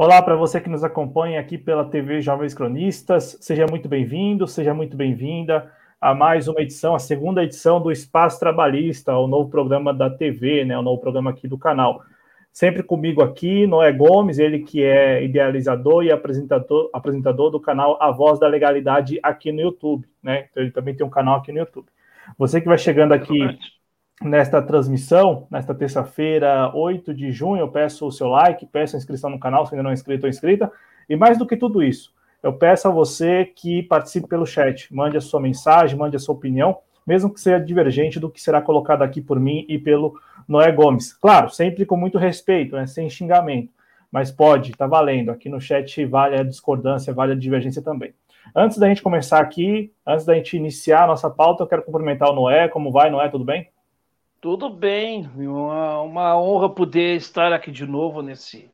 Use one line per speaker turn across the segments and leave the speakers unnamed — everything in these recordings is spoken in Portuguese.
Olá para você que nos acompanha aqui pela TV Jovens Cronistas, seja muito bem-vindo, seja muito bem-vinda a mais uma edição, a segunda edição do Espaço Trabalhista, o novo programa da TV, né, o novo programa aqui do canal. Sempre comigo aqui, Noé Gomes, ele que é idealizador e apresentador, apresentador do canal A Voz da Legalidade aqui no YouTube, né? Então ele também tem um canal aqui no YouTube. Você que vai chegando aqui nesta transmissão, nesta terça-feira, 8 de junho. Eu peço o seu like, peço a inscrição no canal, se ainda não é inscrito ou inscrita. E mais do que tudo isso, eu peço a você que participe pelo chat, mande a sua mensagem, mande a sua opinião, mesmo que seja divergente do que será colocado aqui por mim e pelo Noé Gomes. Claro, sempre com muito respeito, né, sem xingamento, mas pode, tá valendo. Aqui no chat vale a discordância, vale a divergência também. Antes da gente começar aqui, antes da gente iniciar a nossa pauta, eu quero cumprimentar o Noé. Como vai, Noé? Tudo bem?
Tudo bem, uma, uma honra poder estar aqui de novo nesse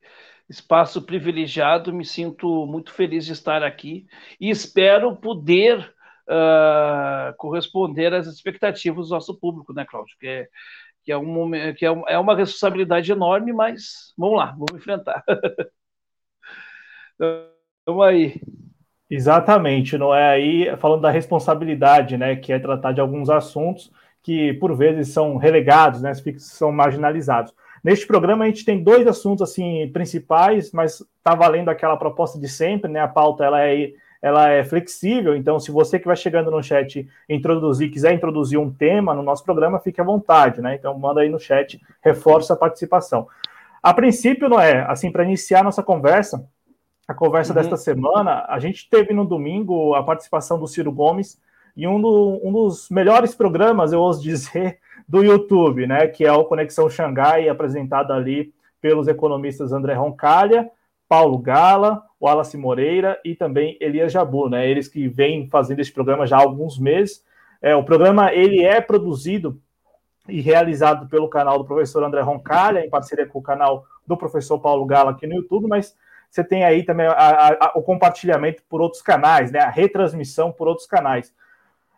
espaço privilegiado. Me sinto muito feliz de estar aqui e espero poder uh, corresponder às expectativas do nosso público, né, Cláudio? Que é, que é, um, que é, é uma responsabilidade enorme, mas vamos lá, vamos enfrentar.
Vamos aí. Exatamente, não é aí falando da responsabilidade, né, que é tratar de alguns assuntos que por vezes são relegados, né, são marginalizados. Neste programa a gente tem dois assuntos assim principais, mas está valendo aquela proposta de sempre, né? A pauta ela é, ela é flexível, então se você que vai chegando no chat introduzir, quiser introduzir um tema no nosso programa, fique à vontade, né? Então manda aí no chat, reforça a participação. A princípio, não é assim para iniciar nossa conversa, a conversa uhum. desta semana, a gente teve no domingo a participação do Ciro Gomes e um, do, um dos melhores programas, eu ouso dizer, do YouTube, né? Que é o Conexão Xangai, apresentado ali pelos economistas André Roncalha, Paulo Gala, Wallace Moreira e também Elias Jabu, né? Eles que vêm fazendo esse programa já há alguns meses. É, o programa ele é produzido e realizado pelo canal do professor André Roncalha, em parceria com o canal do professor Paulo Gala aqui no YouTube, mas você tem aí também a, a, a, o compartilhamento por outros canais, né? A retransmissão por outros canais.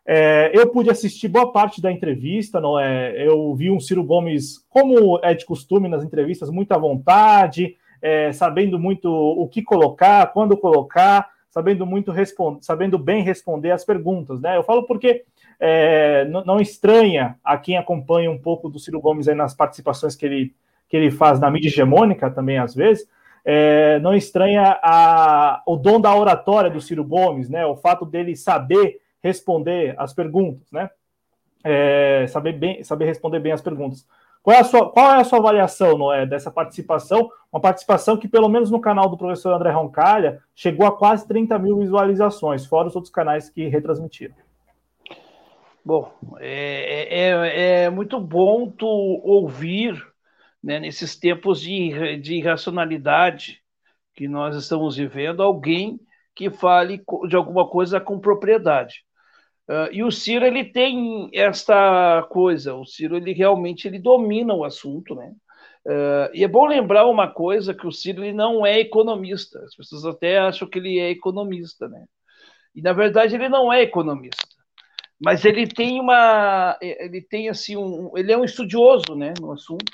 É, eu pude assistir boa parte da entrevista, não é? Eu vi um Ciro Gomes, como é de costume nas entrevistas, muito à vontade, é, sabendo muito o que colocar, quando colocar, sabendo muito sabendo bem responder as perguntas, né? Eu falo porque é, não, não, estranha a quem acompanha um pouco do Ciro Gomes aí nas participações que ele, que ele faz na mídia hegemônica também às vezes. É, não estranha a, o dom da oratória do Ciro Gomes, né? O fato dele saber responder as perguntas, né? É, saber, bem, saber responder bem as perguntas. Qual é, a sua, qual é a sua avaliação, Noé, dessa participação? Uma participação que, pelo menos no canal do professor André Roncalha, chegou a quase 30 mil visualizações, fora os outros canais que retransmitiram.
Bom, é, é, é, é muito bom tu ouvir, né, nesses tempos de, de irracionalidade que nós estamos vivendo, alguém que fale de alguma coisa com propriedade. Uh, e o Ciro ele tem esta coisa, o Ciro ele realmente ele domina o assunto, né? Uh, e é bom lembrar uma coisa que o Ciro ele não é economista. As pessoas até acham que ele é economista, né? E na verdade ele não é economista. Mas ele tem uma, ele tem assim um, ele é um estudioso, né, no assunto.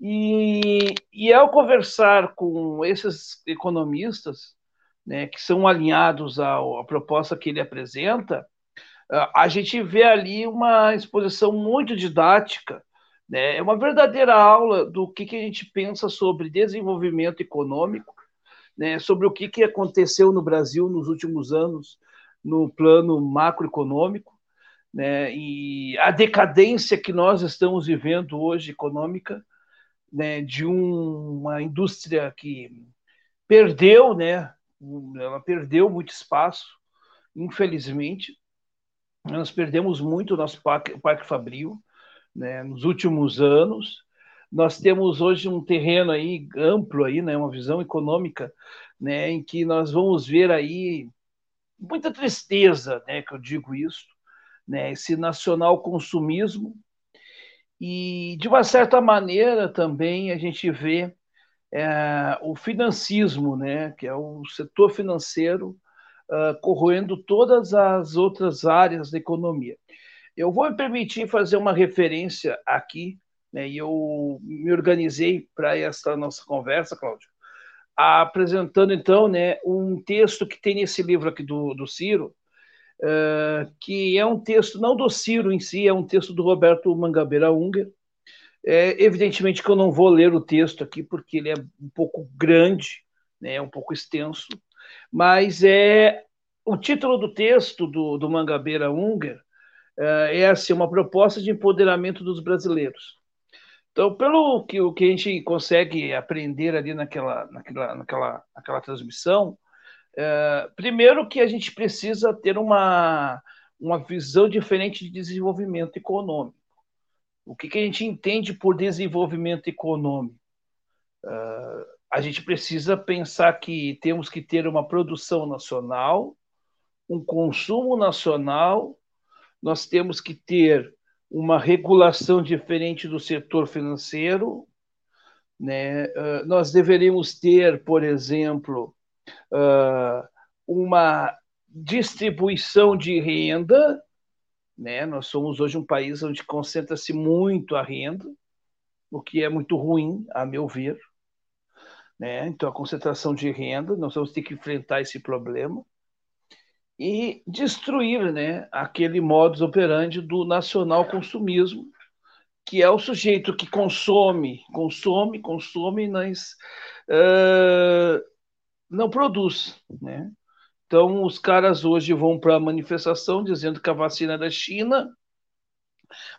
E, e ao conversar com esses economistas, né, que são alinhados à, à proposta que ele apresenta, a gente vê ali uma exposição muito didática, né? é uma verdadeira aula do que, que a gente pensa sobre desenvolvimento econômico, né? sobre o que, que aconteceu no Brasil nos últimos anos no plano macroeconômico, né? e a decadência que nós estamos vivendo hoje econômica, né? de um, uma indústria que perdeu, né? ela perdeu muito espaço, infelizmente, nós perdemos muito o nosso parque, parque fabril né, nos últimos anos. Nós temos hoje um terreno aí amplo aí, né, uma visão econômica, né, em que nós vamos ver aí muita tristeza, né, que eu digo isso, né, esse nacional consumismo e de uma certa maneira também a gente vê é, o financismo, né, que é o setor financeiro uh, corroendo todas as outras áreas da economia. Eu vou me permitir fazer uma referência aqui, né, e eu me organizei para essa nossa conversa, Cláudio, apresentando então né, um texto que tem nesse livro aqui do, do Ciro, uh, que é um texto não do Ciro em si, é um texto do Roberto Mangabeira Unger. É, evidentemente que eu não vou ler o texto aqui porque ele é um pouco grande, né, um pouco extenso, mas é o título do texto do, do Mangabeira Unger uh, é assim, uma proposta de empoderamento dos brasileiros. Então, pelo que, o que a gente consegue aprender ali naquela, naquela, naquela, naquela transmissão, é, primeiro que a gente precisa ter uma, uma visão diferente de desenvolvimento econômico. O que, que a gente entende por desenvolvimento econômico? É, a gente precisa pensar que temos que ter uma produção nacional, um consumo nacional, nós temos que ter uma regulação diferente do setor financeiro. Né? Uh, nós deveríamos ter, por exemplo, uh, uma distribuição de renda. Né? Nós somos hoje um país onde concentra-se muito a renda, o que é muito ruim, a meu ver. Né? Então, a concentração de renda, nós vamos ter que enfrentar esse problema e destruir né, aquele modus operandi do nacional consumismo, que é o sujeito que consome, consome, consome, mas uh, não produz. Né? Então, os caras hoje vão para a manifestação dizendo que a vacina é da China,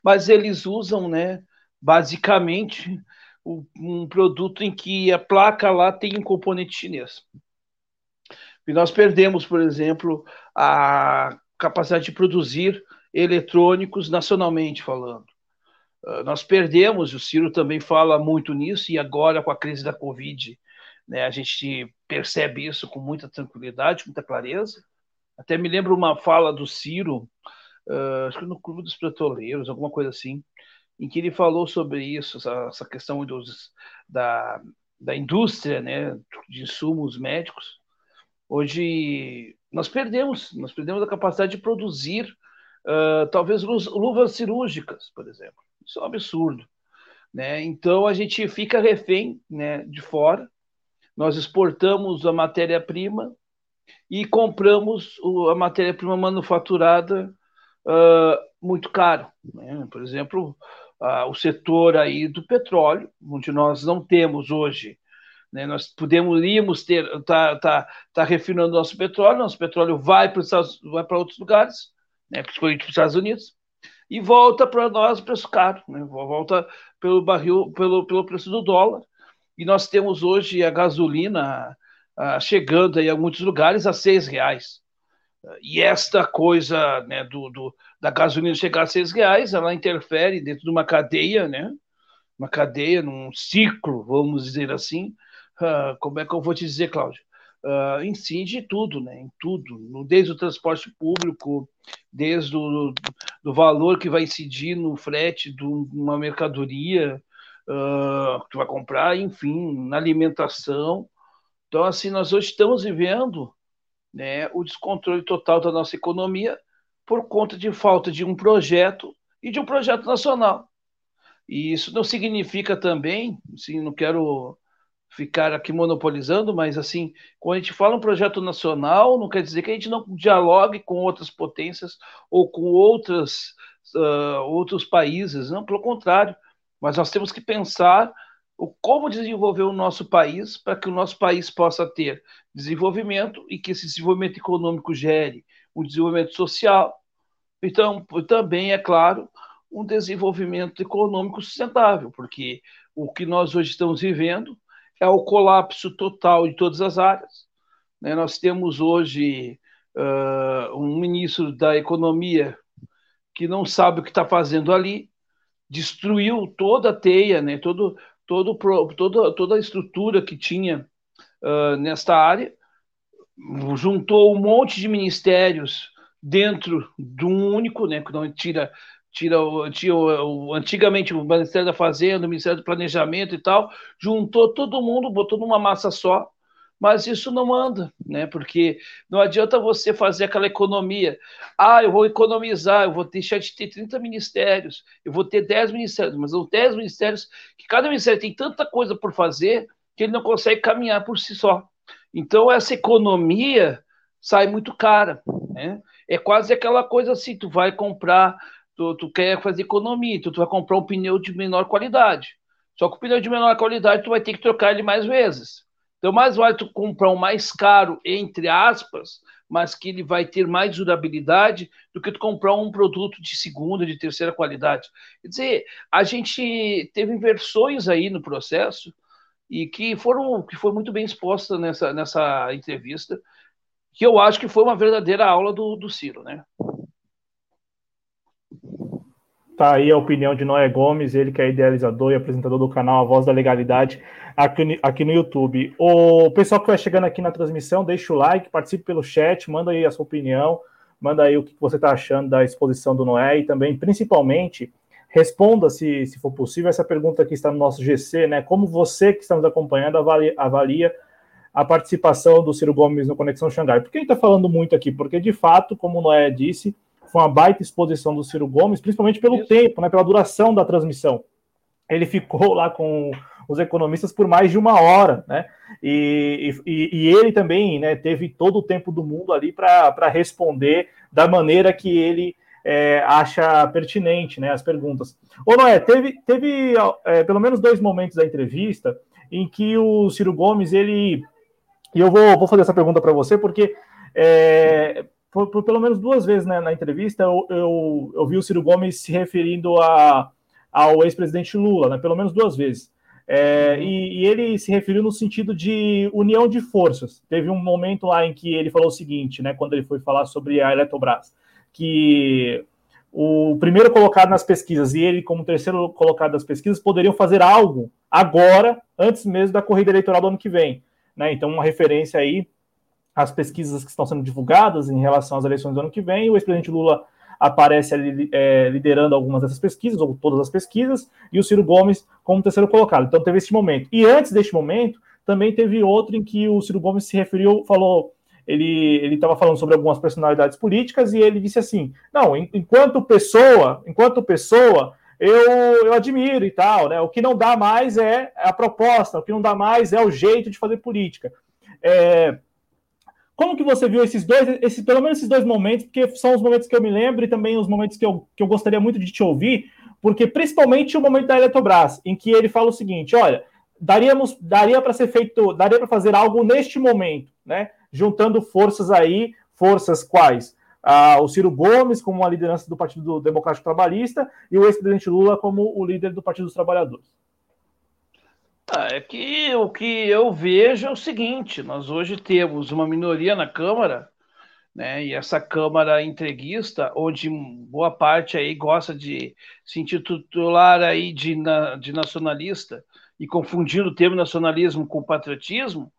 mas eles usam, né, basicamente, um produto em que a placa lá tem um componente chinês. E nós perdemos, por exemplo, a capacidade de produzir eletrônicos nacionalmente falando. Uh, nós perdemos, o Ciro também fala muito nisso, e agora com a crise da Covid, né, a gente percebe isso com muita tranquilidade, muita clareza. Até me lembro uma fala do Ciro, uh, acho que no Clube dos Petroleiros, alguma coisa assim, em que ele falou sobre isso, essa, essa questão dos, da, da indústria né, de insumos médicos, Hoje nós perdemos, nós perdemos a capacidade de produzir uh, talvez luvas cirúrgicas, por exemplo. Isso é um absurdo. Né? Então a gente fica refém né, de fora, nós exportamos a matéria-prima e compramos a matéria-prima manufaturada uh, muito caro. Né? Por exemplo, uh, o setor aí do petróleo, onde nós não temos hoje né? Nós poderíamos ter, tá, tá, tá refinando nosso petróleo, nosso petróleo vai para vai para outros lugares, né? principalmente para os Estados Unidos, e volta para nós preço caro, né? volta pelo barril, pelo, pelo preço do dólar. E nós temos hoje a gasolina ah, chegando aí a muitos lugares a seis reais. E esta coisa né, do, do, da gasolina chegar a seis reais, ela interfere dentro de uma cadeia, né? Uma cadeia, num ciclo, vamos dizer assim, uh, como é que eu vou te dizer, Cláudio? Uh, incide tudo, né? Em tudo, desde o transporte público, desde o do valor que vai incidir no frete de uma mercadoria uh, que tu vai comprar, enfim, na alimentação. Então, assim, nós hoje estamos vivendo né, o descontrole total da nossa economia por conta de falta de um projeto e de um projeto nacional. E isso não significa também, assim, não quero ficar aqui monopolizando, mas assim, quando a gente fala um projeto nacional, não quer dizer que a gente não dialogue com outras potências ou com outras, uh, outros países, não, pelo contrário, mas nós temos que pensar o como desenvolver o nosso país para que o nosso país possa ter desenvolvimento e que esse desenvolvimento econômico gere um desenvolvimento social. Então, também, é claro, um desenvolvimento econômico sustentável, porque o que nós hoje estamos vivendo é o colapso total de todas as áreas. Né? Nós temos hoje uh, um ministro da Economia que não sabe o que está fazendo ali, destruiu toda a teia, né? todo, todo, toda, toda a estrutura que tinha uh, nesta área, juntou um monte de ministérios dentro de um único, né, que não tira tira o, tinha o, o, antigamente o Ministério da Fazenda, o Ministério do Planejamento e tal, juntou todo mundo, botou numa massa só, mas isso não anda, né? Porque não adianta você fazer aquela economia. Ah, eu vou economizar, eu vou deixar de ter 30 ministérios, eu vou ter 10 ministérios, mas são 10 ministérios que cada ministério tem tanta coisa por fazer que ele não consegue caminhar por si só. Então, essa economia sai muito cara. Né? É quase aquela coisa assim: tu vai comprar, tu, tu quer fazer economia, tu, tu vai comprar um pneu de menor qualidade. Só que o pneu de menor qualidade tu vai ter que trocar ele mais vezes. Então, mais vale tu comprar um mais caro, entre aspas, mas que ele vai ter mais durabilidade do que tu comprar um produto de segunda, de terceira qualidade. Quer dizer, a gente teve inversões aí no processo e que foram que foi muito bem exposta nessa, nessa entrevista, que eu acho que foi uma verdadeira aula do, do Ciro, né?
Tá aí a opinião de Noé Gomes, ele que é idealizador e apresentador do canal A Voz da Legalidade aqui, aqui no YouTube. O pessoal que vai chegando aqui na transmissão, deixa o like, participe pelo chat, manda aí a sua opinião, manda aí o que você está achando da exposição do Noé e também, principalmente, responda, se, se for possível, essa pergunta que está no nosso GC, né? Como você que está nos acompanhando avalia, avalia a participação do Ciro Gomes no Conexão Xangai? Por que a gente está falando muito aqui? Porque, de fato, como o Noé disse, foi uma baita exposição do Ciro Gomes, principalmente pelo Isso. tempo, né, pela duração da transmissão. Ele ficou lá com os economistas por mais de uma hora, né? E, e, e ele também né, teve todo o tempo do mundo ali para responder da maneira que ele é, acha pertinente né, as perguntas. Ô Noé, teve, teve é, pelo menos dois momentos da entrevista em que o Ciro Gomes, ele. E eu vou, vou fazer essa pergunta para você, porque é, por, por, pelo menos duas vezes né, na entrevista eu, eu, eu, vi o Ciro Gomes se referindo a, ao ex-presidente Lula, né, pelo menos duas vezes. É, e, e, ele se referiu no sentido de união de forças. Teve um momento lá em que ele falou o seguinte, né, quando ele foi falar sobre a Eletrobras, que o primeiro colocado nas pesquisas e ele como terceiro colocado nas pesquisas poderiam fazer algo agora, antes mesmo da corrida eleitoral do ano que vem. Né? Então, uma referência aí às pesquisas que estão sendo divulgadas em relação às eleições do ano que vem. O ex-presidente Lula aparece ali, é, liderando algumas dessas pesquisas, ou todas as pesquisas, e o Ciro Gomes como terceiro colocado. Então teve esse momento. E antes deste momento, também teve outro em que o Ciro Gomes se referiu, falou, ele estava falando sobre algumas personalidades políticas e ele disse assim: não, enquanto pessoa, enquanto pessoa, eu, eu admiro e tal, né? O que não dá mais é a proposta, o que não dá mais é o jeito de fazer política. É, como que você viu esses dois, pelo menos esses dois momentos, porque são os momentos que eu me lembro e também os momentos que eu, que eu gostaria muito de te ouvir, porque principalmente o momento da Eletrobras, em que ele fala o seguinte: olha, daríamos, daria para ser feito, daria para fazer algo neste momento, né? Juntando forças aí, forças quais? Ah, o Ciro Gomes como a liderança do Partido Democrático Trabalhista e o ex-presidente Lula como o líder do Partido dos Trabalhadores.
Ah, é que o que eu vejo é o seguinte: nós hoje temos uma minoria na Câmara, né? E essa Câmara entreguista, onde boa parte aí gosta de se intitular aí de, de nacionalista e confundir o termo nacionalismo com patriotismo,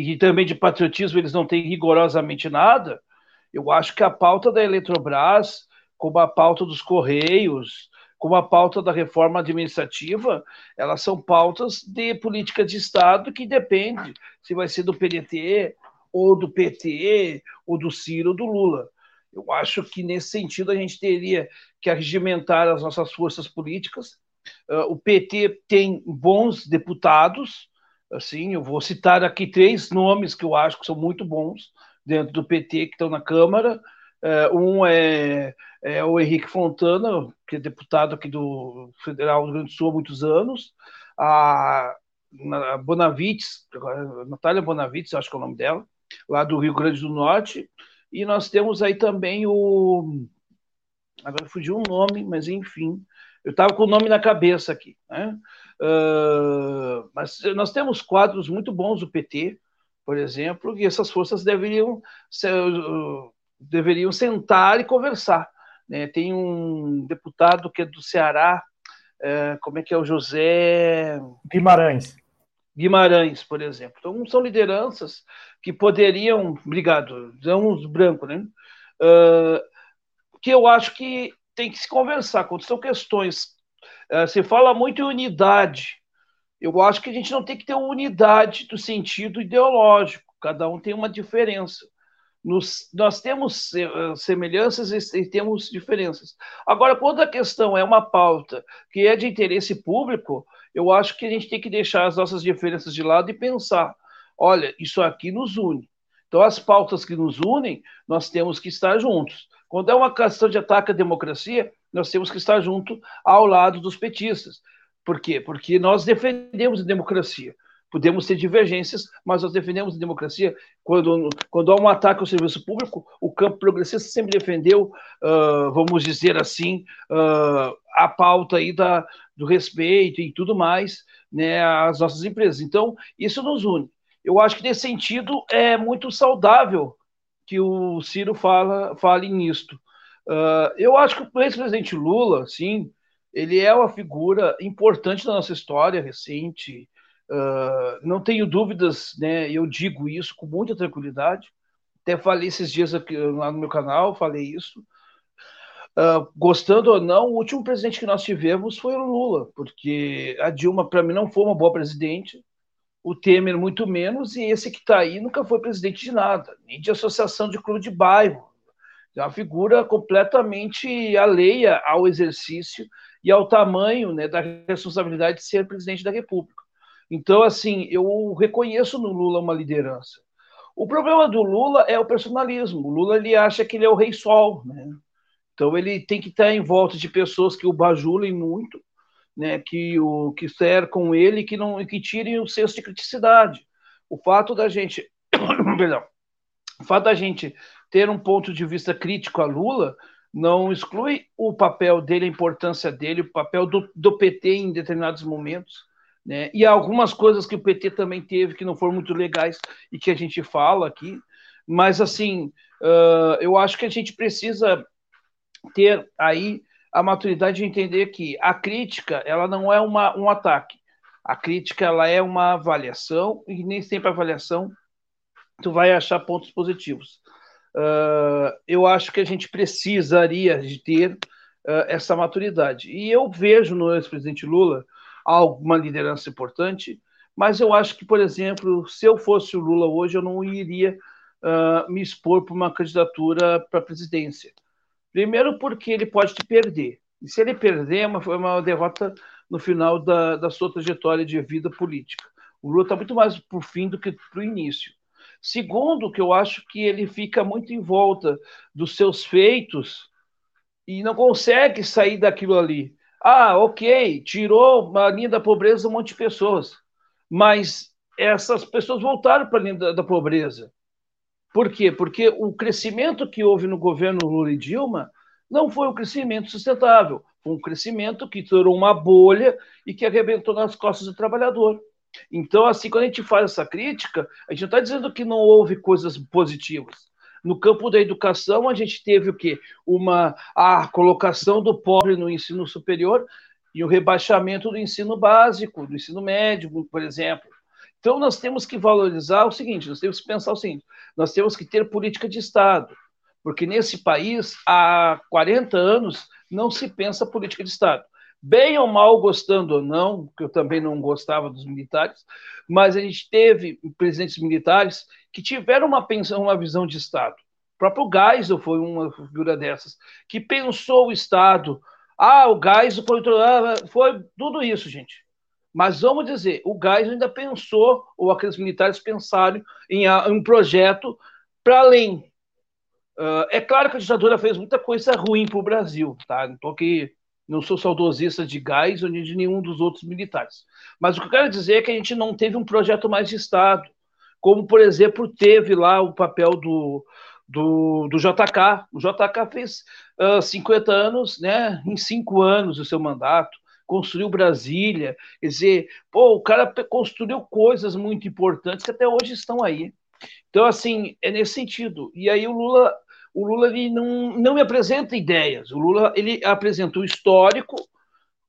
e, também de patriotismo eles não têm rigorosamente nada. Eu acho que a pauta da Eletrobras, como a pauta dos Correios, como a pauta da reforma administrativa, elas são pautas de política de Estado que depende se vai ser do PDT, ou do PT, ou do Ciro, ou do Lula. Eu acho que nesse sentido a gente teria que arregimentar as nossas forças políticas. Uh, o PT tem bons deputados, assim, eu vou citar aqui três nomes que eu acho que são muito bons dentro do PT que estão na Câmara. Uh, um é é o Henrique Fontana, que é deputado aqui do Federal do Rio Grande do Sul há muitos anos, a, Bonavides, Natália Bonavides, acho que é o nome dela, lá do Rio Grande do Norte, e nós temos aí também o. Agora fugiu um nome, mas enfim, eu estava com o nome na cabeça aqui. Né? Uh, mas nós temos quadros muito bons do PT, por exemplo, e essas forças deveriam, uh, deveriam sentar e conversar. Né? Tem um deputado que é do Ceará, é, como é que é o José
Guimarães.
Guimarães, por exemplo. Então, são lideranças que poderiam, obrigado, são os brancos, né? Uh, que eu acho que tem que se conversar. Quando são questões, uh, se fala muito em unidade, eu acho que a gente não tem que ter unidade do sentido ideológico, cada um tem uma diferença. Nos, nós temos eh, semelhanças e temos diferenças. Agora, quando a questão é uma pauta que é de interesse público, eu acho que a gente tem que deixar as nossas diferenças de lado e pensar: olha, isso aqui nos une. Então, as pautas que nos unem, nós temos que estar juntos. Quando é uma questão de ataque à democracia, nós temos que estar junto ao lado dos petistas. Por quê? Porque nós defendemos a democracia. Podemos ter divergências, mas nós defendemos a democracia. Quando, quando há um ataque ao serviço público, o campo progressista sempre defendeu, uh, vamos dizer assim, uh, a pauta aí da, do respeito e tudo mais né, às nossas empresas. Então, isso nos une. Eu acho que, nesse sentido, é muito saudável que o Ciro fala, fale nisto. Uh, eu acho que o ex-presidente Lula, sim, ele é uma figura importante da nossa história recente, Uh, não tenho dúvidas, né? Eu digo isso com muita tranquilidade. Até falei esses dias aqui, lá no meu canal, falei isso. Uh, gostando ou não, o último presidente que nós tivemos foi o Lula, porque a Dilma, para mim, não foi uma boa presidente, o Temer, muito menos, e esse que está aí nunca foi presidente de nada, nem de associação de clube de bairro. É uma figura completamente alheia ao exercício e ao tamanho né, da responsabilidade de ser presidente da República. Então, assim, eu reconheço no Lula uma liderança. O problema do Lula é o personalismo. O Lula ele acha que ele é o rei sol, né? Então ele tem que estar em volta de pessoas que o bajulem muito, né? Que o que cercam ele, que não que tirem o senso de criticidade. O fato da gente, perdão, o fato da gente ter um ponto de vista crítico a Lula não exclui o papel dele, a importância dele, o papel do, do PT em determinados momentos né? E algumas coisas que o PT também teve que não foram muito legais e que a gente fala aqui. Mas, assim, uh, eu acho que a gente precisa ter aí a maturidade de entender que a crítica ela não é uma, um ataque. A crítica ela é uma avaliação e nem sempre a avaliação tu vai achar pontos positivos. Uh, eu acho que a gente precisaria de ter uh, essa maturidade. E eu vejo no ex-presidente Lula alguma liderança importante, mas eu acho que, por exemplo, se eu fosse o Lula hoje, eu não iria uh, me expor para uma candidatura para a presidência. Primeiro, porque ele pode te perder. E se ele perder, é uma, é uma derrota no final da, da sua trajetória de vida política. O Lula está muito mais para o fim do que para o início. Segundo, que eu acho que ele fica muito em volta dos seus feitos e não consegue sair daquilo ali. Ah, ok, tirou a linha da pobreza um monte de pessoas, mas essas pessoas voltaram para a linha da, da pobreza. Por quê? Porque o crescimento que houve no governo Lula e Dilma não foi um crescimento sustentável, foi um crescimento que tornou uma bolha e que arrebentou nas costas do trabalhador. Então, assim, quando a gente faz essa crítica, a gente não está dizendo que não houve coisas positivas. No campo da educação, a gente teve o quê? Uma a colocação do pobre no ensino superior e o rebaixamento do ensino básico, do ensino médio, por exemplo. Então, nós temos que valorizar o seguinte: nós temos que pensar o seguinte, nós temos que ter política de Estado, porque nesse país, há 40 anos, não se pensa política de Estado. Bem ou mal, gostando ou não, que eu também não gostava dos militares, mas a gente teve presidentes militares que tiveram uma, pensão, uma visão de Estado. O próprio Geisel foi uma figura dessas, que pensou o Estado. Ah, o Geisel foi, foi tudo isso, gente. Mas vamos dizer, o Geisel ainda pensou, ou aqueles militares pensaram, em, um projeto para além. Uh, é claro que a ditadura fez muita coisa ruim para o Brasil, tá? Não estou aqui, não sou saudosista de Geisel nem de nenhum dos outros militares. Mas o que eu quero dizer é que a gente não teve um projeto mais de Estado como, por exemplo, teve lá o papel do, do, do JK. O JK fez uh, 50 anos, né, em cinco anos o seu mandato, construiu Brasília, quer dizer, pô, o cara construiu coisas muito importantes que até hoje estão aí. Então, assim, é nesse sentido. E aí o Lula, o Lula ele não, não me apresenta ideias. O Lula ele apresentou o histórico,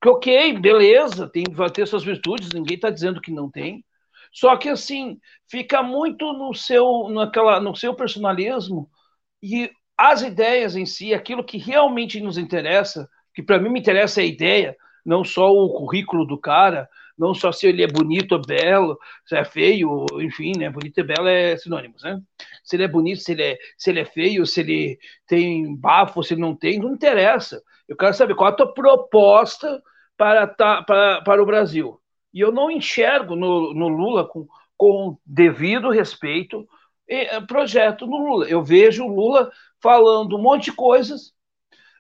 que ok, beleza, tem, vai ter suas virtudes, ninguém está dizendo que não tem. Só que assim, fica muito no seu, naquela, no seu personalismo e as ideias em si, aquilo que realmente nos interessa, que para mim me interessa é a ideia, não só o currículo do cara, não só se ele é bonito ou belo, se é feio, enfim, né? Bonito e belo é sinônimos, né? Se ele é bonito, se ele é, se ele é feio, se ele tem bafo, se ele não tem, não interessa. Eu quero saber qual a tua proposta para, tá, para, para o Brasil. E eu não enxergo no, no Lula, com, com devido respeito, eh, projeto no Lula. Eu vejo o Lula falando um monte de coisas,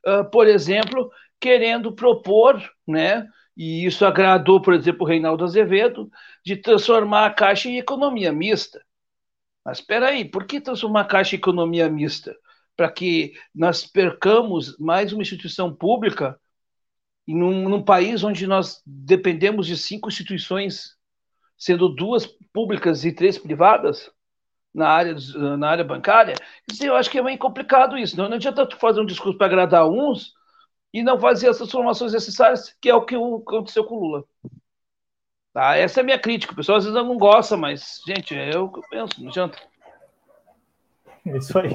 uh, por exemplo, querendo propor, né, e isso agradou, por exemplo, o Reinaldo Azevedo, de transformar a Caixa em economia mista. Mas espera aí, por que transformar a Caixa em economia mista? Para que nós percamos mais uma instituição pública num, num país onde nós dependemos de cinco instituições, sendo duas públicas e três privadas? na área, na área bancária, eu acho que é meio complicado isso. Não, não adianta tu fazer um discurso para agradar uns e não fazer as transformações necessárias, que é o que aconteceu com o Lula. Tá? Essa é a minha crítica. O pessoal às vezes não gosta, mas, gente, é o que eu penso, não adianta.
Isso aí.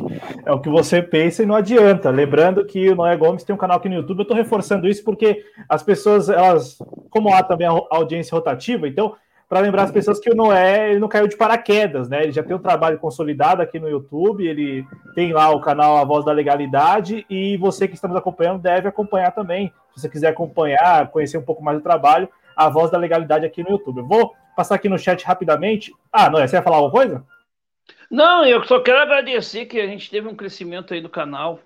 É o que você pensa e não adianta. Lembrando que o Noé Gomes tem um canal aqui no YouTube. Eu estou reforçando isso porque as pessoas, elas, como há também a audiência rotativa, então para lembrar as pessoas que o Noé ele não caiu de paraquedas, né? Ele já tem um trabalho consolidado aqui no YouTube, ele tem lá o canal A Voz da Legalidade, e você que está nos acompanhando deve acompanhar também. Se você quiser acompanhar, conhecer um pouco mais do trabalho, A Voz da Legalidade aqui no YouTube. Eu vou passar aqui no chat rapidamente. Ah, Noé, você ia falar alguma coisa?
Não, eu só quero agradecer que a gente teve um crescimento aí do canal.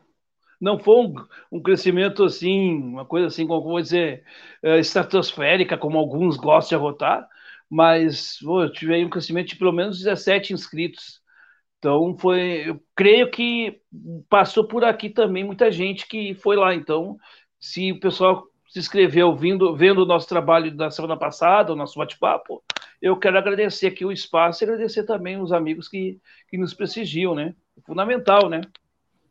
Não foi um, um crescimento assim, uma coisa assim, como vou dizer, uh, estratosférica, como alguns gostam de arrotar, mas pô, eu tive aí um crescimento de pelo menos 17 inscritos. Então foi, eu creio que passou por aqui também muita gente que foi lá. Então, se o pessoal se inscreveu vindo, vendo o nosso trabalho da semana passada, o nosso bate-papo, eu quero agradecer aqui o espaço e agradecer também os amigos que, que nos prestigiam, né? Fundamental, né?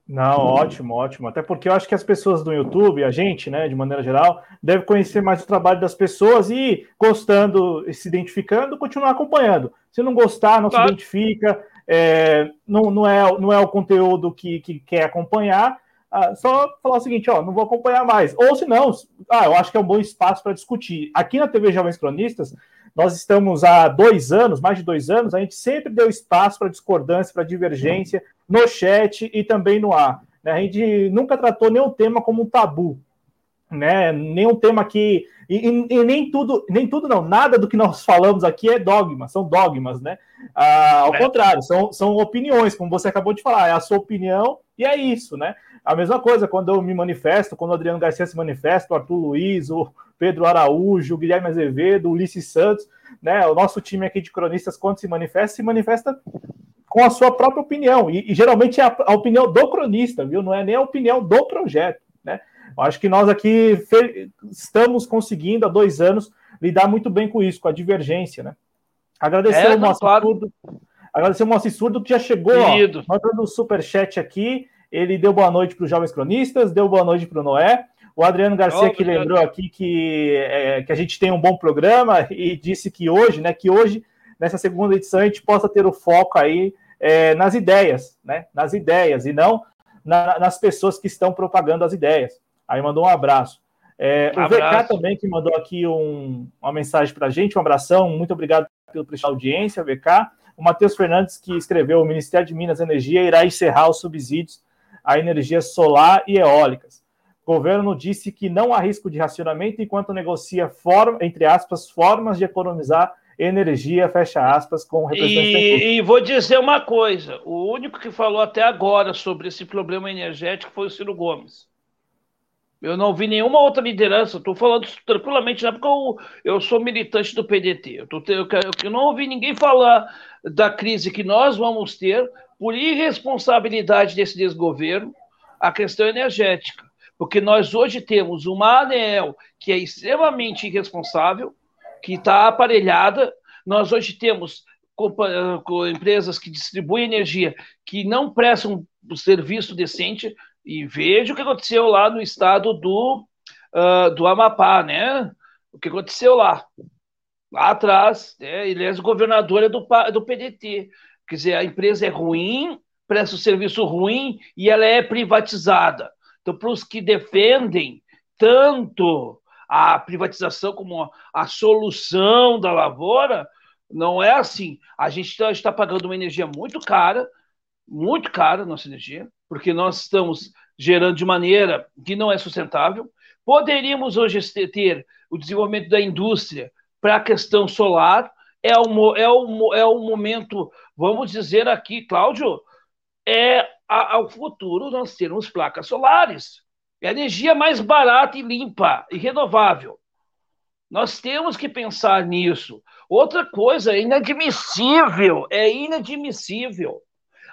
Não, ótimo, ótimo. Até porque eu acho que as pessoas do YouTube, a gente, né, de maneira geral, deve conhecer mais o trabalho das pessoas e, gostando e se identificando, continuar acompanhando. Se não gostar, não claro. se identifica, é, não, não, é, não é o conteúdo que, que quer acompanhar, ah, só falar o seguinte, ó, não vou acompanhar mais. Ou se não, ah, eu acho que é um bom espaço para discutir. Aqui na TV Jovens Cronistas, nós estamos há dois anos, mais de dois anos, a gente sempre deu espaço para discordância, para divergência no chat e também no ar. Né? A gente nunca tratou nenhum tema como um tabu, né? Nenhum tema que e, e, e, nem tudo, nem tudo não, nada do que nós falamos aqui é dogma, são dogmas, né? Ah, ao é. contrário, são, são opiniões, como você acabou de falar, é a sua opinião e é isso, né? A mesma coisa quando eu me manifesto, quando o Adriano Garcia se manifesta, o Arthur Luiz, o Pedro Araújo, o Guilherme Azevedo, o Ulisses Santos, né? O nosso time aqui de cronistas, quando se manifesta, se manifesta com a sua própria opinião. E, e geralmente é a, a, opinião do cronista, viu? Não é nem a opinião do projeto, né? Eu acho que nós aqui estamos conseguindo há dois anos lidar muito bem com isso, com a divergência, né? Agradecer é, o nosso claro. surdo, agradecer o nosso surdo que já chegou, ó, mandando um super chat aqui. Ele deu boa noite para os jovens cronistas, deu boa noite para o Noé. O Adriano Garcia que lembrou aqui que, é, que a gente tem um bom programa e disse que hoje, né, que hoje, nessa segunda edição, a gente possa ter o foco aí é, nas ideias, né? Nas ideias, e não na, nas pessoas que estão propagando as ideias. Aí mandou um abraço. É, um o VK também que mandou aqui um, uma mensagem para a gente, um abração, muito obrigado pelo prestar audiência, VK. O Matheus Fernandes, que escreveu: o Ministério de Minas e Energia irá encerrar os subsídios a energias solar e eólicas. O governo disse que não há risco de racionamento enquanto negocia, forma, entre aspas, formas de economizar energia, fecha aspas, com o
representante. E, e, vou dizer uma coisa: o único que falou até agora sobre esse problema energético foi o Ciro Gomes. Eu não vi nenhuma outra liderança, estou falando tranquilamente, não é porque eu, eu sou militante do PDT. Eu, tô, eu, eu não ouvi ninguém falar da crise que nós vamos ter por irresponsabilidade desse desgoverno, a questão energética. Porque nós hoje temos uma ANEEL que é extremamente irresponsável, que está aparelhada. Nós hoje temos empresas que distribuem energia que não prestam um serviço decente. E veja o que aconteceu lá no estado do, uh, do Amapá, né? O que aconteceu lá. Lá atrás, né? ele é governador do, do PDT. Quer dizer, a empresa é ruim, presta um serviço ruim e ela é privatizada. Então, para os que defendem tanto a privatização como a solução da lavoura, não é assim. A gente está, está pagando uma energia muito cara, muito cara nossa energia, porque nós estamos gerando de maneira que não é sustentável. Poderíamos hoje ter o desenvolvimento da indústria para a questão solar. É o, é, o, é o momento, vamos dizer aqui, Cláudio, é ao futuro nós termos placas solares. É energia mais barata e limpa e renovável. Nós temos que pensar nisso. Outra coisa, é inadmissível, é inadmissível.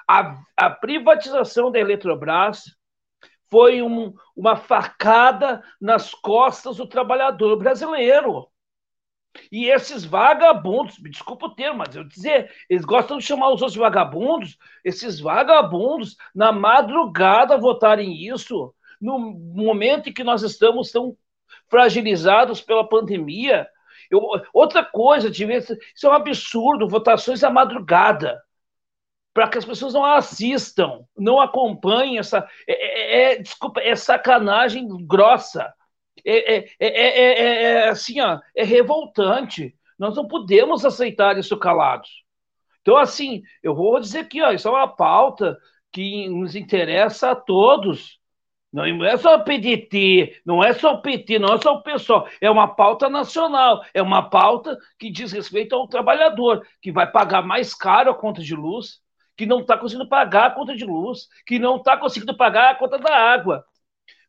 A, a privatização da Eletrobras foi um, uma facada nas costas do trabalhador brasileiro. E esses vagabundos, me desculpa o termo, mas eu dizer, eles gostam de chamar os outros vagabundos, esses vagabundos, na madrugada votarem isso, no momento em que nós estamos tão fragilizados pela pandemia. Eu, outra coisa, isso é um absurdo, votações à madrugada, para que as pessoas não assistam, não acompanhem essa. É, é, é desculpa, é sacanagem grossa. É, é, é, é, assim, ó, é revoltante. Nós não podemos aceitar isso calados. Então, assim, eu vou dizer aqui, ó, isso é uma pauta que nos interessa a todos. Não é só o PDT, não é só o PT, não é só o pessoal. É uma pauta nacional, é uma pauta que diz respeito ao trabalhador, que vai pagar mais caro a conta de luz, que não está conseguindo pagar a conta de luz, que não está conseguindo pagar a conta da água.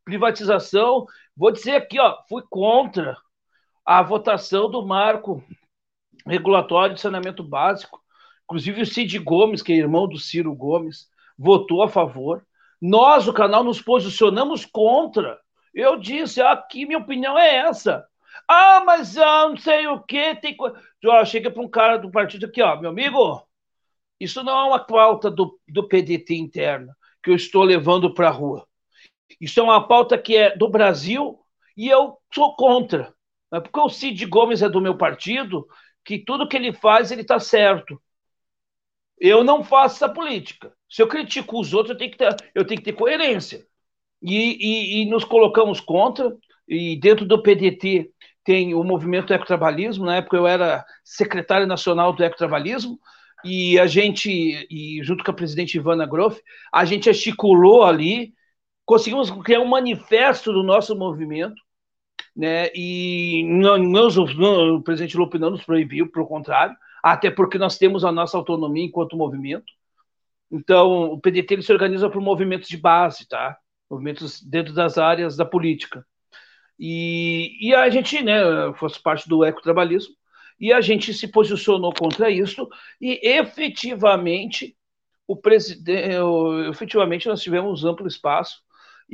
Privatização, vou dizer aqui, ó, fui contra a votação do marco regulatório de saneamento básico. Inclusive o Cid Gomes, que é irmão do Ciro Gomes, votou a favor nós, o canal, nos posicionamos contra. Eu disse, aqui minha opinião é essa. Ah, mas ah, não sei o que, tem coisa. Chega para um cara do partido aqui, ó, meu amigo, isso não é uma pauta do, do PDT interna que eu estou levando para a rua. Isso é uma pauta que é do Brasil e eu sou contra. É porque o Cid Gomes é do meu partido, que tudo que ele faz, ele está certo. Eu não faço essa política. Se eu critico os outros, eu tenho que ter, eu tenho que ter coerência. E, e, e nos colocamos contra, e dentro do PDT tem o movimento ecotrabalhismo, na época eu era secretário nacional do ecotrabalhismo, e a gente, e junto com a presidente Ivana Groff, a gente articulou ali, conseguimos criar um manifesto do nosso movimento, né, e não, não, não, o presidente Lupe não nos proibiu, pelo contrário, até porque nós temos a nossa autonomia enquanto movimento, então, o PDT ele se organiza por movimentos de base, tá? Movimentos dentro das áreas da política. E, e a gente, né, fosse parte do ecotrabalhismo, e a gente se posicionou contra isso, e efetivamente, o presidente, efetivamente nós tivemos amplo espaço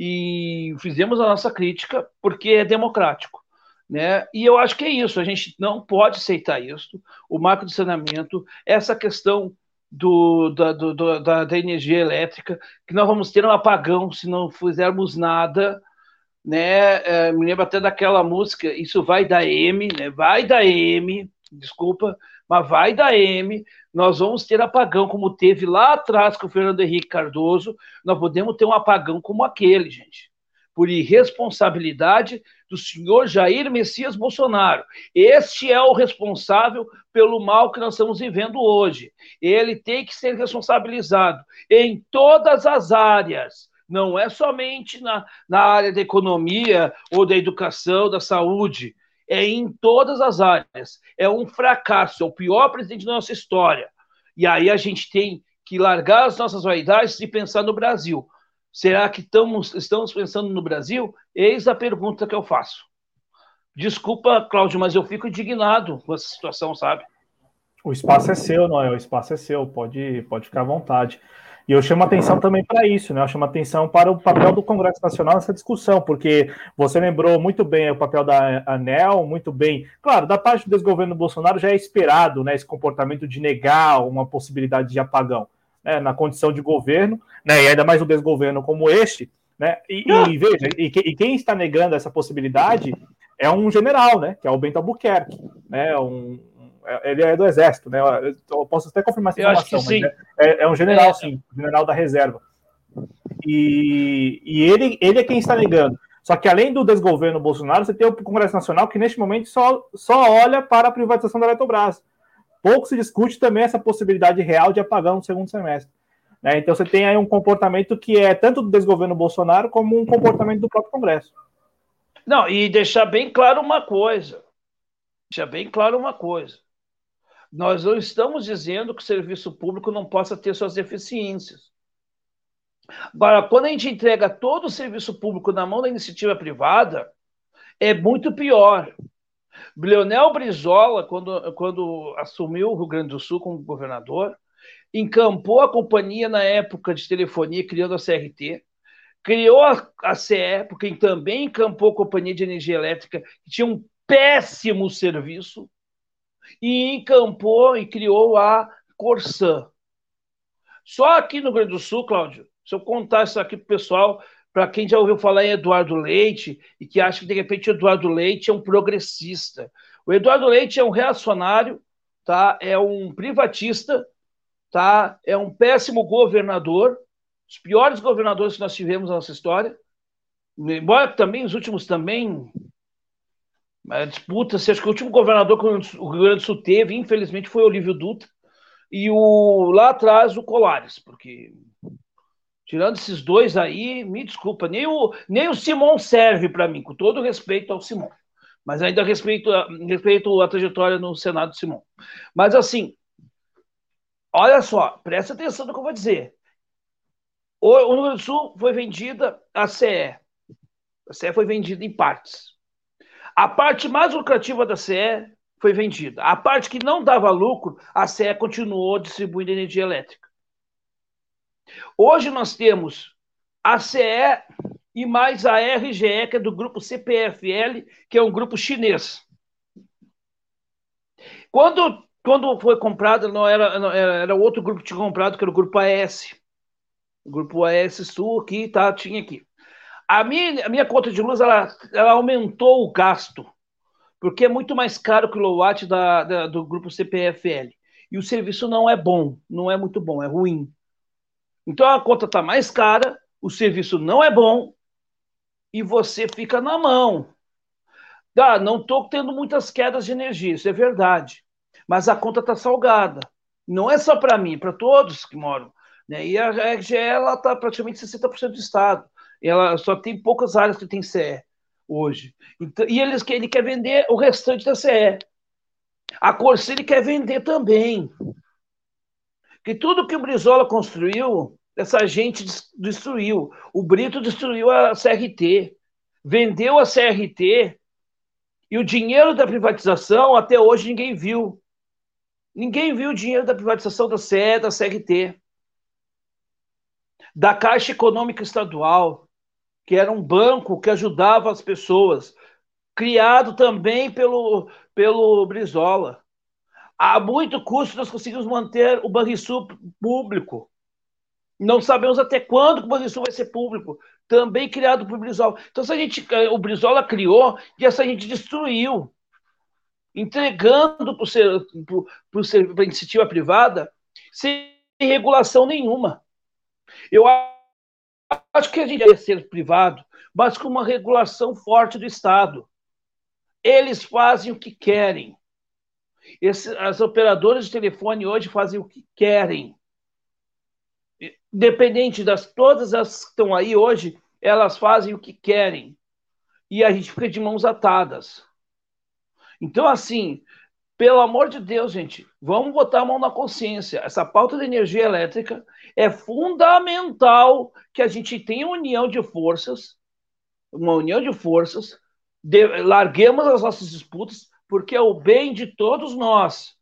e fizemos a nossa crítica, porque é democrático. Né? E eu acho que é isso, a gente não pode aceitar isso. O marco de saneamento, essa questão do, da, do, da, da, energia elétrica, que nós vamos ter um apagão se não fizermos nada, né? É, me lembro até daquela música, isso vai da M, né? Vai da M, desculpa, mas vai da M, nós vamos ter apagão como teve lá atrás com o Fernando Henrique Cardoso, nós podemos ter um apagão como aquele, gente, por irresponsabilidade do senhor Jair Messias Bolsonaro. Este é o responsável pelo mal que nós estamos vivendo hoje. Ele tem que ser responsabilizado em todas as áreas. Não é somente na, na área da economia ou da educação, da saúde. É em todas as áreas. É um fracasso, é o pior presidente da nossa história. E aí a gente tem que largar as nossas vaidades e pensar no Brasil. Será que estamos, estamos pensando no Brasil? Eis a pergunta que eu faço. Desculpa, Cláudio, mas eu fico indignado com essa situação, sabe?
O espaço é seu, Noel, o espaço é seu, pode, pode ficar à vontade. E eu chamo atenção também para isso, né? Eu chamo atenção para o papel do Congresso Nacional nessa discussão, porque você lembrou muito bem o papel da ANEL, muito bem. Claro, da parte do desgoverno Bolsonaro já é esperado né, esse comportamento de negar uma possibilidade de apagão né, na condição de governo, né, e ainda mais um desgoverno como este, né, e, e ah. veja, e, e, quem está negando essa possibilidade é um general, né, que é o Bento Albuquerque, né, um, ele é do Exército, né, eu posso até confirmar essa informação, mas é, é, é, um general, é. sim, general da reserva. E, e ele, ele é quem está negando. Só que além do desgoverno Bolsonaro, você tem o Congresso Nacional que neste momento só, só olha para a privatização da Eletrobras pouco se discute também essa possibilidade real de apagão no segundo semestre. Né? Então você tem aí um comportamento que é tanto do desgoverno Bolsonaro como um comportamento do próprio Congresso.
Não, e deixar bem claro uma coisa. deixa bem claro uma coisa. Nós não estamos dizendo que o serviço público não possa ter suas deficiências. Agora, quando a gente entrega todo o serviço público na mão da iniciativa privada, é muito pior. Leonel Brizola, quando, quando assumiu o Rio Grande do Sul como governador, encampou a companhia na época de telefonia, criando a CRT, criou a, a CE, porque também encampou a companhia de energia elétrica, que tinha um péssimo serviço, e encampou e criou a Corsã. Só aqui no Rio Grande do Sul, Cláudio, se eu contar isso aqui para o pessoal, para quem já ouviu falar em Eduardo Leite e que acha que de repente Eduardo Leite é um progressista. O Eduardo Leite é um reacionário, tá? É um privatista, tá? É um péssimo governador, os piores governadores que nós tivemos na nossa história. Embora também os últimos também a disputa, acho que o último governador que o Rio Grande do Sul teve, infelizmente, foi o Olívio Dutra e o lá atrás o Colares, porque Tirando esses dois aí, me desculpa, nem o, nem o Simon serve para mim, com todo respeito ao Simon. Mas ainda respeito, respeito a trajetória no Senado do Simon. Mas assim, olha só, presta atenção no que eu vou dizer. O, o Rio Grande do Sul foi vendida a CE. A CE foi vendida em partes. A parte mais lucrativa da CE foi vendida. A parte que não dava lucro, a CE continuou distribuindo energia elétrica. Hoje nós temos a CE e mais a RGE, que é do grupo CPFL, que é um grupo chinês. Quando, quando foi comprado, não era, não, era outro grupo que tinha comprado, que era o grupo AS. O grupo AS Sul aqui, tá, tinha aqui. A minha, a minha conta de luz, ela, ela aumentou o gasto, porque é muito mais caro que o kilowatt da, da, do grupo CPFL. E o serviço não é bom, não é muito bom, é ruim. Então a conta está mais cara, o serviço não é bom e você fica na mão. Ah, não estou tendo muitas quedas de energia, isso é verdade. Mas a conta está salgada. Não é só para mim, para todos que moram. Né? E a RGE está praticamente 60% do estado. Ela só tem poucas áreas que tem CE hoje. Então, e eles, ele quer vender o restante da CE. A Corsa ele quer vender também. Que tudo que o Brizola construiu, essa gente destruiu. O Brito destruiu a CRT, vendeu a CRT e o dinheiro da privatização até hoje ninguém viu. Ninguém viu o dinheiro da privatização da CE, da CRT, da Caixa Econômica Estadual, que era um banco que ajudava as pessoas, criado também pelo, pelo Brizola. A muito custo nós conseguimos manter o Banrisul público. Não sabemos até quando o Banrisul vai ser público, também criado por Brizola. Então, se a gente, eh, o Brizola criou e essa gente destruiu, entregando para a iniciativa privada sem regulação nenhuma. Eu acho que a gente deve ser privado, mas com uma regulação forte do Estado. Eles fazem o que querem. Esse, as operadoras de telefone hoje fazem o que querem independente das todas as que estão aí hoje, elas fazem o que querem. E a gente fica de mãos atadas. Então, assim, pelo amor de Deus, gente, vamos botar a mão na consciência. Essa pauta de energia elétrica é fundamental que a gente tenha união de forças, uma união de forças, de, larguemos as nossas disputas, porque é o bem de todos nós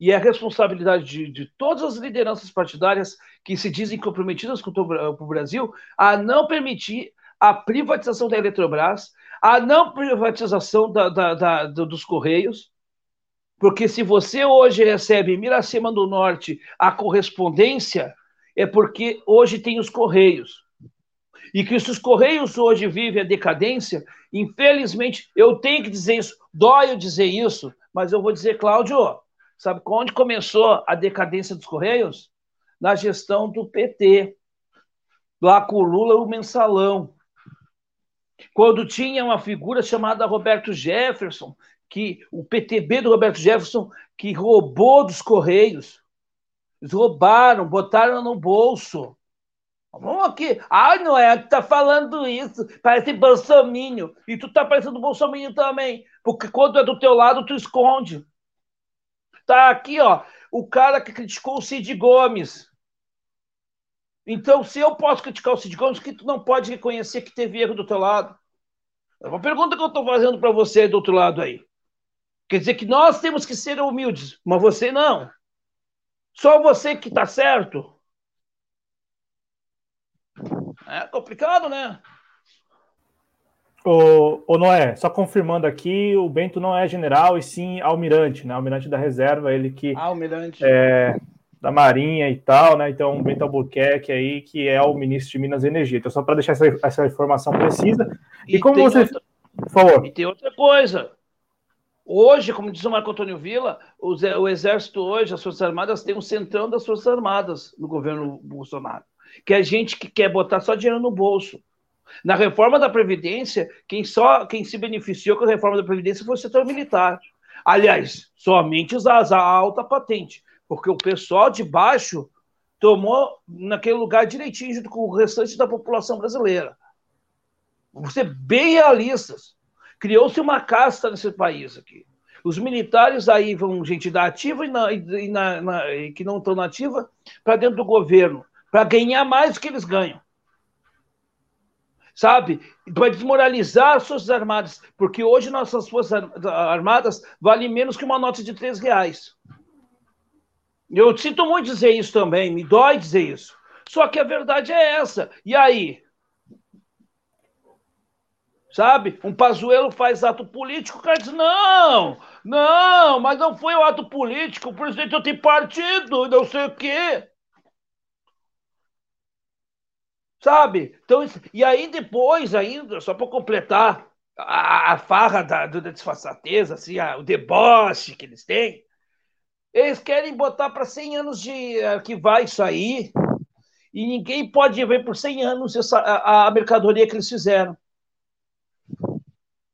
e é responsabilidade de, de, todas as lideranças partidárias que se dizem comprometidas com o Brasil a não permitir a privatização da Eletrobras, a não privatização da, da, da, dos Correios, porque se você hoje recebe em Miracema do Norte a correspondência, é porque hoje tem os Correios. E que se os Correios hoje vivem a decadência, infelizmente, eu tenho que dizer isso, dói eu dizer isso, mas eu vou dizer, Cláudio, Sabe onde começou a decadência dos Correios? Na gestão do PT, lá com o Lula o mensalão. Quando tinha uma figura chamada Roberto Jefferson, que o PTB do Roberto Jefferson, que roubou dos Correios. Eles roubaram, botaram no bolso. Vamos aqui. Ah, não é, tu tá falando isso, parece bolsominho. E tu tá parecendo bolsominho também. Porque quando é do teu lado, tu esconde. Tá aqui, ó, o cara que criticou o Cid Gomes. Então, se eu posso criticar o Cid Gomes, que tu não pode reconhecer que teve erro do teu lado? É uma pergunta que eu estou fazendo para você do outro lado aí. Quer dizer que nós temos que ser humildes, mas você não. Só você que está certo. É complicado, né?
O, o Noé, só confirmando aqui, o Bento não é general e sim almirante, né? Almirante da reserva, ele que
almirante.
é da Marinha e tal, né? Então, o Bento Albuquerque aí, que é o ministro de Minas e Energia. Então, só para deixar essa, essa, informação precisa. E, e como você. Outra...
Por favor. E tem outra coisa. Hoje, como diz o Marco Antônio Villa, o Exército hoje, as Forças Armadas, tem um centrão das Forças Armadas no governo Bolsonaro. Que é gente que quer botar só dinheiro no bolso. Na reforma da Previdência, quem só quem se beneficiou com a reforma da Previdência foi o setor militar. Aliás, somente a alta patente, porque o pessoal de baixo tomou naquele lugar direitinho junto com o restante da população brasileira. Vamos ser bem realistas. Criou-se uma casta nesse país aqui. Os militares aí vão gente da ativa e, na, e, na, na, e que não estão na ativa para dentro do governo, para ganhar mais do que eles ganham. Sabe? Para desmoralizar as Forças Armadas, porque hoje nossas Forças Armadas valem menos que uma nota de três reais. Eu sinto muito dizer isso também, me dói dizer isso. Só que a verdade é essa. E aí? Sabe? Um Pazuelo faz ato político, o cara diz: não, não, mas não foi o um ato político, o presidente não tem partido, não sei o quê. Sabe? Então, e aí depois, ainda, só para completar a, a, farra da, da disfarçatez, assim, a, o deboche que eles têm, eles querem botar para 100 anos de arquivar isso aí, e ninguém pode ver por 100 anos essa, a, a mercadoria que eles fizeram.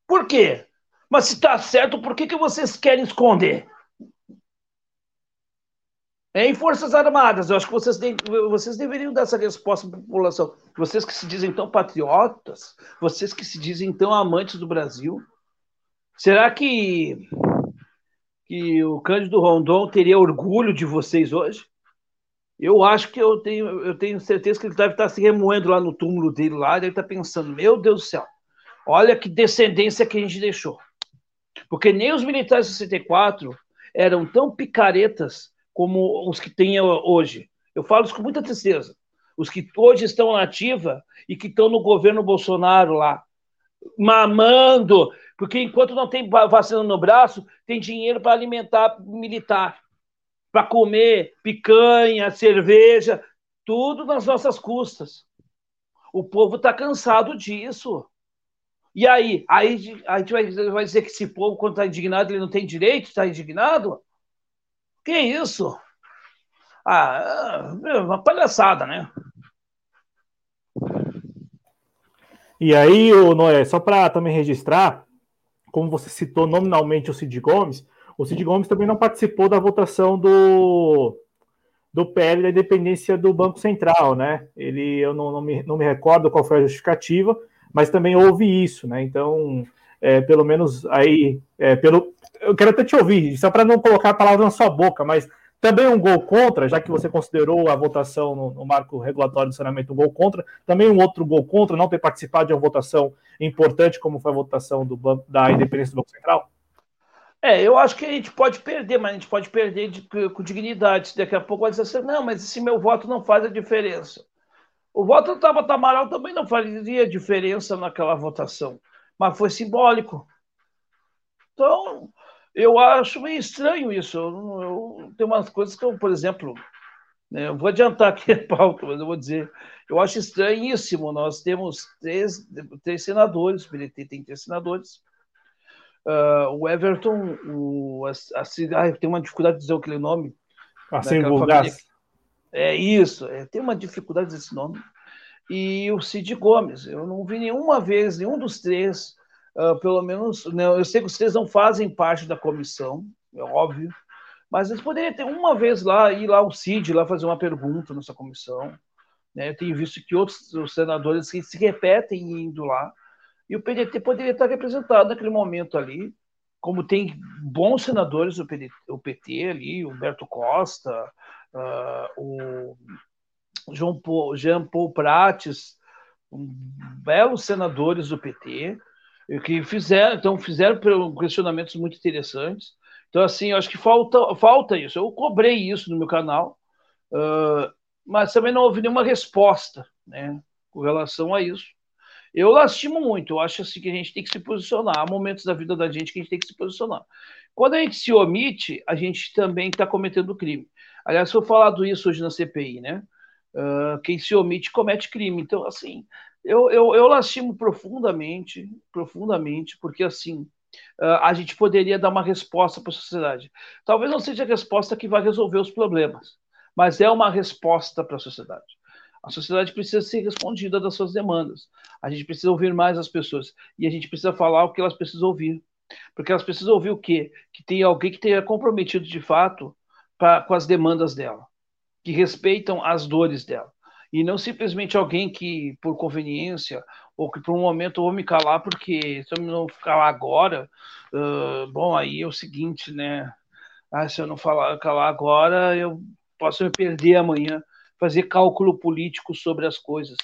Por quê? Mas se está certo, por que, que vocês querem esconder? É em Forças Armadas, eu acho que vocês, de, vocês deveriam dar essa resposta para a população. Vocês que se dizem tão patriotas, vocês que se dizem tão amantes do Brasil, será que, que o Cândido Rondon teria orgulho de vocês hoje? Eu acho que eu tenho, eu tenho certeza que ele deve estar se remoendo lá no túmulo dele, lá, deve estar pensando: meu Deus do céu, Olha que descendência que a gente deixou. Porque nem os militares de 64 eram tão picaretas como os que tem hoje. Eu falo isso com muita tristeza. Os que hoje estão na ativa e que estão no governo Bolsonaro lá, mamando, porque enquanto não tem vacina no braço, tem dinheiro para alimentar militar, para comer picanha, cerveja, tudo nas nossas custas. O povo está cansado disso. E aí? Aí a gente vai, vai dizer que esse povo, quando está indignado, ele não tem direito, está indignado? Que isso? Ah, é uma palhaçada, né?
E aí, Noé, só para também registrar, como você citou nominalmente o Cid Gomes, o Cid Gomes também não participou da votação do, do PL da independência do Banco Central, né? Ele, eu não, não, me, não me recordo qual foi a justificativa, mas também houve isso, né? Então, é, pelo menos aí, é, pelo, eu quero até te ouvir, só para não colocar a palavra na sua boca, mas também um gol contra, já que você considerou a votação no, no marco regulatório do saneamento um gol contra, também um outro gol contra, não ter participado de uma votação importante como foi a votação do da independência do Banco Central?
É, eu acho que a gente pode perder, mas a gente pode perder de, com dignidade. Daqui a pouco vai dizer assim, não, mas esse meu voto não faz a diferença. O voto do Tabata Amaral também não faria diferença naquela votação, mas foi simbólico. Então, eu acho meio estranho isso. Eu, eu tem umas coisas que eu, por exemplo, né, eu vou adiantar aqui a pauta, mas eu vou dizer, eu acho estranhíssimo. Nós temos três, três senadores, o PDT tem três senadores. Uh, o Everton, o, a, a, tem uma dificuldade de dizer aquele nome.
Assim, né, Vulgas.
É isso, é, tem uma dificuldade desse nome. E o Cid Gomes, eu não vi nenhuma vez, nenhum dos três, uh, pelo menos, né, eu sei que os três não fazem parte da comissão, é óbvio, mas eles poderiam ter uma vez lá, ir lá o Cid lá fazer uma pergunta nessa comissão, Né? Eu tenho visto que outros senadores se repetem indo lá. E o PDT poderia estar representado naquele momento ali, como tem bons senadores do PDT, o PT ali, Humberto Costa, uh, o João Paul, Jean Paul Prates, um, belos senadores do PT, que fizeram, então fizeram questionamentos muito interessantes. Então, assim, eu acho que falta, falta isso. Eu cobrei isso no meu canal, uh, mas também não houve nenhuma resposta né, com relação a isso. Eu lastimo muito, eu acho assim que a gente tem que se posicionar. Há momentos da vida da gente que a gente tem que se posicionar. Quando a gente se omite, a gente também está cometendo crime. Aliás, foi falado isso hoje na CPI, né? Uh, quem se omite comete crime. Então, assim, eu, eu, eu lastimo profundamente, profundamente, porque assim, uh, a gente poderia dar uma resposta para a sociedade. Talvez não seja a resposta que vai resolver os problemas, mas é uma resposta para a sociedade. A sociedade precisa ser respondida das suas demandas. A gente precisa ouvir mais as pessoas. E a gente precisa falar o que elas precisam ouvir. Porque elas precisam ouvir o quê? Que tem alguém que tenha comprometido de fato pra, com as demandas dela, que respeitam as dores dela. E não simplesmente alguém que, por conveniência, ou que por um momento eu vou me calar, porque se eu não calar agora, uh, bom, aí é o seguinte, né? Ah, se eu não falar, calar agora, eu posso me perder amanhã, fazer cálculo político sobre as coisas.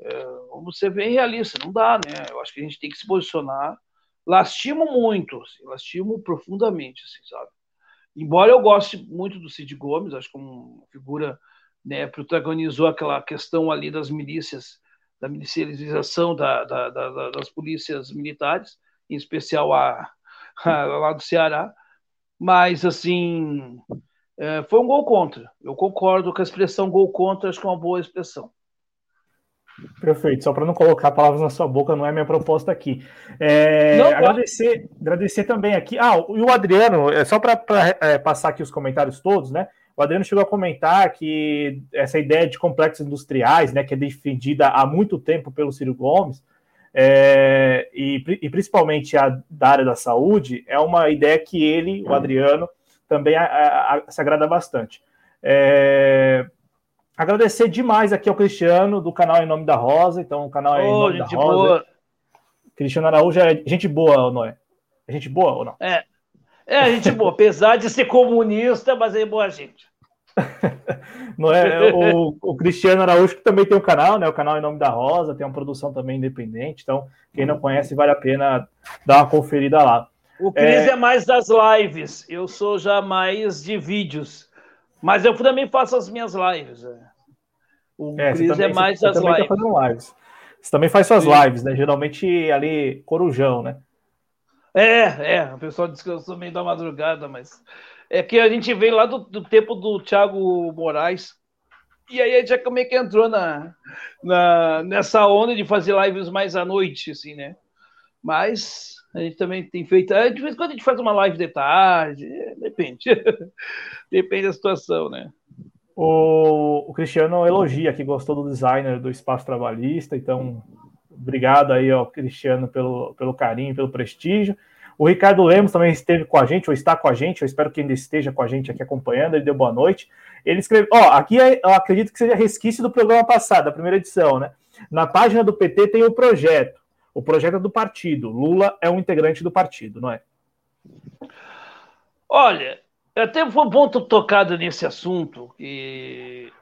Uh, vamos ser bem realista, não dá, né? Eu acho que a gente tem que se posicionar. Lastimo muito, assim, lastimo profundamente, assim, sabe? Embora eu goste muito do Cid Gomes, acho que uma figura, né, protagonizou aquela questão ali das milícias, da milicialização da, da, da, das polícias militares, em especial a, a, lá do Ceará, mas assim é, foi um gol contra. Eu concordo com a expressão gol contra, acho que é uma boa expressão.
Perfeito, só para não colocar palavras na sua boca, não é minha proposta aqui. É, não, agradecer, agradecer também aqui. Ah, e o Adriano, é só para é, passar aqui os comentários todos, né? O Adriano chegou a comentar que essa ideia de complexos industriais, né, que é defendida há muito tempo pelo Ciro Gomes, é, e, e, principalmente a da área da saúde, é uma ideia que ele, o Adriano, também a, a, a, se agrada bastante. É, Agradecer demais aqui ao Cristiano, do canal Em Nome da Rosa. Então, o canal é Em Nome da Rosa. Boa. Cristiano Araújo é gente boa, não é? É gente boa ou não?
É. É gente boa, apesar de ser comunista, mas é boa gente.
não é? O, o, Cristiano Araújo que também tem um canal, né? O canal Em Nome da Rosa, tem uma produção também independente. Então, quem não conhece, vale a pena dar uma conferida lá.
O Cris é... é mais das lives, eu sou já mais de vídeos. Mas eu também faço as minhas lives. É.
O é, Cris é mais você, das você lives. Tá lives. Você também faz suas Sim. lives, né? Geralmente ali, corujão, né?
É, é. O pessoal diz que eu sou meio da madrugada, mas. É que a gente veio lá do, do tempo do Thiago Moraes. E aí a gente já meio que entrou na, na, nessa onda de fazer lives mais à noite, assim, né? Mas a gente também tem feito. De vez em quando a gente faz uma live de tarde, depende. depende da situação, né?
O, o, Cristiano elogia que gostou do designer do espaço trabalhista, então obrigado aí ao Cristiano pelo, pelo carinho, pelo prestígio. O Ricardo Lemos também esteve com a gente, ou está com a gente, eu espero que ainda esteja com a gente aqui acompanhando, ele deu boa noite. Ele escreveu, ó, aqui é, eu acredito que seja resquício do programa passado, da primeira edição, né? Na página do PT tem o projeto. O projeto é do partido. Lula é um integrante do partido, não é?
Olha, até foi bom tocado nesse assunto. E...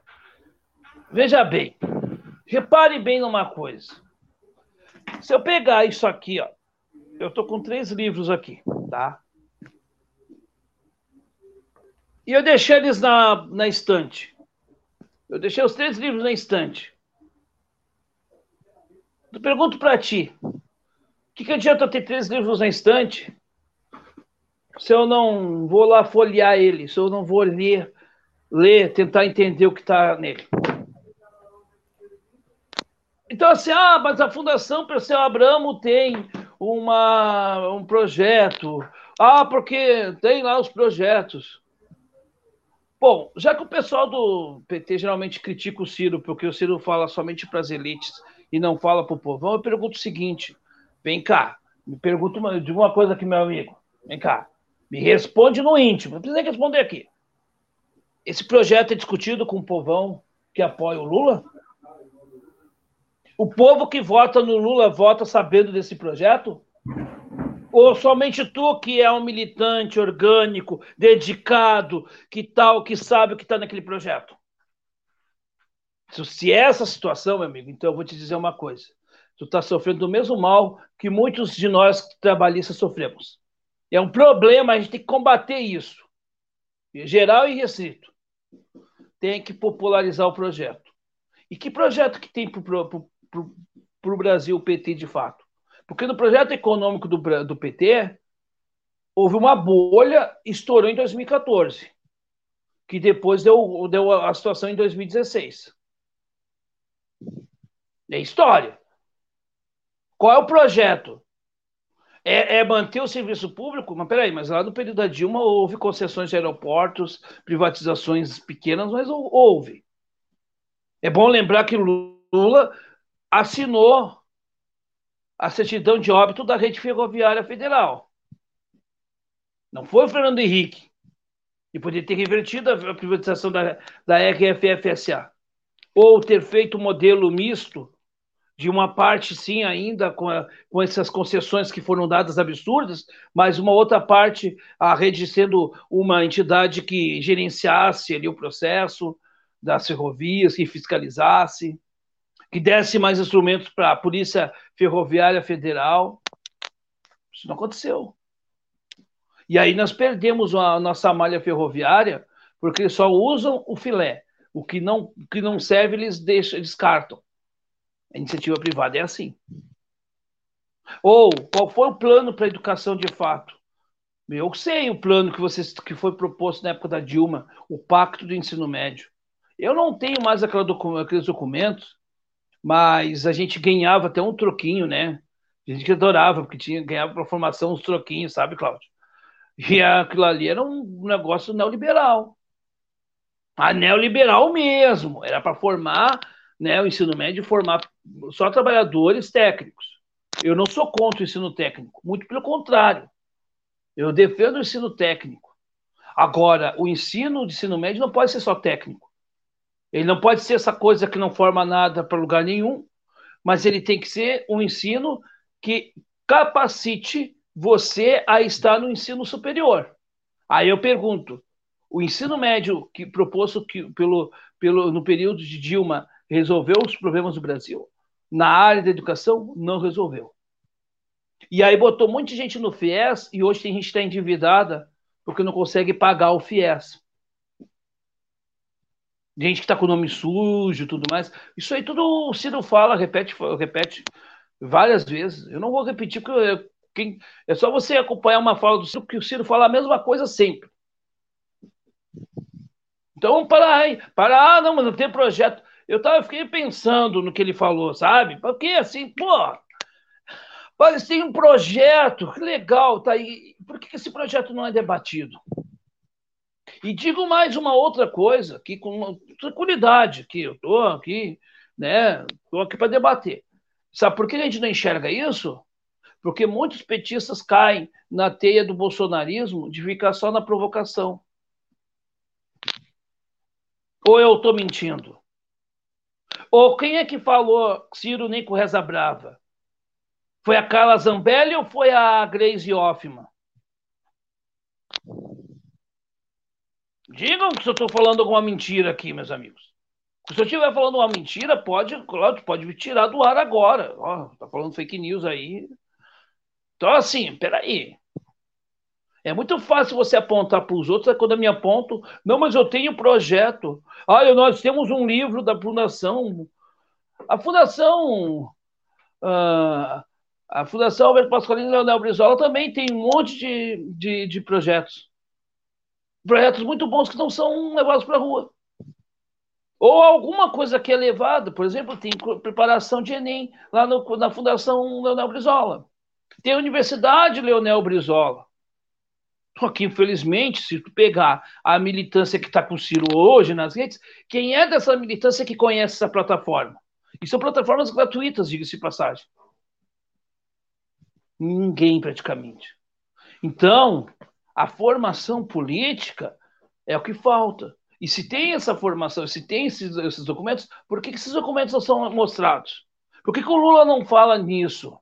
Veja bem, repare bem numa coisa. Se eu pegar isso aqui, ó, eu tô com três livros aqui, tá? E eu deixei eles na, na estante. Eu deixei os três livros na estante. Eu pergunto para ti, o que, que adianta ter três livros na estante se eu não vou lá folhear ele, se eu não vou ler, ler tentar entender o que está nele. Então, assim, ah, mas a Fundação Perseu Abramo tem uma, um projeto. Ah, porque tem lá os projetos. Bom, já que o pessoal do PT geralmente critica o Ciro, porque o Ciro fala somente para as elites e não fala para o povão, eu pergunto o seguinte: vem cá, me pergunta uma, de uma coisa aqui, meu amigo. Vem cá. Me responde no íntimo, não precisa responder aqui. Esse projeto é discutido com o povão que apoia o Lula? O povo que vota no Lula vota sabendo desse projeto? Ou somente tu que é um militante orgânico, dedicado, que tal, que sabe o que está naquele projeto? Se é essa situação, meu amigo, então eu vou te dizer uma coisa. Tu está sofrendo do mesmo mal que muitos de nós trabalhistas sofremos. É um problema, a gente tem que combater isso. Geral e restrito. Tem que popularizar o projeto. E que projeto que tem para o Brasil o PT de fato? Porque no projeto econômico do, do PT, houve uma bolha, estourou em 2014, que depois deu, deu a situação em 2016. É história. Qual é o projeto? É, é, manter o serviço público? Mas peraí, mas lá no período da Dilma houve concessões de aeroportos, privatizações pequenas, mas houve. É bom lembrar que Lula assinou a certidão de óbito da rede ferroviária federal. Não foi o Fernando Henrique. E poderia ter revertido a privatização da, da RFFSA. Ou ter feito um modelo misto de uma parte, sim, ainda com, a, com essas concessões que foram dadas absurdas, mas uma outra parte, a rede sendo uma entidade que gerenciasse ali o processo das ferrovias, que fiscalizasse que desse mais instrumentos para a Polícia Ferroviária Federal. Isso não aconteceu. E aí nós perdemos a nossa malha ferroviária porque só usam o filé. O que não, o que não serve, eles deixam, descartam. A iniciativa privada é assim. Ou qual foi o plano para a educação de fato? Eu sei o plano que, vocês, que foi proposto na época da Dilma, o Pacto do Ensino Médio. Eu não tenho mais docu aqueles documentos, mas a gente ganhava até um troquinho, né? A gente adorava, porque tinha, ganhava para formação uns troquinhos, sabe, Cláudio? E aquilo ali era um negócio neoliberal. A neoliberal mesmo, era para formar, né, o ensino médio, formar só trabalhadores técnicos. Eu não sou contra o ensino técnico, muito pelo contrário. Eu defendo o ensino técnico. Agora, o ensino de ensino médio não pode ser só técnico. Ele não pode ser essa coisa que não forma nada para lugar nenhum, mas ele tem que ser um ensino que capacite você a estar no ensino superior. Aí eu pergunto: o ensino médio que proposto que, pelo, pelo, no período de Dilma resolveu os problemas do Brasil? Na área da educação, não resolveu. E aí botou muita gente no FIES e hoje tem gente que está endividada porque não consegue pagar o FIES gente que está com o nome sujo tudo mais. Isso aí tudo o Ciro fala, repete, repete várias vezes. Eu não vou repetir, porque quem, é só você acompanhar uma fala do Ciro, porque o Ciro fala a mesma coisa sempre. Então parar aí. Parar, ah, não, mas não tem projeto. Eu tava, fiquei pensando no que ele falou, sabe? Porque assim, pô, mas tem um projeto, que legal, tá aí. Por que esse projeto não é debatido? E digo mais uma outra coisa, aqui com tranquilidade, que eu estou aqui, né? Estou aqui para debater. Sabe por que a gente não enxerga isso? Porque muitos petistas caem na teia do bolsonarismo de ficar só na provocação. Ou eu estou mentindo? Ou quem é que falou Ciro nem com reza brava? Foi a Carla Zambelli ou foi a Grace Hoffman? Digam que se eu estou falando alguma mentira aqui, meus amigos. Se eu estiver falando uma mentira, pode, claro, pode me tirar do ar agora. Ó, tá falando fake news aí. Então, assim, peraí. É muito fácil você apontar para os outros, é quando eu me aponto, não, mas eu tenho projeto. Olha, nós temos um livro da Fundação. A Fundação. Uh, a Fundação Alberto Pasqualino e Leonel Brizola também tem um monte de, de, de projetos projetos muito bons que não são levados para a rua. Ou alguma coisa que é levada, por exemplo, tem preparação de Enem lá no, na Fundação Leonel Brizola. Tem a Universidade Leonel Brizola. Só que, infelizmente, se tu pegar a militância que está com o Ciro hoje nas redes, quem é dessa militância que conhece essa plataforma? E são plataformas gratuitas, diga-se de passagem. Ninguém, praticamente. Então, a formação política é o que falta. E se tem essa formação, se tem esses, esses documentos, por que, que esses documentos não são mostrados? Por que, que o Lula não fala nisso?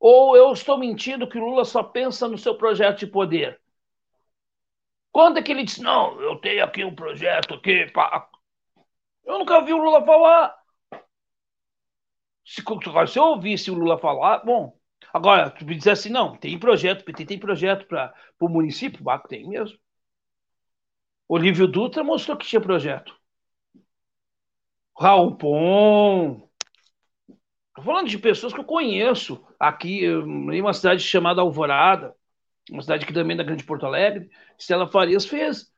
Ou eu estou mentindo que o Lula só pensa no seu projeto de poder? Quando é que ele diz, não, eu tenho aqui um projeto aqui, pá. Eu nunca vi o Lula falar. Se, se eu ouvisse o Lula falar, bom. Agora, tu me dizer assim, não, tem projeto, PT tem projeto para o município, o tem mesmo. Olívio Dutra mostrou que tinha projeto. Raul Pom. Estou falando de pessoas que eu conheço aqui em uma cidade chamada Alvorada, uma cidade que também é da Grande Porto Alegre. Stella Farias fez,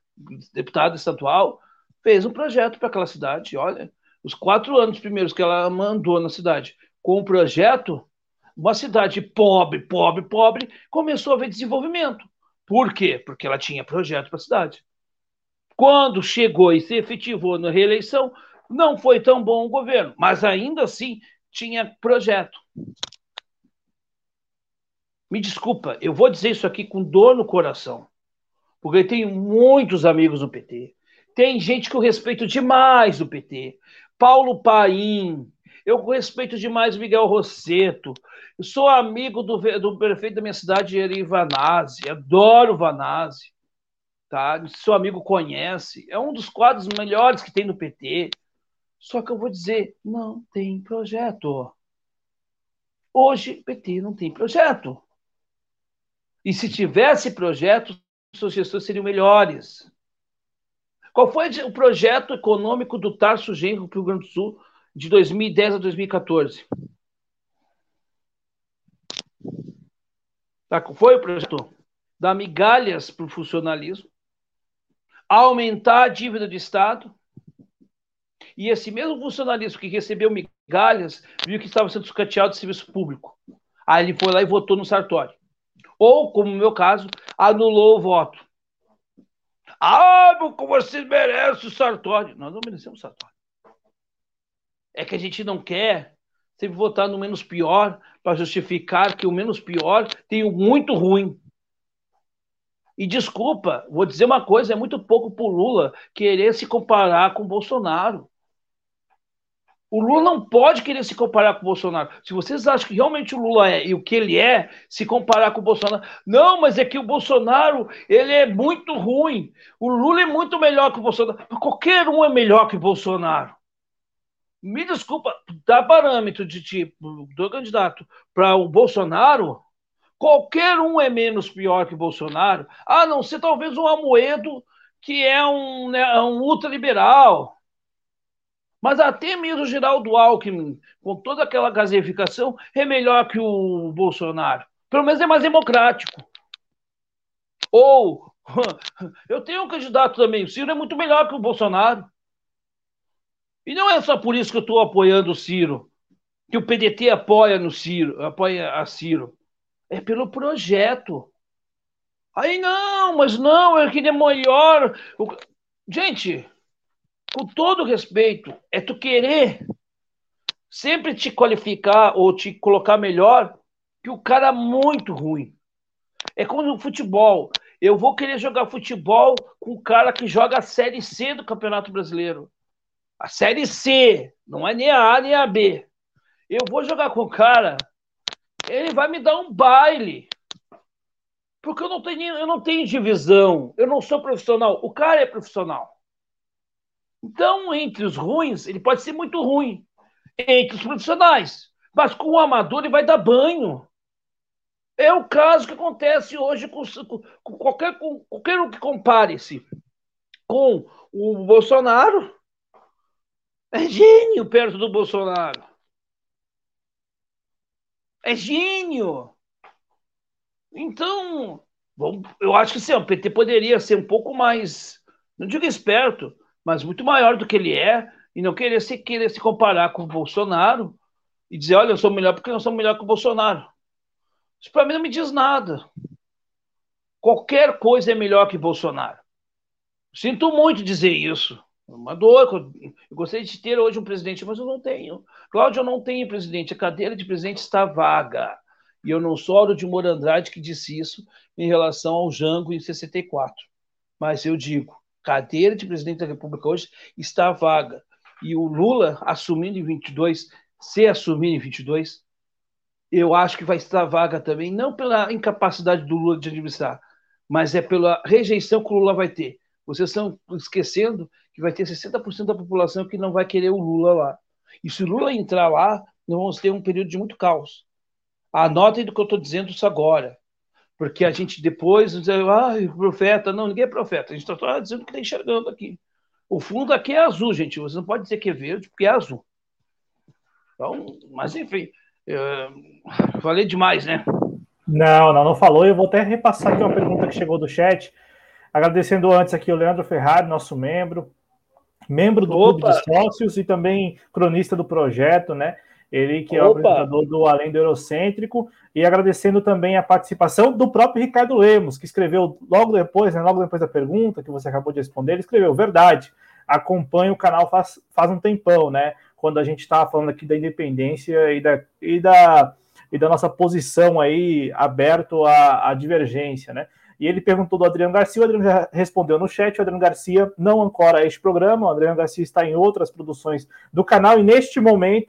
deputada estadual, fez um projeto para aquela cidade. Olha, os quatro anos primeiros que ela mandou na cidade com o projeto, uma cidade pobre, pobre, pobre, começou a ver desenvolvimento. Por quê? Porque ela tinha projeto para a cidade. Quando chegou e se efetivou na reeleição, não foi tão bom o governo, mas ainda assim tinha projeto. Me desculpa, eu vou dizer isso aqui com dor no coração, porque eu tenho muitos amigos no PT. Tem gente que eu respeito demais do PT. Paulo Paim, eu respeito demais Miguel Rosseto. Eu sou amigo do, do prefeito da minha cidade, Eri Vanazzi. Adoro Vanazzi. Tá? Seu amigo conhece. É um dos quadros melhores que tem no PT. Só que eu vou dizer, não tem projeto. Hoje, PT não tem projeto. E se tivesse projeto, suas gestões seriam melhores. Qual foi o projeto econômico do Tarso Genro Rio Grande do Sul de 2010 a 2014? Tá, foi o projeto dar migalhas para o funcionalismo, aumentar a dívida do Estado, e esse mesmo funcionalismo que recebeu migalhas viu que estava sendo sucateado de serviço público. Aí ele foi lá e votou no Sartori ou, como no meu caso, anulou o voto. Ah, como vocês merecem o Sartori. Nós não merecemos o Sartori. É que a gente não quer sempre votar no menos pior para justificar que o menos pior tem o muito ruim. E desculpa, vou dizer uma coisa: é muito pouco para o Lula querer se comparar com o Bolsonaro. O Lula não pode querer se comparar com o Bolsonaro. Se vocês acham que realmente o Lula é e o que ele é, se comparar com o Bolsonaro. Não, mas é que o Bolsonaro ele é muito ruim. O Lula é muito melhor que o Bolsonaro. Qualquer um é melhor que o Bolsonaro. Me desculpa, dá parâmetro de tipo do candidato para o Bolsonaro, qualquer um é menos pior que o Bolsonaro, a não ser talvez um Amoedo, que é um, né, um ultraliberal mas até mesmo o Geraldo Alckmin, com toda aquela gaseificação, é melhor que o Bolsonaro. Pelo menos é mais democrático. Ou, eu tenho um candidato também, o Ciro é muito melhor que o Bolsonaro. E não é só por isso que eu estou apoiando o Ciro, que o PDT apoia no Ciro, apoia a Ciro. É pelo projeto. Aí não, mas não, eu queria melhor. Gente, com todo respeito, é tu querer sempre te qualificar ou te colocar melhor que o cara muito ruim. É como no futebol. Eu vou querer jogar futebol com o cara que joga a Série C do Campeonato Brasileiro. A Série C, não é nem a A nem a B. Eu vou jogar com o cara, ele vai me dar um baile. Porque eu não tenho, eu não tenho divisão, eu não sou profissional. O cara é profissional. Então, entre os ruins, ele pode ser muito ruim. Entre os profissionais. Mas com o amador, ele vai dar banho. É o caso que acontece hoje com, com qualquer, com qualquer um que compare-se com o Bolsonaro. É gênio perto do Bolsonaro. É gênio. Então, bom, eu acho que sim, o PT poderia ser um pouco mais, não digo esperto, mas muito maior do que ele é, e não querer se, querer se comparar com o Bolsonaro e dizer, olha, eu sou melhor porque eu sou melhor que o Bolsonaro. Isso para mim não me diz nada. Qualquer coisa é melhor que Bolsonaro. Sinto muito dizer isso. É uma dor. Eu gostaria de ter hoje um presidente, mas eu não tenho. Cláudio, eu não tenho presidente. A cadeira de presidente está vaga. E eu não sou Auro de Moura Andrade que disse isso em relação ao Jango em 64. Mas eu digo, cadeira de presidente da República hoje está vaga. E o Lula, assumindo em 22, se assumir em 22, eu acho que vai estar vaga também, não pela incapacidade do Lula de administrar, mas é pela rejeição que o Lula vai ter. Vocês estão esquecendo que vai ter 60% da população que não vai querer o Lula lá. E se o Lula entrar lá, nós vamos ter um período de muito caos. Anotem do que eu estou dizendo isso agora. Porque a gente depois diz, ah, profeta. Não, ninguém é profeta. A gente está dizendo que está enxergando aqui. O fundo aqui é azul, gente. Você não pode dizer que é verde, porque é azul. Então, mas enfim, falei demais, né?
Não, não, não falou. Eu vou até repassar aqui uma pergunta que chegou do chat. Agradecendo antes aqui o Leandro Ferrari, nosso membro, membro do Opa. Clube de Sócios e também cronista do projeto, né? Ele que é Opa. o apresentador do Além do Eurocêntrico, e agradecendo também a participação do próprio Ricardo Lemos, que escreveu logo depois, né, logo depois da pergunta que você acabou de responder, ele escreveu, verdade, acompanha o canal faz, faz um tempão, né? Quando a gente estava falando aqui da independência e da, e da, e da nossa posição aí aberto à, à divergência, né? E ele perguntou do Adriano Garcia, o Adriano já respondeu no chat, o Adriano Garcia não ancora este programa, o Adriano Garcia está em outras produções do canal e neste momento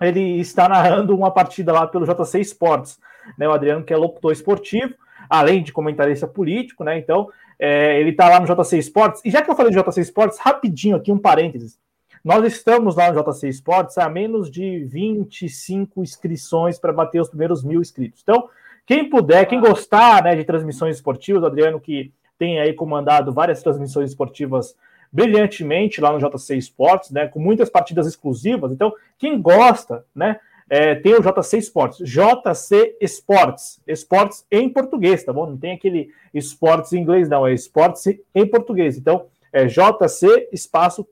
ele está narrando uma partida lá pelo JC Sports, né? O Adriano que é locutor esportivo, além de comentarista político, né? Então, é, ele está lá no JC Sports. E já que eu falei de JC Sports, rapidinho aqui um parênteses. Nós estamos lá no JC Sports a menos de 25 inscrições para bater os primeiros mil inscritos. Então, quem puder, quem gostar né, de transmissões esportivas, o Adriano que tem aí comandado várias transmissões esportivas brilhantemente lá no JC Esportes, né, com muitas partidas exclusivas. Então, quem gosta, né, é, tem o JC Esportes, JC Esportes, esportes em português, tá bom? Não tem aquele esportes em inglês, não, é esportes em português. Então, é JC espaço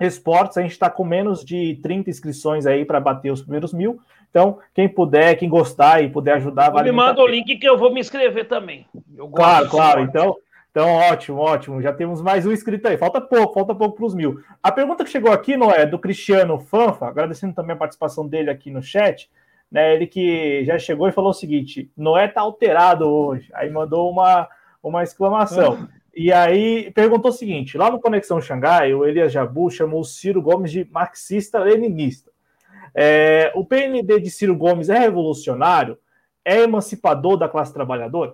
esportes, a gente está com menos de 30 inscrições aí para bater os primeiros mil. Então, quem puder, quem gostar e puder ajudar,
vale Me manda o link que eu vou me inscrever também.
claro, claro. Então, então, ótimo, ótimo. Já temos mais um inscrito aí. Falta pouco, falta pouco para os mil. A pergunta que chegou aqui, não é do Cristiano Fanfa, agradecendo também a participação dele aqui no chat. Né, ele que já chegou e falou o seguinte: Noé tá alterado hoje. Aí mandou uma, uma exclamação. E aí perguntou o seguinte: lá no Conexão Xangai, o Elias Jabu chamou o Ciro Gomes de marxista-leninista. É, o PND de Ciro Gomes é revolucionário? É emancipador da classe trabalhadora?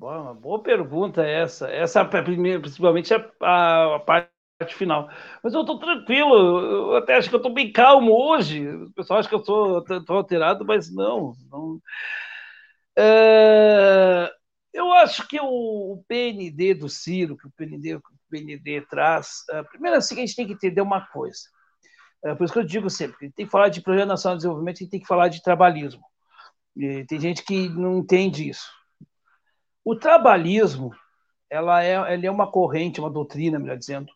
Boa, uma boa pergunta essa. Essa, principalmente, a, a, a parte final. Mas eu estou tranquilo, eu até acho que eu estou bem calmo hoje. O pessoal acha que eu estou alterado, mas não. não. É, eu acho que o, o, PND do Ciro, que o PND, o PND traz, é, primeiro assim, a gente tem que entender uma coisa. É, por isso que eu digo sempre, tem que falar de Projeto Nacional de Desenvolvimento e tem que falar de trabalhismo. E tem gente que não entende isso. O trabalhismo, ela é, ela é uma corrente, uma doutrina, melhor dizendo.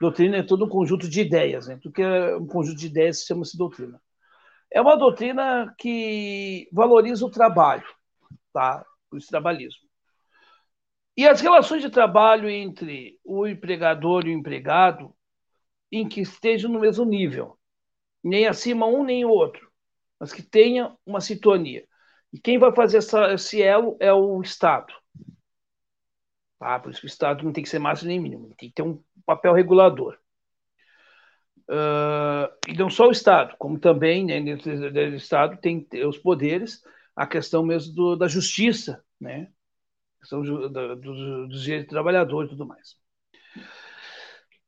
Doutrina é todo um conjunto de ideias, né? Tudo que é um conjunto de ideias chama-se doutrina. É uma doutrina que valoriza o trabalho, tá? O trabalhismo. E as relações de trabalho entre o empregador e o empregado, em que estejam no mesmo nível, nem acima um nem o outro, mas que tenha uma sintonia. E quem vai fazer essa, esse elo é o Estado. Tá? Por isso que o Estado não tem que ser máximo nem mínimo, tem que ter um papel regulador. Uh, e não só o Estado, como também né, dentro do Estado tem os poderes, a questão mesmo do, da justiça, né? A questão do, do, dos direitos do trabalhador e tudo mais.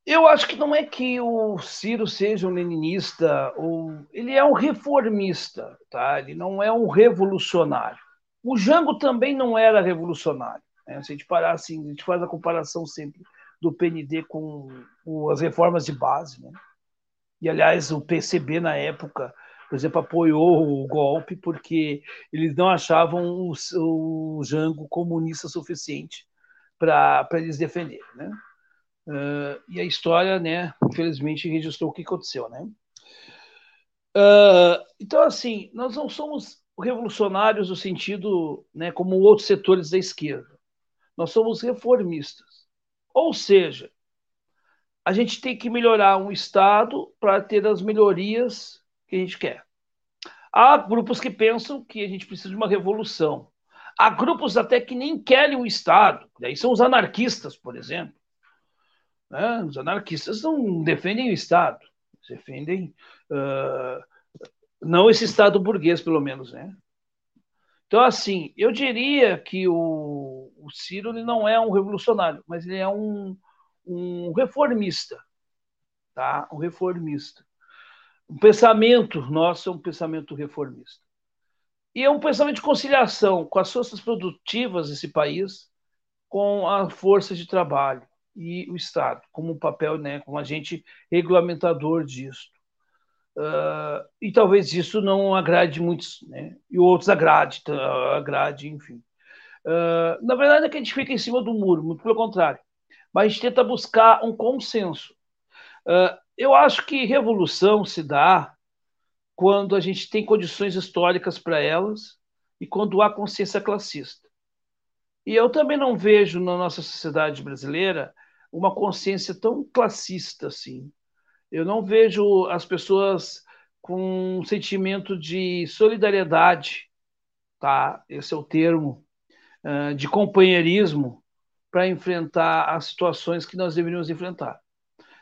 Eu acho que não é que o Ciro seja um leninista, ou ele é um reformista, tá? Ele não é um revolucionário. O Jango também não era revolucionário. Né? Se a gente parar assim, a gente faz a comparação sempre do PND com, as reformas de base, né? E aliás, o PCB na época, por exemplo, apoiou o golpe porque eles não achavam o, o Jango comunista suficiente para eles defenderem, né? Uh, e a história, né, infelizmente, registrou o que aconteceu, né? Uh, então, assim, nós não somos revolucionários no sentido, né, como outros setores da esquerda. Nós somos reformistas. Ou seja, a gente tem que melhorar um Estado para ter as melhorias que a gente quer. Há grupos que pensam que a gente precisa de uma revolução. Há grupos até que nem querem o Estado. Daí são os anarquistas, por exemplo. Né? Os anarquistas não defendem o Estado. defendem uh, não esse Estado burguês, pelo menos, né? Então, assim, eu diria que o, o Ciro ele não é um revolucionário, mas ele é um, um reformista, tá? Um reformista. O pensamento nosso é um pensamento reformista. E é um pensamento de conciliação com as forças produtivas desse país, com a força de trabalho e o Estado, como um papel, né, como agente regulamentador disso. Uh, e talvez isso não agrade muitos, né? e outros agrade, agrade enfim. Uh, na verdade, é que a gente fica em cima do muro, muito pelo contrário. Mas a gente tenta buscar um consenso. Uh, eu acho que revolução se dá quando a gente tem condições históricas para elas e quando há consciência classista. E eu também não vejo na nossa sociedade brasileira uma consciência tão classista assim. Eu não vejo as pessoas com um sentimento de solidariedade, tá? Esse é o termo, de companheirismo para enfrentar as situações que nós deveríamos enfrentar.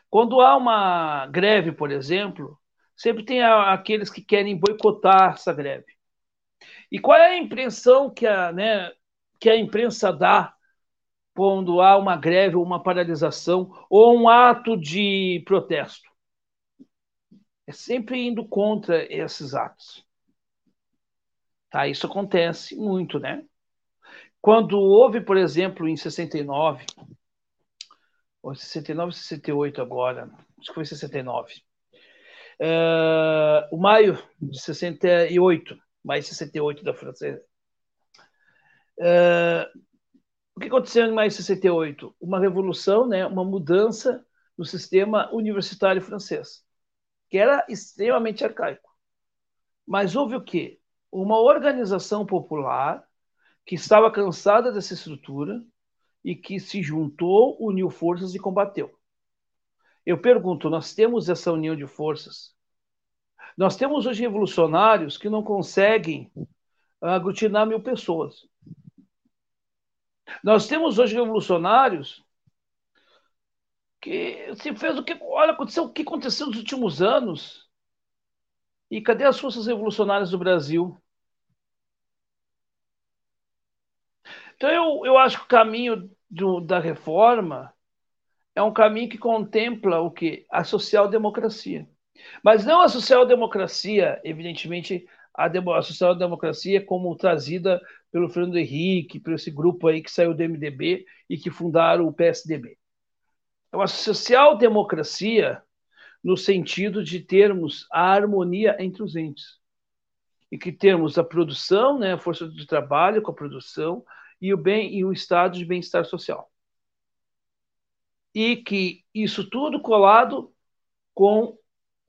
Quando há uma greve, por exemplo, sempre tem aqueles que querem boicotar essa greve. E qual é a impressão que a, né, que a imprensa dá quando há uma greve ou uma paralisação ou um ato de protesto? é sempre indo contra esses atos. Tá? Isso acontece muito, né? Quando houve, por exemplo, em 69, ou 69, 68 agora, acho que foi 69, é, o maio de 68, maio de 68 da França. É, o que aconteceu em maio de 68? Uma revolução, né, uma mudança no sistema universitário francês que era extremamente arcaico. Mas houve o quê? Uma organização popular que estava cansada dessa estrutura e que se juntou, uniu forças e combateu. Eu pergunto, nós temos essa união de forças? Nós temos hoje revolucionários que não conseguem aglutinar mil pessoas. Nós temos hoje revolucionários que se fez o que. Olha, aconteceu o que aconteceu nos últimos anos. E cadê as forças revolucionárias do Brasil? Então, eu, eu acho que o caminho do, da reforma é um caminho que contempla o que? A social-democracia. Mas não a social-democracia, evidentemente, a, a social-democracia como trazida pelo Fernando Henrique, por esse grupo aí que saiu do MDB e que fundaram o PSDB. É uma social-democracia no sentido de termos a harmonia entre os entes. E que temos a produção, né, a força de trabalho com a produção e o bem e o estado de bem-estar social. E que isso tudo colado com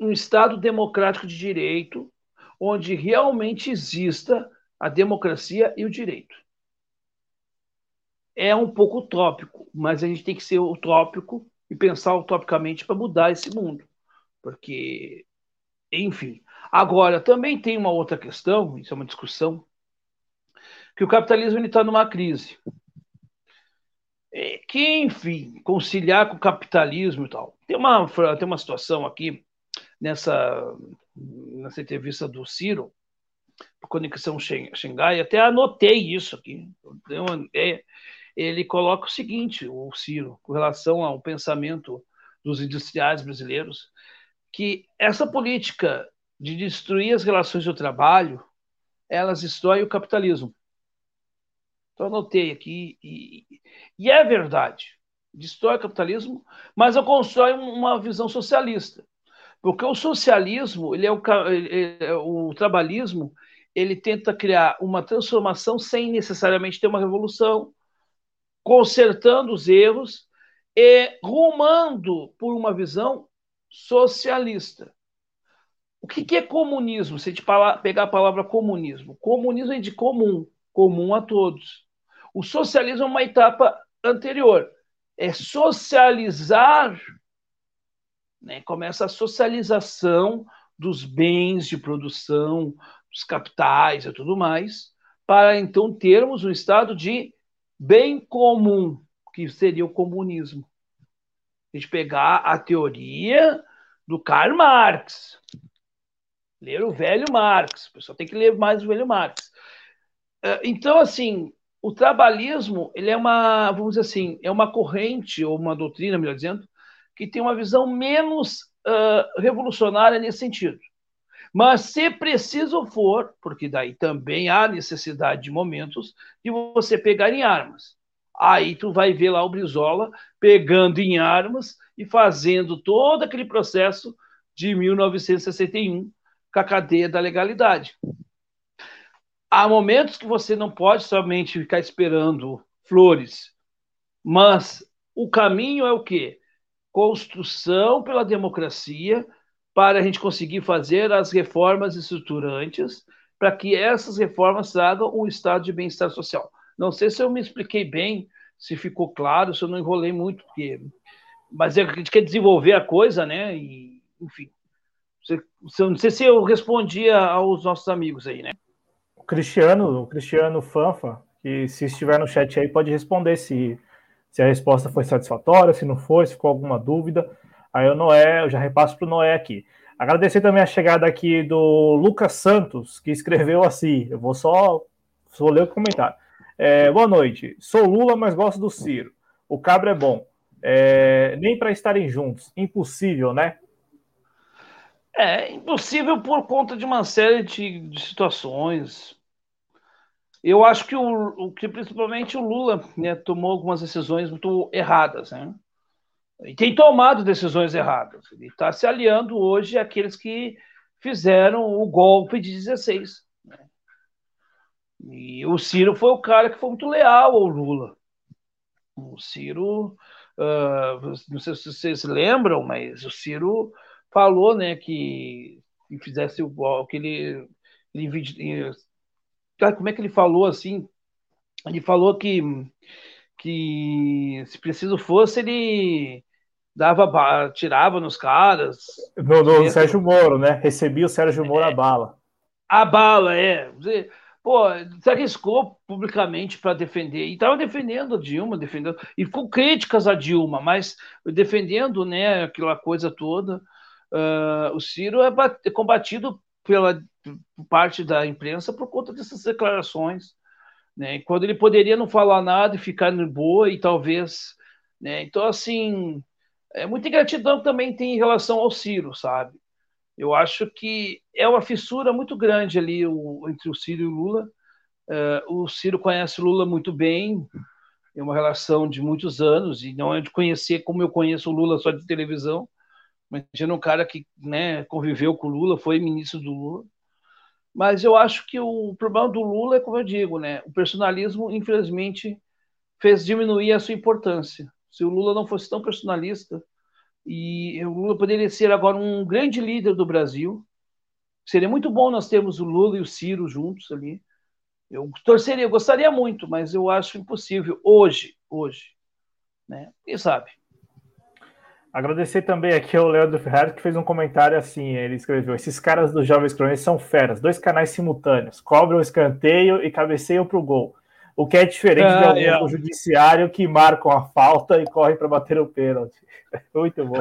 um estado democrático de direito, onde realmente exista a democracia e o direito. É um pouco utópico, mas a gente tem que ser utópico e pensar utopicamente para mudar esse mundo. Porque, enfim. Agora, também tem uma outra questão, isso é uma discussão, que o capitalismo está numa crise. É, que, enfim, conciliar com o capitalismo e tal. Tem uma, tem uma situação aqui, nessa, nessa entrevista do Ciro, Conexão Xangai, até anotei isso aqui. É, ele coloca o seguinte, o Ciro, com relação ao pensamento dos industriais brasileiros, que essa política de destruir as relações do trabalho, elas destroem o capitalismo. Então, anotei aqui, e, e é verdade, destrói o capitalismo, mas eu constrói uma visão socialista. Porque o socialismo, ele é o, ele é, o trabalhismo, ele tenta criar uma transformação sem necessariamente ter uma revolução, consertando os erros e rumando por uma visão socialista. O que, é comunismo? Se a gente pegar a palavra comunismo, comunismo é de comum, comum a todos. O socialismo é uma etapa anterior, é socializar, né? começa a socialização dos bens de produção, dos capitais e tudo mais, para então termos um estado de bem comum, que seria o comunismo. A gente pegar a teoria do Karl Marx. Ler o velho Marx. O pessoal tem que ler mais o velho Marx. É, então, assim, o trabalhismo, ele é uma, vamos dizer assim, é uma corrente, ou uma doutrina, melhor dizendo, que tem uma visão menos uh, revolucionária nesse sentido. Mas se preciso for, porque daí também há necessidade de momentos de você pegar em armas. Aí tu vai ver lá o Brizola pegando em armas e fazendo todo aquele processo de 1961 com a cadeia da legalidade. Há momentos que você não pode somente ficar esperando flores, mas o caminho é o quê? Construção pela democracia para a gente conseguir fazer as reformas estruturantes para que essas reformas tragam um estado de bem-estar social. Não sei se eu me expliquei bem, se ficou claro, se eu não enrolei muito, porque... mas é a gente quer desenvolver a coisa, né? E, enfim, não sei se eu respondia aos nossos amigos aí, né?
Cristiano, o Cristiano Fanfa, que se estiver no chat aí, pode responder se, se a resposta foi satisfatória, se não foi, se ficou alguma dúvida. Aí o Noé, eu já repasso para o Noé aqui. Agradecer também a chegada aqui do Lucas Santos, que escreveu assim. Eu vou só vou ler o comentário. É, boa noite. Sou Lula, mas gosto do Ciro. O cabra é bom. É, nem para estarem juntos. Impossível, né?
É impossível por conta de uma série de, de situações. Eu acho que, o, que principalmente o Lula né, tomou algumas decisões muito erradas, né? E tem tomado decisões erradas. Ele está se aliando hoje àqueles que fizeram o golpe de 16. Né? E o Ciro foi o cara que foi muito leal ao Lula. O Ciro, uh, não sei se vocês lembram, mas o Ciro falou, né, que, que fizesse o que ele, ele como é que ele falou assim? Ele falou que que se preciso fosse ele dava tirava nos caras.
No, no Sérgio Moro, né? Recebia o Sérgio Moro é, a bala.
A bala, é. Pô, se arriscou publicamente para defender, e estava defendendo a Dilma, defendendo, e com críticas a Dilma, mas defendendo né, aquela coisa toda. Uh, o Ciro é, é combatido pela parte da imprensa por conta dessas declarações, né? Quando ele poderia não falar nada e ficar de boa e talvez, né? Então assim, é muita gratidão também tem em relação ao Ciro, sabe? Eu acho que é uma fissura muito grande ali o, entre o Ciro e o Lula. Uh, o Ciro conhece o Lula muito bem, é uma relação de muitos anos e não é de conhecer como eu conheço o Lula só de televisão Imagina um cara que né, conviveu com o Lula, foi ministro do Lula. Mas eu acho que o problema do Lula é, como eu digo, né, o personalismo, infelizmente, fez diminuir a sua importância. Se o Lula não fosse tão personalista, e o Lula poderia ser agora um grande líder do Brasil, seria muito bom nós termos o Lula e o Ciro juntos ali. Eu torceria, eu gostaria muito, mas eu acho impossível hoje, hoje, né? Quem sabe?
Agradecer também aqui ao Leandro Ferrari, que fez um comentário assim: ele escreveu: Esses caras dos Jovens Cronistas são feras, dois canais simultâneos, cobram o escanteio e cabeceiam para o gol. O que é diferente ah, do é. judiciário que marcam a falta e correm para bater o pênalti. Muito bom.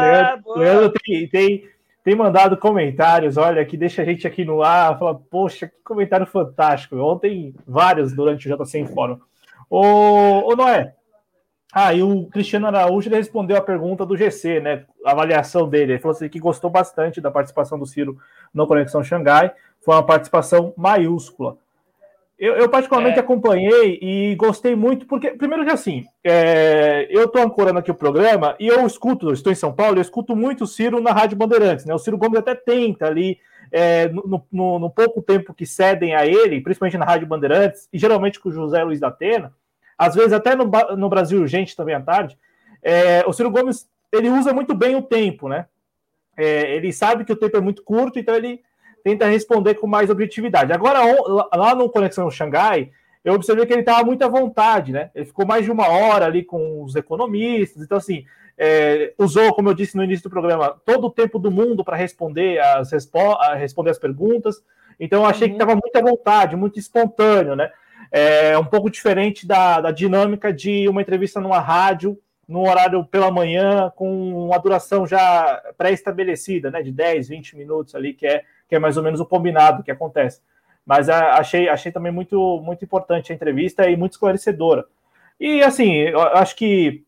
Leandro, Leandro tem, tem, tem, mandado comentários, olha, que deixa a gente aqui no ar, fala, poxa, que comentário fantástico. Ontem, vários durante o JC em Fórum. Ô, ô Noé, ah, e o Cristiano Araújo respondeu a pergunta do GC, né? A avaliação dele. Ele falou assim que gostou bastante da participação do Ciro no Conexão Xangai. Foi uma participação maiúscula. Eu, eu particularmente é. acompanhei e gostei muito, porque, primeiro que assim, é, eu estou ancorando aqui o programa e eu escuto, estou em São Paulo, eu escuto muito o Ciro na Rádio Bandeirantes, né? O Ciro Gomes até tenta ali, é, no, no, no pouco tempo que cedem a ele, principalmente na Rádio Bandeirantes, e geralmente com o José Luiz da Atena, às vezes até no, no Brasil Urgente também à tarde, é, o Ciro Gomes ele usa muito bem o tempo, né? É, ele sabe que o tempo é muito curto, então ele tenta responder com mais objetividade. Agora, lá no Conexão Xangai, eu observei que ele estava muito à vontade, né? Ele ficou mais de uma hora ali com os economistas, então, assim, é, usou, como eu disse no início do programa, todo o tempo do mundo para responder as, responder as perguntas. Então, eu achei uhum. que estava muito à vontade, muito espontâneo, né? É um pouco diferente da, da dinâmica de uma entrevista numa rádio, no horário pela manhã, com uma duração já pré-estabelecida, né, de 10, 20 minutos ali, que é, que é mais ou menos o combinado que acontece. Mas a, achei, achei também muito, muito importante a entrevista e muito esclarecedora. E assim, acho que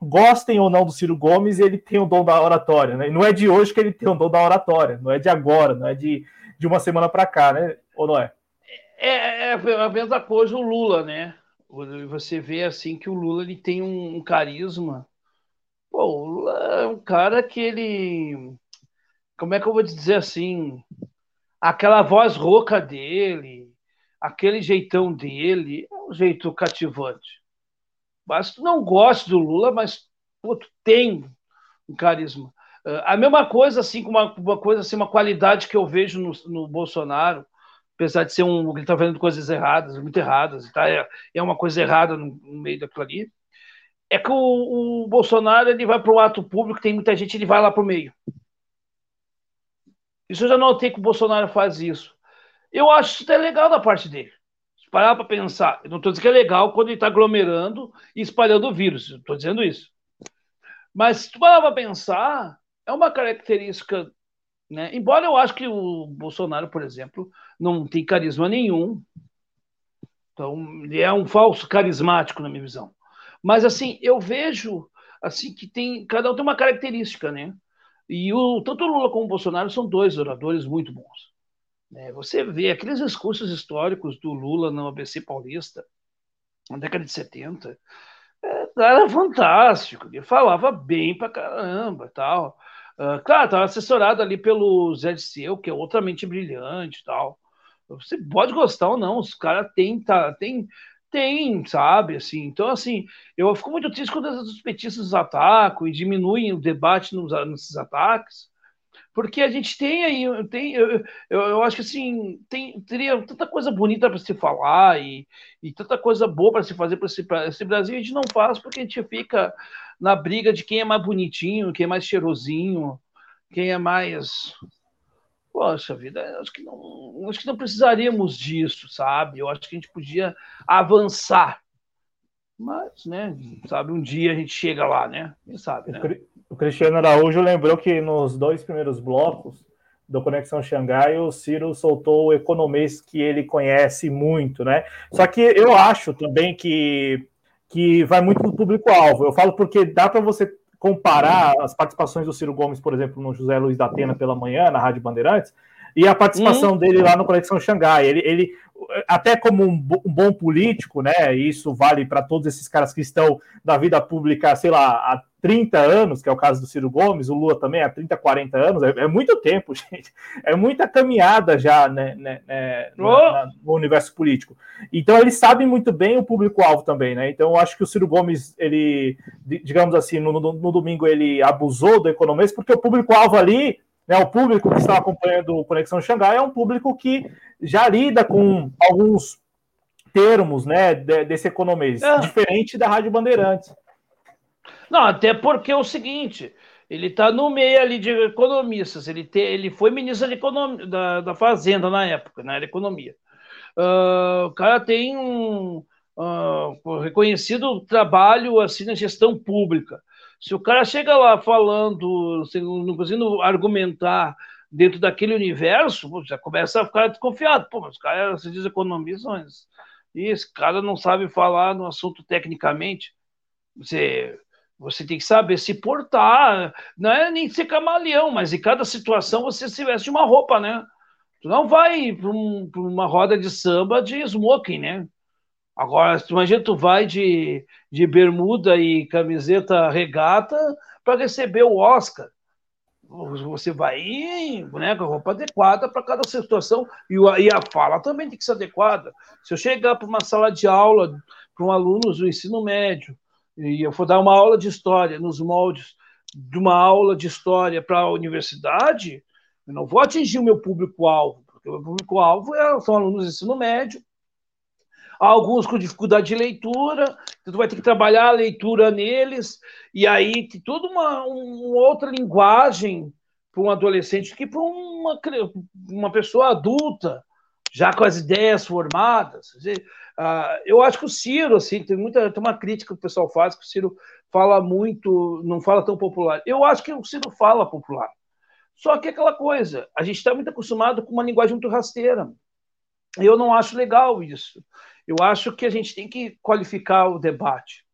gostem ou não do Ciro Gomes, ele tem o dom da oratória, né? E não é de hoje que ele tem o dom da oratória, não é de agora, não é de, de uma semana para cá, né? Ou não é?
É? É, é a mesma coisa o Lula, né? Você vê assim que o Lula ele tem um, um carisma. Pô, o Lula é um cara que ele. Como é que eu vou dizer assim? Aquela voz rouca dele, aquele jeitão dele, é um jeito cativante. Mas tu não gosta do Lula, mas pô, tu tem um carisma. Uh, a mesma coisa, assim, uma, uma, coisa, assim, uma qualidade que eu vejo no, no Bolsonaro, apesar de ser um. Ele está fazendo coisas erradas, muito erradas, tá? é, é uma coisa errada no, no meio daquilo ali. É que o, o Bolsonaro ele vai para o ato público, tem muita gente, ele vai lá para o meio. Isso eu já notei que o Bolsonaro faz isso. Eu acho isso até legal da parte dele parar para pensar, eu não estou dizendo que é legal quando ele está aglomerando e espalhando o vírus, estou dizendo isso. Mas se tu parar para pensar, é uma característica, né? Embora eu acho que o Bolsonaro, por exemplo, não tem carisma nenhum, então ele é um falso carismático na minha visão. Mas assim, eu vejo assim que tem cada um tem uma característica, né? E o tanto o Lula como o Bolsonaro são dois oradores muito bons. É, você vê aqueles discursos históricos do Lula no ABC Paulista, na década de 70, é, era fantástico, ele falava bem pra caramba tal. Uh, claro, estava assessorado ali pelo Zé de Seu, que é outramente brilhante tal. Você pode gostar ou não, os caras têm, tá, tem, tem, sabe, assim. Então, assim, eu fico muito triste quando os petistas atacam e diminuem o debate nos, nesses ataques, porque a gente tem aí, tem, eu, eu, eu acho que assim, tem, teria tanta coisa bonita para se falar e, e tanta coisa boa para se fazer para esse, esse Brasil, a gente não faz porque a gente fica na briga de quem é mais bonitinho, quem é mais cheirosinho, quem é mais. Poxa vida, acho que não, acho que não precisaríamos disso, sabe? Eu acho que a gente podia avançar. Mas, né, sabe, um dia a gente chega lá, né? Quem sabe, né?
O Cristiano Araújo lembrou que nos dois primeiros blocos do Conexão Xangai, o Ciro soltou o economês que ele conhece muito, né? Só que eu acho também que, que vai muito para o público-alvo. Eu falo porque dá para você comparar as participações do Ciro Gomes, por exemplo, no José Luiz da Atena pela manhã, na Rádio Bandeirantes, e a participação uhum. dele lá no Conexão Xangai. Ele, ele até como um, bom político, né? Isso vale para todos esses caras que estão na vida pública, sei lá, há 30 anos, que é o caso do Ciro Gomes, o Lula também há 30, 40 anos, é, é muito tempo, gente. É muita caminhada já né, né, né oh. na, no universo político. Então eles sabem muito bem o público-alvo também, né? Então eu acho que o Ciro Gomes, ele, digamos assim, no, no, no domingo ele abusou do economês, porque o público-alvo ali né, o público que está acompanhando o Conexão Xangai é um público que já lida com alguns termos né, desse economês, é. diferente da Rádio Bandeirantes.
Não, até porque é o seguinte, ele está no meio ali de economistas, ele, te, ele foi ministro economia, da, da Fazenda na época, na né, economia. Uh, o cara tem um uh, reconhecido trabalho assim na gestão pública. Se o cara chega lá falando, não conseguindo argumentar dentro daquele universo, já começa a ficar desconfiado. Pô, mas os caras se diz economistas, mas esse cara não sabe falar no assunto tecnicamente. Você, você tem que saber se portar, não é nem ser camaleão, mas em cada situação você se veste uma roupa, né? Tu não vai para um, uma roda de samba de smoking, né? Agora, imagina, tu vai de, de bermuda e camiseta regata para receber o Oscar. Você vai né, com a roupa adequada para cada situação e, e a fala também tem que ser adequada. Se eu chegar para uma sala de aula para um aluno do ensino médio e eu for dar uma aula de história nos moldes de uma aula de história para a universidade, eu não vou atingir o meu público-alvo, porque o meu público-alvo é, são alunos do ensino médio alguns com dificuldade de leitura, então tu vai ter que trabalhar a leitura neles, e aí tem toda uma, uma outra linguagem para um adolescente que para uma, uma pessoa adulta. já com as ideias formadas. Uh, eu acho que o Ciro, assim, tem muita tem uma crítica que o pessoal faz, que o Ciro fala muito, não fala tão popular. Eu acho que o Ciro fala popular. Só que é aquela coisa, a gente está muito acostumado com uma linguagem muito rasteira. Eu não acho legal isso. Eu acho que a gente tem que qualificar o debate.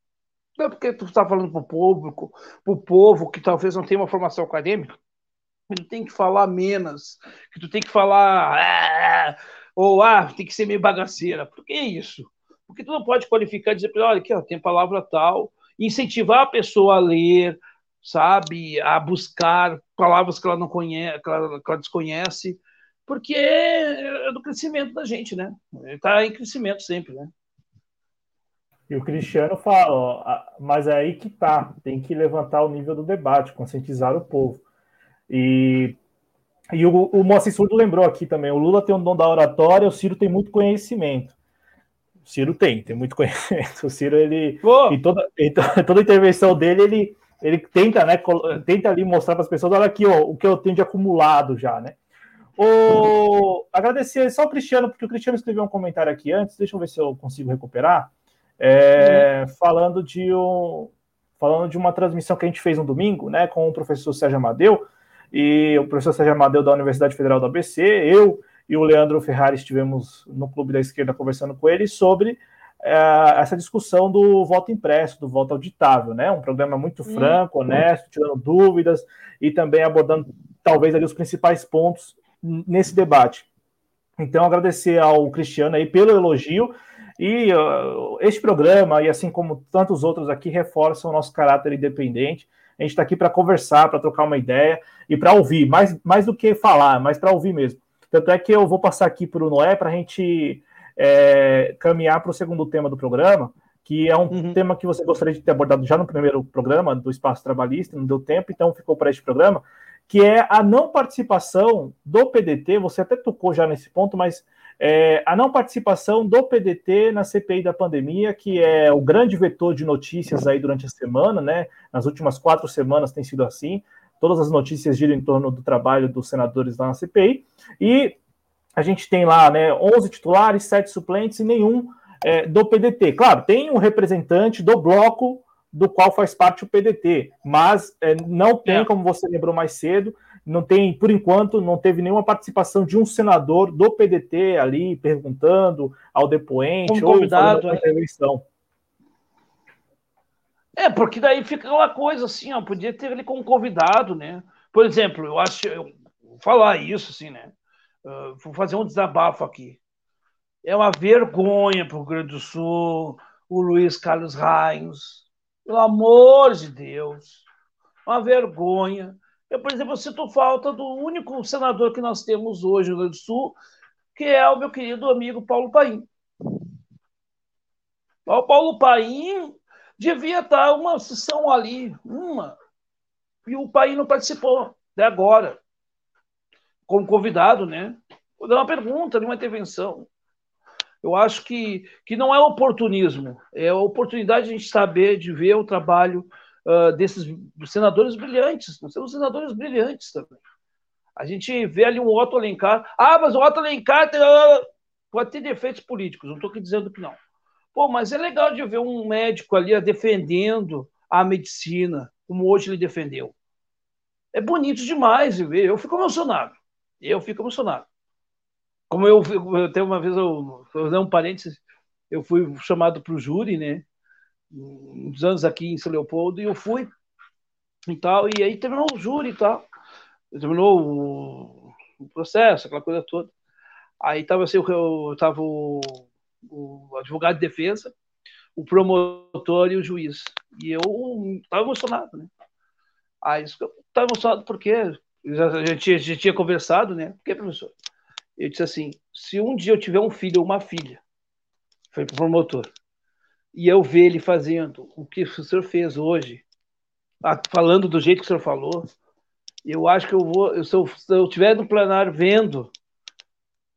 Não é porque tu está falando para o público, para o povo que talvez não tenha uma formação acadêmica, que tu tem que falar menos, que tu tem que falar ah, ou ah, tem que ser meio bagaceira. Por que isso? Porque tu não pode qualificar e dizer, olha, aqui ó, tem palavra tal, incentivar a pessoa a ler, sabe, a buscar palavras que ela não conhece, que ela, que ela desconhece, porque é do crescimento da gente, né? Está em crescimento sempre, né?
E o Cristiano fala, ó, mas é aí que tá, tem que levantar o nível do debate, conscientizar o povo. E, e o, o Moacir Surdo lembrou aqui também, o Lula tem um dom da oratória, o Ciro tem muito conhecimento. O Ciro tem, tem muito conhecimento. O Ciro, ele, em toda, em toda intervenção dele, ele, ele tenta, né, tenta ali mostrar para as pessoas, olha aqui, ó, o que eu tenho de acumulado já, né? O... Agradecer só o Cristiano, porque o Cristiano escreveu um comentário aqui antes, deixa eu ver se eu consigo recuperar, é, uhum. falando, de um, falando de uma transmissão que a gente fez no domingo, né, com o professor Sérgio Amadeu, e o professor Sérgio Amadeu da Universidade Federal do ABC, eu e o Leandro Ferrari estivemos no Clube da Esquerda conversando com ele sobre é, essa discussão do voto impresso, do voto auditável, né? Um programa muito franco, uhum. honesto, tirando dúvidas e também abordando talvez ali os principais pontos nesse debate. Então, agradecer ao Cristiano aí pelo elogio e uh, este programa, e assim como tantos outros aqui, reforçam o nosso caráter independente. A gente está aqui para conversar, para trocar uma ideia e para ouvir, mais, mais do que falar, mas para ouvir mesmo. Tanto é que eu vou passar aqui para o Noé para a gente é, caminhar para o segundo tema do programa, que é um uhum. tema que você gostaria de ter abordado já no primeiro programa do Espaço Trabalhista, não deu tempo, então ficou para este programa, que é a não participação do PDT, você até tocou já nesse ponto, mas é, a não participação do PDT na CPI da pandemia, que é o grande vetor de notícias aí durante a semana, né? Nas últimas quatro semanas tem sido assim. Todas as notícias giram em torno do trabalho dos senadores lá na CPI. E a gente tem lá, né, 11 titulares, 7 suplentes e nenhum é, do PDT. Claro, tem um representante do bloco do qual faz parte o PDT, mas é, não tem, é. como você lembrou mais cedo, não tem, por enquanto, não teve nenhuma participação de um senador do PDT ali perguntando ao depoente
como convidado, ou intervenção. É, porque daí fica uma coisa assim, ó, podia ter ele como convidado, né? Por exemplo, eu acho, eu, vou falar isso assim, né? Uh, vou fazer um desabafo aqui. É uma vergonha para o Rio Grande do Sul, o Luiz Carlos Raios, pelo amor de Deus. Uma vergonha. Eu, por exemplo, sinto falta do único senador que nós temos hoje no Rio Grande do Sul, que é o meu querido amigo Paulo Paim. O Paulo Paim devia estar uma sessão ali, uma, e o Paim não participou até agora, como convidado, né? Vou dar uma pergunta, uma intervenção. Eu acho que, que não é oportunismo, é a oportunidade de a gente saber, de ver o trabalho uh, desses senadores brilhantes. Nós temos senadores brilhantes também. A gente vê ali um Otto Alencar. Ah, mas o Otto Alencar tem... pode ter defeitos políticos, não estou aqui dizendo que não. Pô, mas é legal de ver um médico ali defendendo a medicina, como hoje ele defendeu. É bonito demais de ver. Eu fico emocionado. Eu fico emocionado. Como eu, eu até uma vez, eu, fazer um parênteses, eu fui chamado para o júri, né? Uns anos aqui em São Leopoldo, e eu fui e tal, e aí terminou o júri e tal. Terminou o, o processo, aquela coisa toda. Aí estava assim, eu tava o, o advogado de defesa, o promotor e o juiz. E eu estava emocionado, né? Aí estava emocionado porque já, já, tinha, já tinha conversado, né? Por que, professor? Eu disse assim: se um dia eu tiver um filho ou uma filha, foi para o promotor, e eu ver ele fazendo o que o senhor fez hoje, falando do jeito que o senhor falou, eu acho que eu vou, eu, se eu tiver no plenário vendo,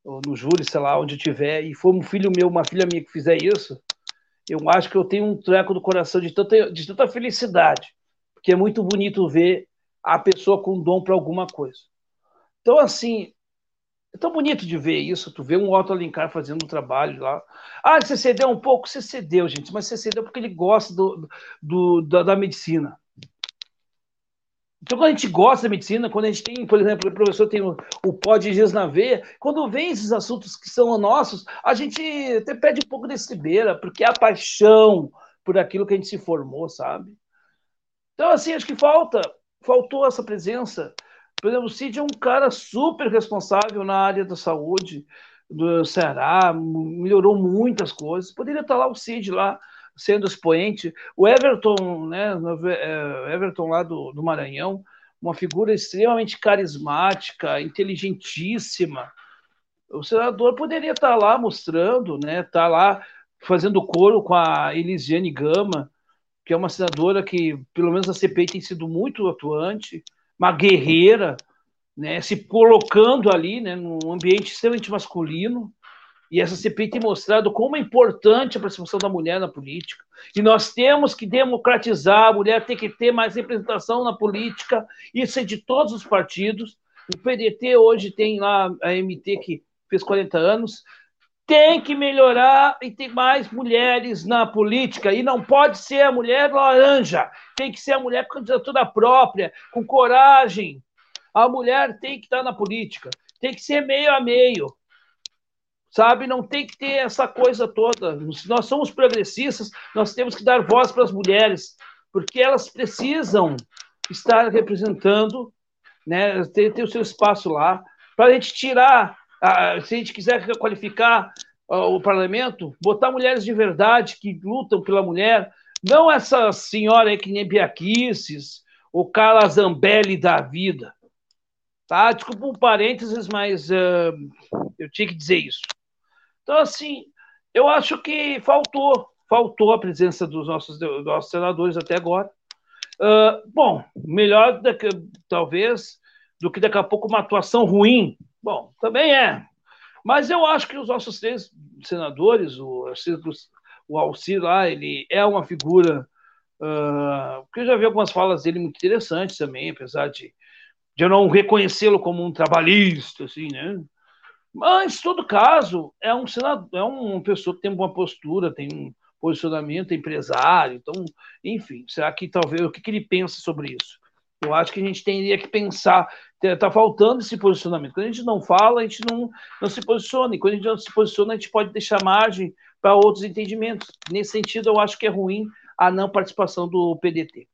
ou no júri, sei lá, onde tiver, e for um filho meu, uma filha minha que fizer isso, eu acho que eu tenho um treco do coração de tanta, de tanta felicidade, porque é muito bonito ver a pessoa com dom para alguma coisa. Então, assim, É tão bonito de ver isso, tu vê um Otto Alencar fazendo um trabalho lá. Ah, você cedeu um pouco? Você cedeu, gente, mas você cedeu porque ele gosta do, do da, da, medicina. Então, quando a gente gosta da medicina, quando a gente tem, por exemplo, o professor tem o, o pó de giz na veia, quando vem esses assuntos que são nossos, a gente até pede um pouco desse beira, porque é a paixão por aquilo que a gente se formou, sabe? Então, assim, acho que falta, faltou essa presença por exemplo, o Cid é um cara super responsável na área da saúde do Ceará, melhorou muitas coisas. Poderia estar lá o Cid lá sendo expoente. O Everton, né, é, Everton lá do, do Maranhão, uma figura extremamente carismática, inteligentíssima. O senador poderia estar lá mostrando, né, estar lá fazendo coro com a Elisiane Gama, que é uma senadora que, pelo menos a CPI, tem sido muito atuante uma guerreira, né, se colocando ali, né, num ambiente extremamente masculino. E essa CPI tem mostrado como é importante a participação da mulher na política. E nós temos que democratizar, a mulher tem que ter mais representação na política, isso é de todos os partidos. O PDT hoje tem lá a MT que fez 40 anos, tem que melhorar e ter mais mulheres na política. E não pode ser a mulher laranja, tem que ser a mulher com candidatura própria, com coragem. A mulher tem que estar na política, tem que ser meio a meio. Sabe, não tem que ter essa coisa toda. Se nós somos progressistas, nós temos que dar voz para as mulheres, porque elas precisam estar representando, né, ter, ter o seu espaço lá, para a gente tirar se a gente quiser qualificar o parlamento, botar mulheres de verdade que lutam pela mulher, não essa senhora aí que nem Biaquices, o Carla Zambelli da vida. Tá? Desculpa um parênteses, mas uh, eu tinha que dizer isso. Então, assim, eu acho que faltou, faltou a presença dos nossos, dos nossos senadores até agora. Uh, bom, melhor que, talvez do que daqui a pouco uma atuação ruim Bom, também é. Mas eu acho que os nossos três senadores, o o Alcir lá, ele é uma figura. Uh, porque eu já vi algumas falas dele muito interessantes também, apesar de, de eu não reconhecê-lo como um trabalhista, assim, né? Mas, em todo caso, é um senador, é uma pessoa que tem uma postura, tem um posicionamento empresário, então, enfim, será que talvez o que, que ele pensa sobre isso? Eu acho que a gente teria que pensar, está faltando esse posicionamento. Quando a gente não fala, a gente não, não se posiciona. E quando a gente não se posiciona, a gente pode deixar margem para outros entendimentos. Nesse sentido, eu acho que é ruim a não participação do PDT.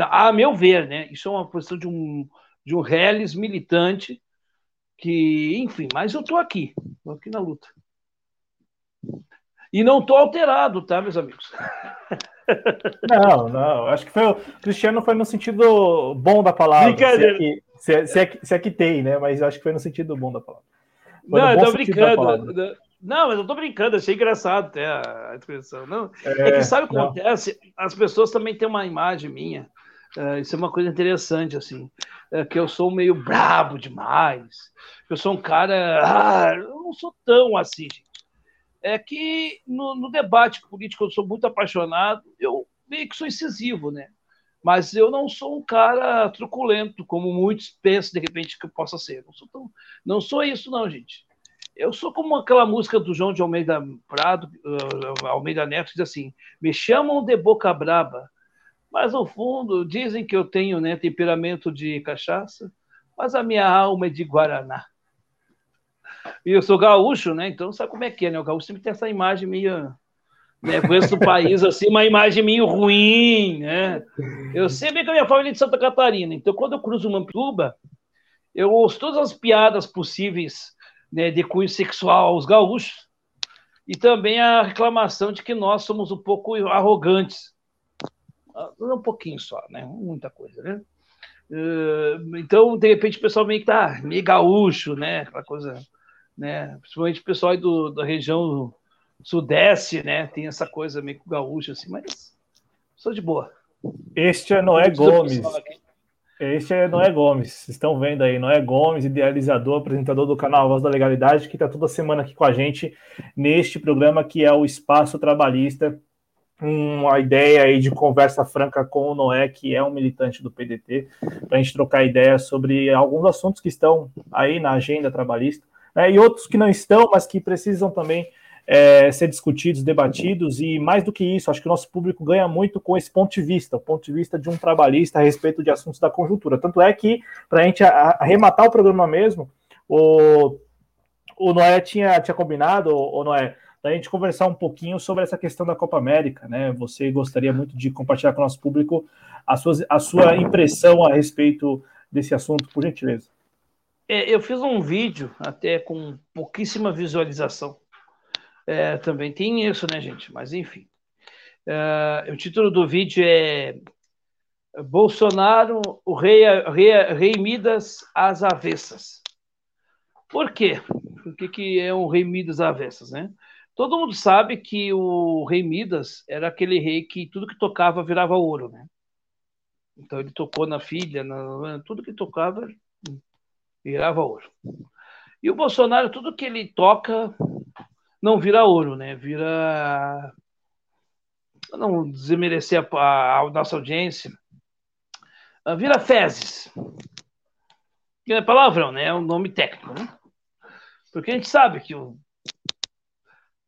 A meu ver, né? Isso é uma posição de um, de um reles militante que, enfim, mas eu estou aqui, estou aqui na luta. E não estou alterado, tá, meus amigos?
Não, não. Acho que foi o Cristiano foi no sentido bom da palavra. Brincadeira. Se é, que, se, é, se, é, se é que tem, né? Mas acho que foi no sentido bom da palavra.
Foi não, eu tô brincando. Não, mas eu tô brincando, achei engraçado até a expressão. Não, é, é que sabe o que não. acontece? As pessoas também têm uma imagem minha. Uh, isso é uma coisa interessante, assim. Uh, que eu sou meio brabo demais. Eu sou um cara. Ah, eu não sou tão assim, gente é que no, no, debate político eu sou muito apaixonado, eu meio que sou incisivo, né? Mas eu não sou um cara truculento, como muitos pensam de repente que eu possa ser. Não sou, tão, não sou isso, não, gente. Eu sou como aquela música do João de Almeida Prado, uh, Almeida Neto, que diz assim: me chamam de boca braba, mas no fundo dizem que eu tenho né, temperamento de cachaça, mas a minha alma é de Guaraná. E eu sou gaúcho, né? Então sabe como é que é, né? O gaúcho sempre tem essa imagem meio. Né, conheço o país assim, uma imagem meio ruim, né? Eu sei bem que a minha família é de Santa Catarina, então quando eu cruzo Mampituba, eu ouço todas as piadas possíveis né, de cunho sexual aos gaúchos e também a reclamação de que nós somos um pouco arrogantes. Ah, um pouquinho só, né? Muita coisa, né? Uh, então, de repente, o pessoal meio que tá meio gaúcho, né? Aquela coisa né? Principalmente o pessoal do, da região sudeste, né? Tem essa coisa meio gaúcha, assim, mas sou de boa.
Este é Noé Gomes. Este é Noé Gomes. Vocês estão vendo aí, Noé Gomes, idealizador, apresentador do canal Voz da Legalidade, que está toda semana aqui com a gente neste programa que é o Espaço Trabalhista. Uma ideia aí de conversa franca com o Noé, que é um militante do PDT, para a gente trocar ideias sobre alguns assuntos que estão aí na agenda trabalhista né, e outros que não estão, mas que precisam também é, ser discutidos, debatidos, e mais do que isso, acho que o nosso público ganha muito com esse ponto de vista, o ponto de vista de um trabalhista a respeito de assuntos da conjuntura. Tanto é que, para a gente arrematar o programa mesmo, o, o Noé tinha, tinha combinado, o Noé, da gente conversar um pouquinho sobre essa questão da Copa América, né? Você gostaria muito de compartilhar com o nosso público a sua, a sua impressão a respeito desse assunto, por gentileza.
É, eu fiz um vídeo até com pouquíssima visualização. É, também tem isso, né, gente? Mas enfim. É, o título do vídeo é Bolsonaro, o rei, rei, rei Midas às avessas. Por quê? Por que, que é um rei Midas às avessas, né? Todo mundo sabe que o rei Midas era aquele rei que tudo que tocava virava ouro, né? Então ele tocou na filha, na, tudo que tocava virava ouro. E o Bolsonaro, tudo que ele toca não vira ouro, né? Vira. Não desmerecer a, a, a nossa audiência, ah, vira fezes. Que é palavrão, né? É um nome técnico, né? Porque a gente sabe que o.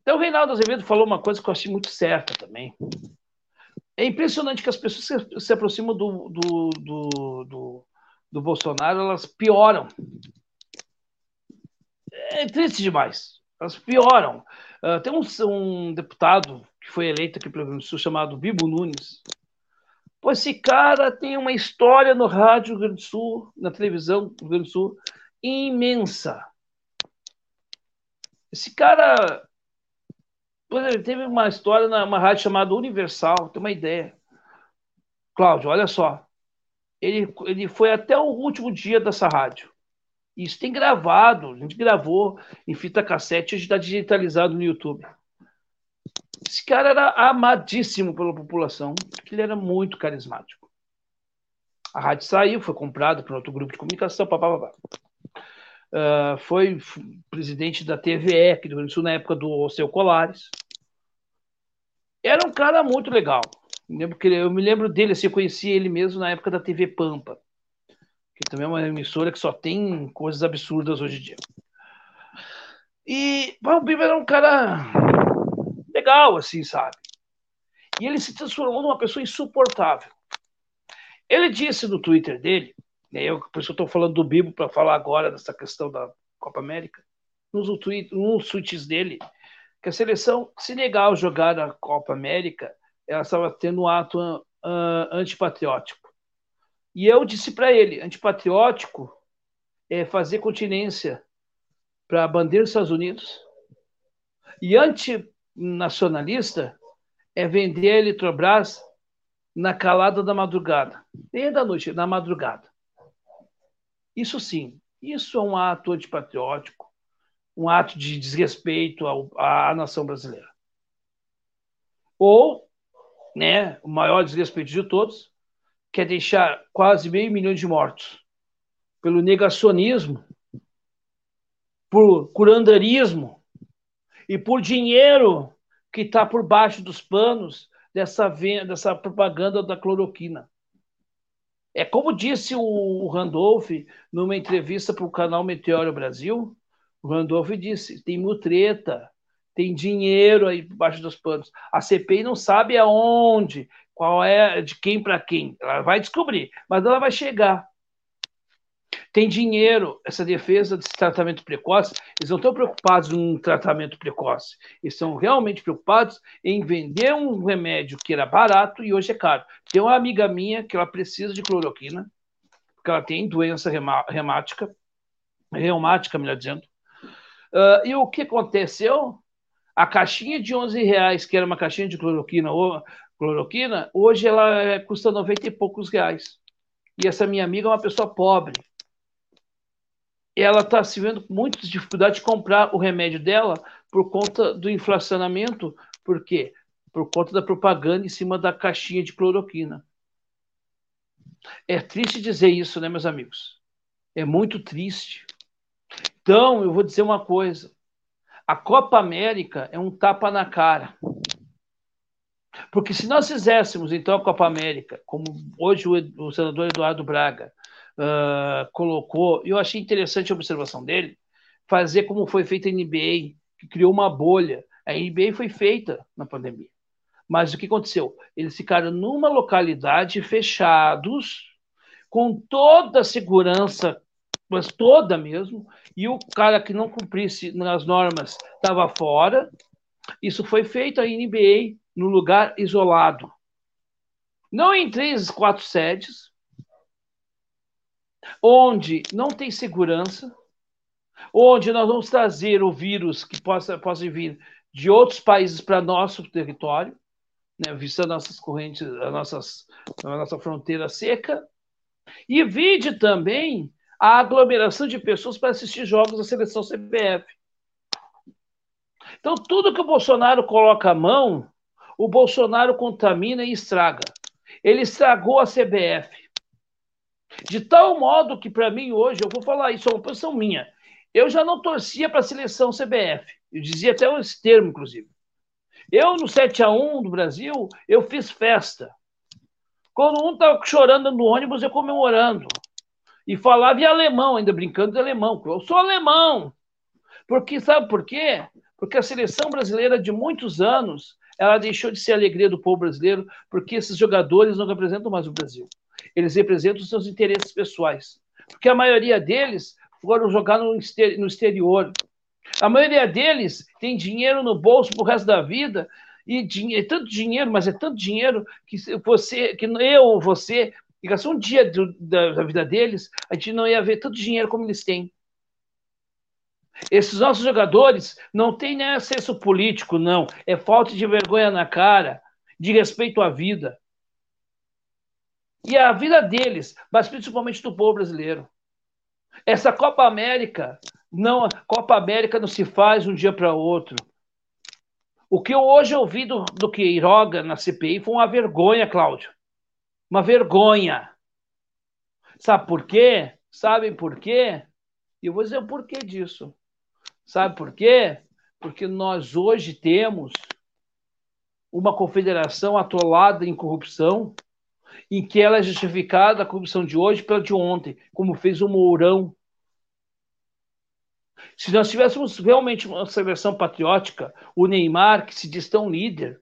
Até o Reinaldo Azevedo falou uma coisa que eu achei muito certa também. É impressionante que as pessoas se, se aproximam do, do, do, do, do Bolsonaro, elas pioram. É triste demais elas pioram. Uh, tem um, um, deputado que foi eleito aqui pelo Rio Grande do Sul chamado Bibo Nunes. Pô, esse cara tem uma história no rádio Rio Grande do Sul, na televisão do Rio Grande do Sul, imensa. Esse cara ele teve uma história numa rádio chamada Universal, tem uma ideia. Cláudio, olha só. Ele, ele foi até o último dia dessa rádio. Isso tem gravado, a gente gravou em fita cassete, hoje está digitalizado no YouTube. Esse cara era amadíssimo pela população, porque ele era muito carismático. A rádio saiu, foi comprado por outro grupo de comunicação, papapá. Uh, foi presidente da TVE aqui do Rio Grande Sul na época do Seu Colares. Era um cara muito legal. Que eu me lembro dele, assim, eu conheci ele mesmo na época da TV Pampa que também é uma emissora que só tem coisas absurdas hoje em dia. E o Bibo era um cara legal, assim, sabe? E ele se transformou numa pessoa insuportável. Ele disse no Twitter dele, né, eu, por isso eu estou falando do Bibo para falar agora dessa questão da Copa América, nos, tweet, tweets dele, que a seleção, se negar a jogar a Copa América, ela estava tendo um ato uh, antipatriótico. E eu disse para ele: antipatriótico é fazer continência para a bandeira dos Estados Unidos, e antinacionalista é vender a Eletrobras na calada da madrugada, nem da noite, na madrugada. Isso sim, isso é um ato antipatriótico, um ato de desrespeito ao, à nação brasileira. Ou, né, o maior desrespeito de todos, quer deixar quase meio milhão de mortos pelo negacionismo, por curandarismo e por dinheiro que está por baixo dos panos dessa, dessa propaganda da cloroquina. É como disse o Randolph numa entrevista para o canal Meteoro Brasil. O Randolph disse: tem mutreta, tem dinheiro aí por baixo dos panos. A CPI não sabe aonde qual é de quem para quem. Ela vai descobrir, mas ela vai chegar. Tem dinheiro, essa defesa desse tratamento precoce, eles não estão preocupados em tratamento precoce. Eles estão realmente preocupados em vender um remédio que era barato e hoje é caro. Tem uma amiga minha que ela precisa de cloroquina, porque ela tem doença reumática, reumática, melhor dizendo. Uh, e o que aconteceu? A caixinha de 11 reais, que era uma caixinha de cloroquina, cloroquina, hoje ela é, custa 90 e poucos reais. E essa minha amiga é uma pessoa pobre. Ela está se vendo com muita dificuldade de comprar o remédio dela por conta do inflacionamento. Por quê? Por conta da propaganda em cima da caixinha de cloroquina. É triste dizer isso, né, meus amigos? É muito triste. Então, eu vou dizer uma coisa. A Copa América é um tapa na cara. Porque se nós fizéssemos, então, a Copa América, como hoje o, o senador Eduardo Braga uh, colocou, eu achei interessante a observação dele, fazer como foi feita a NBA, que criou uma bolha. A NBA foi feita na pandemia. Mas o que aconteceu? Eles ficaram numa localidade fechados, com toda a segurança, mas toda mesmo, e o cara que não cumprisse nas normas estava fora. Isso foi feito a NBA no lugar isolado. Não em três, quatro sedes, onde não tem segurança, onde nós vamos trazer o vírus que possa, possa vir de outros países para nosso território, né, vista nossas correntes, a, nossas, a nossa fronteira seca, e vide também a aglomeração de pessoas para assistir jogos da seleção CBF. Então, tudo que o Bolsonaro coloca a mão, o Bolsonaro contamina e estraga. Ele estragou a CBF. De tal modo que, para mim, hoje, eu vou falar isso, é uma posição minha. Eu já não torcia para a seleção CBF. Eu dizia até esse termo, inclusive. Eu, no 7 a 1 do Brasil, eu fiz festa. Quando um estava chorando no ônibus, eu comemorando. E falava em alemão, ainda brincando de alemão. Eu sou alemão. Porque, sabe por quê? Porque a seleção brasileira de muitos anos, ela deixou de ser a alegria do povo brasileiro, porque esses jogadores não representam mais o Brasil. Eles representam os seus interesses pessoais. Porque a maioria deles foram jogar no exterior, a maioria deles tem dinheiro no bolso pro resto da vida, e é tanto dinheiro, mas é tanto dinheiro que você, que eu ou você, que gastou um dia do, da, da, vida deles, a gente não ia ver tanto dinheiro como eles têm. Esses nossos jogadores não têm nem acesso político, não. É falta de vergonha na cara, de respeito à vida. E a vida deles, mas principalmente do povo brasileiro. Essa Copa América não, Copa América não se faz um dia para outro. O que eu hoje ouvi do, do Queiroga na CPI foi uma vergonha, Cláudio. Uma vergonha. Sabe por quê? Sabem por quê? E eu vou dizer o porquê disso. Sabe por quê? Porque nós hoje temos uma confederação atolada em corrupção, em que ela é justificada a corrupção de hoje pela de ontem, como fez o Mourão se nós tivéssemos realmente uma seleção patriótica, o Neymar, que se diz tão líder,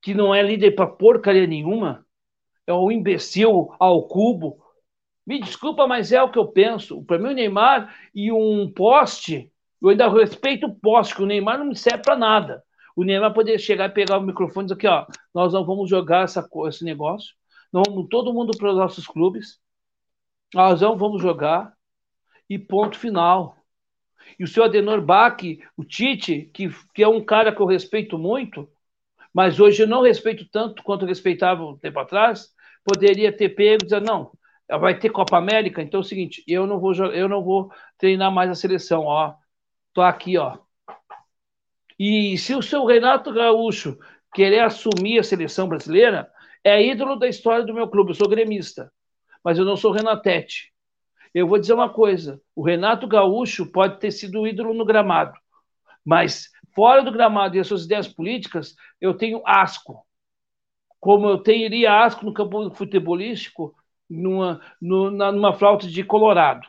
que não é líder para porcaria nenhuma, é um imbecil ao cubo. Me desculpa, mas é o que eu penso. Para mim, o Neymar e um poste, eu ainda respeito o poste, que o Neymar não me serve para nada. O Neymar poderia chegar e pegar o microfone e dizer aqui, ó, nós não vamos jogar essa, esse negócio, não vamos todo mundo para os nossos clubes, nós não vamos jogar, e ponto final. E o seu Adenor Bach, o Tite, que, que é um cara que eu respeito muito, mas hoje eu não respeito tanto quanto eu respeitava um tempo atrás, poderia ter pego e dizer, não, vai ter Copa América, então é o seguinte, eu não vou, eu não vou treinar mais a seleção, ó, tô aqui, ó. E se o seu Renato Gaúcho querer assumir a seleção brasileira, é ídolo da história do meu clube, eu sou gremista, mas eu não sou Renatete. Eu vou dizer uma coisa: o Renato Gaúcho pode ter sido ídolo no gramado, mas fora do gramado e as suas ideias políticas, eu tenho asco. Como eu teria asco no campo futebolístico, numa, numa, numa flauta de Colorado.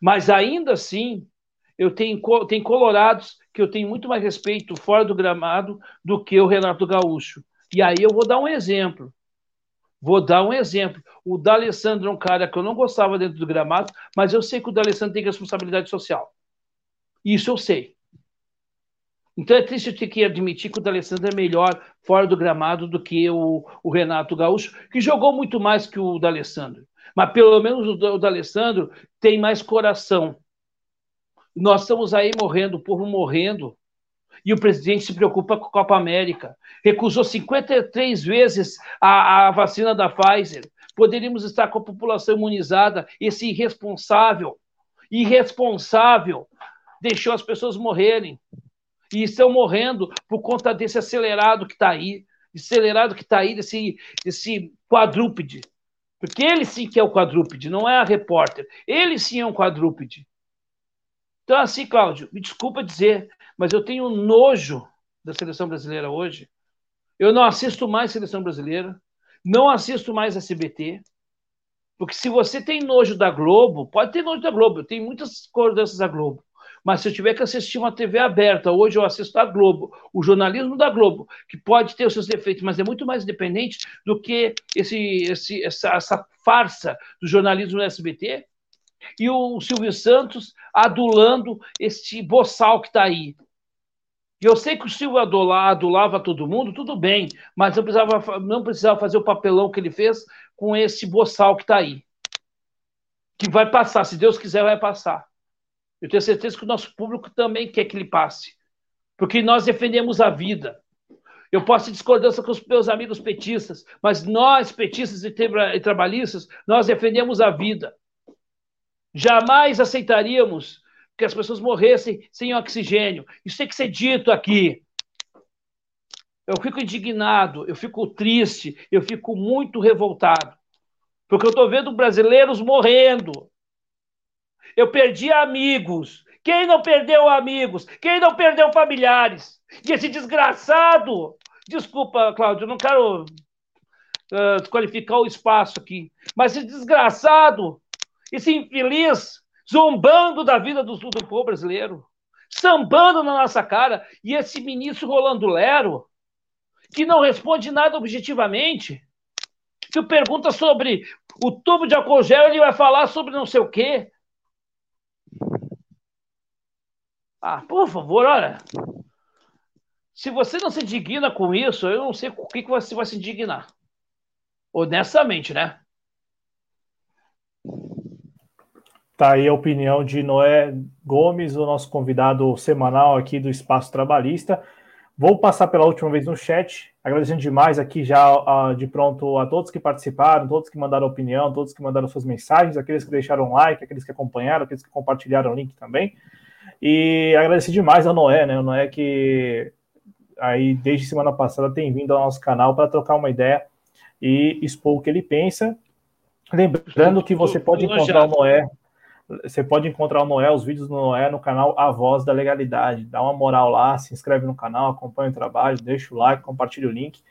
Mas ainda assim, eu tenho, tenho colorados que eu tenho muito mais respeito fora do gramado do que o Renato Gaúcho. E aí eu vou dar um exemplo. Vou dar um exemplo. O D'Alessandro é um cara que eu não gostava dentro do gramado, mas eu sei que o D'Alessandro tem responsabilidade social. Isso eu sei. Então é triste ter que admitir que o D'Alessandro é melhor fora do gramado do que o, o Renato Gaúcho, que jogou muito mais que o D'Alessandro. Mas pelo menos o, o D'Alessandro tem mais coração. Nós estamos aí morrendo, o povo morrendo, e o presidente se preocupa com a Copa América. Recusou 53 vezes a, a vacina da Pfizer. Poderíamos estar com a população imunizada. Esse irresponsável, irresponsável, deixou as pessoas morrerem. E estão morrendo por conta desse acelerado que está aí, acelerado que está aí, desse, desse quadrúpede. Porque ele sim que é o quadrúpede, não é a repórter. Ele sim é um quadrúpede. Então, assim, Cláudio, me desculpa dizer, mas eu tenho nojo da seleção brasileira hoje. Eu não assisto mais seleção brasileira, não assisto mais SBT, porque se você tem nojo da Globo, pode ter nojo da Globo, eu tenho muitas coordenças da Globo. Mas se eu tiver que assistir uma TV aberta, hoje eu assisto a Globo, o jornalismo da Globo, que pode ter os seus defeitos, mas é muito mais independente do que esse, esse, essa, essa farsa do jornalismo do SBT, e o Silvio Santos adulando este boçal que está aí. Eu sei que o Silvio adulava todo mundo, tudo bem, mas não precisava, não precisava fazer o papelão que ele fez com esse boçal que está aí. Que vai passar, se Deus quiser, vai passar. Eu tenho certeza que o nosso público também quer que ele passe. Porque nós defendemos a vida. Eu posso ter discordância com os meus amigos petistas, mas nós, petistas e, e trabalhistas, nós defendemos a vida. Jamais aceitaríamos que as pessoas morressem sem oxigênio. Isso tem que ser dito aqui. Eu fico indignado, eu fico triste, eu fico muito revoltado. Porque eu estou vendo brasileiros morrendo. Eu perdi amigos. Quem não perdeu amigos? Quem não perdeu familiares? E esse desgraçado. Desculpa, Cláudio, não quero uh, desqualificar o espaço aqui. Mas esse desgraçado esse infeliz zombando da vida do, do povo brasileiro, sambando na nossa cara, e esse ministro Rolando Lero, que não responde nada objetivamente, que pergunta sobre o tubo de álcool gel, ele vai falar sobre não sei o quê. Ah, por favor, olha. Se você não se indigna com isso, eu não sei com o que você vai se indignar. Honestamente, né?
Tá aí a opinião de Noé Gomes, o nosso convidado semanal aqui do Espaço Trabalhista. Vou passar pela última vez no chat, agradecendo demais aqui já uh, de pronto a todos que participaram, todos que mandaram opinião, todos que mandaram suas mensagens, aqueles que deixaram like, aqueles que acompanharam, aqueles que compartilharam o link também. E agradecer demais ao Noé, né? O Noé que aí desde semana passada tem vindo ao nosso canal para trocar uma ideia e expor o que ele pensa. Lembrando que você pode encontrar o Noé você pode encontrar o Noé, os vídeos do Noé no canal A Voz da Legalidade. Dá uma moral lá, se inscreve no canal, acompanha o trabalho, deixa o like, compartilha o link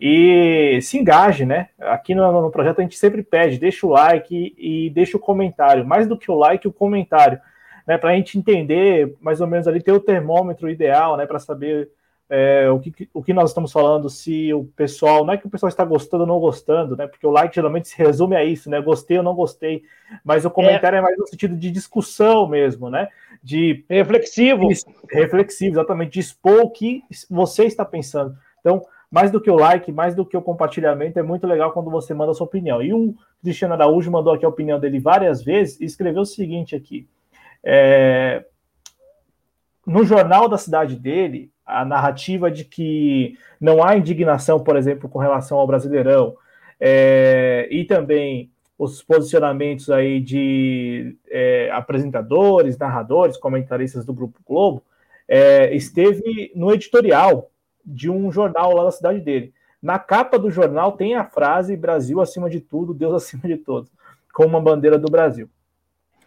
e se engaje, né? Aqui no, no projeto a gente sempre pede, deixa o like e, e deixa o comentário. Mais do que o like, o comentário, né? Para a gente entender mais ou menos ali, ter o termômetro ideal, né? Para saber é, o, que, o que nós estamos falando, se o pessoal, não é que o pessoal está gostando ou não gostando, né? Porque o like geralmente se resume a isso, né? Gostei ou não gostei, mas o comentário é, é mais no sentido de discussão mesmo, né? De
reflexivo.
reflexivo, exatamente, de expor o que você está pensando. Então, mais do que o like, mais do que o compartilhamento, é muito legal quando você manda a sua opinião. E o Cristiano Araújo mandou aqui a opinião dele várias vezes e escreveu o seguinte aqui. É, no jornal da cidade dele, a narrativa de que não há indignação, por exemplo, com relação ao Brasileirão, é, e também os posicionamentos aí de é, apresentadores, narradores, comentaristas do Grupo Globo, é, esteve no editorial de um jornal lá da cidade dele. Na capa do jornal tem a frase Brasil acima de tudo, Deus acima de todos, com uma bandeira do Brasil.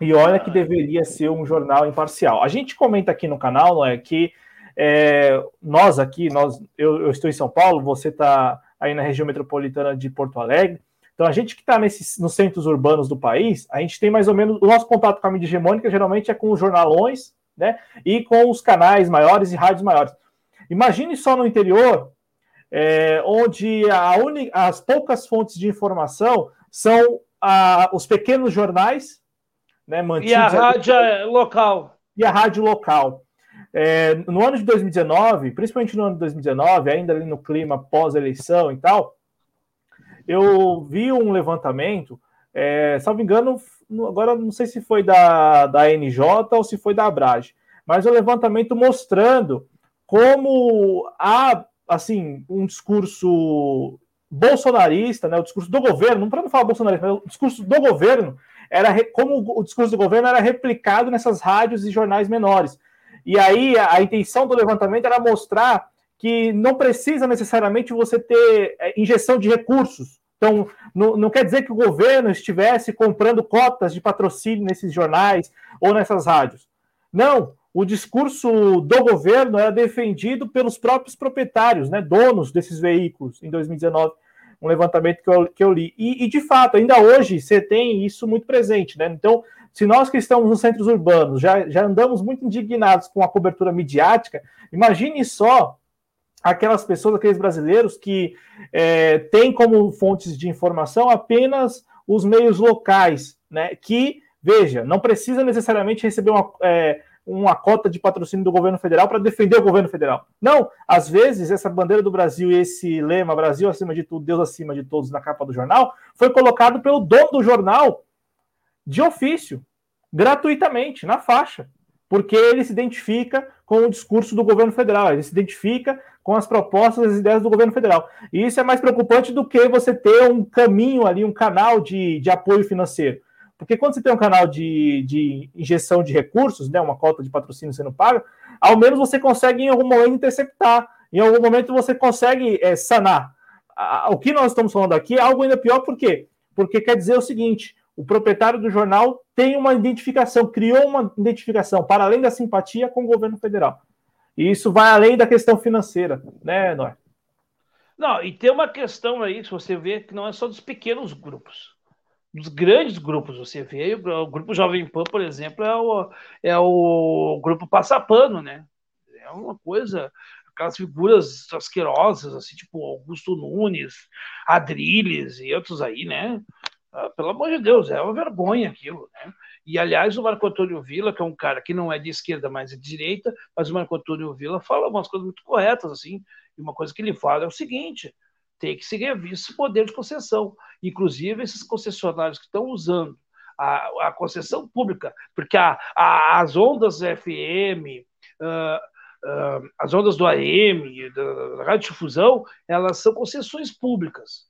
E olha que deveria ser um jornal imparcial. A gente comenta aqui no canal, não é, que é, nós aqui, nós, eu, eu, estou em São Paulo, você está aí na região metropolitana de Porto Alegre. Então, a gente que está nos centros urbanos do país, a gente tem mais ou menos. O nosso contato com a mídia hegemônica geralmente é com os jornalões, né? E com os canais maiores e rádios maiores. Imagine só no interior, é, onde uni, as poucas fontes de informação são a, os pequenos jornais, né?
E a rádio local.
E a rádio local. É, no ano de 2019, principalmente no ano de 2019, ainda ali no clima pós-eleição e tal, eu vi um levantamento, é, salvo engano, agora não sei se foi da, da NJ ou se foi da Abrage, mas o um levantamento mostrando como há assim um discurso bolsonarista, né, o discurso do governo, não para não falar bolsonarista, mas o discurso do governo era como o discurso do governo era replicado nessas rádios e jornais menores. E aí a, a intenção do levantamento era mostrar que não precisa necessariamente você ter é, injeção de recursos. Então, não, não, quer dizer que o governo estivesse comprando cotas de patrocínio nesses jornais ou nessas rádios. Não, o discurso do governo era defendido pelos próprios proprietários, né, donos desses veículos, em 2019, um levantamento que eu, que eu li. E, e, de fato, ainda hoje você tem isso muito presente. Né? Então, se nós que estamos nos centros urbanos já, já andamos muito indignados com a cobertura midiática, imagine só aquelas pessoas, aqueles brasileiros que é, têm como fontes de informação apenas os meios locais, né? Que, veja, não precisa necessariamente receber uma, é, uma cota de patrocínio do governo federal para defender o governo federal. Não, às vezes essa bandeira do Brasil e esse lema Brasil acima de tudo, Deus acima de todos na capa do jornal foi colocado pelo dono do jornal de ofício, gratuitamente, na faixa, porque ele se identifica com o discurso do governo federal, ele se identifica com as propostas e as ideias do governo federal. E isso é mais preocupante do que você ter um caminho ali, um canal de, de apoio financeiro. Porque quando você tem um canal de, de injeção de recursos, né, uma cota de patrocínio sendo paga, ao menos você consegue em algum momento interceptar, em algum momento você consegue é, sanar. O que nós estamos falando aqui é algo ainda pior, por quê? Porque quer dizer o seguinte: o proprietário do jornal tem uma identificação, criou uma identificação, para além da simpatia, com o governo federal. E isso vai além da questão financeira, né, Noé?
Não, e tem uma questão aí, se você vê, que não é só dos pequenos grupos dos grandes grupos você vê, o, grupo Jovem Pan, por exemplo, é o, é o grupo Passapano, né? É uma coisa, aquelas figuras asquerosas, assim, tipo Augusto Nunes, Adriles e outros aí, né? Ah, pelo amor de Deus, é uma vergonha aquilo, né? E, aliás, o Marco Antônio Villa, que é um cara que não é de esquerda, mas é de direita, mas o Marco Antônio Villa fala umas coisas muito corretas, assim, e uma coisa que ele fala é o seguinte, tem que ser revisto esse poder de concessão. Inclusive, esses concessionários que estão usando a, a concessão pública, porque a, a, as ondas FM, uh, uh, as ondas do AM, da, da radiodifusão, elas são concessões públicas,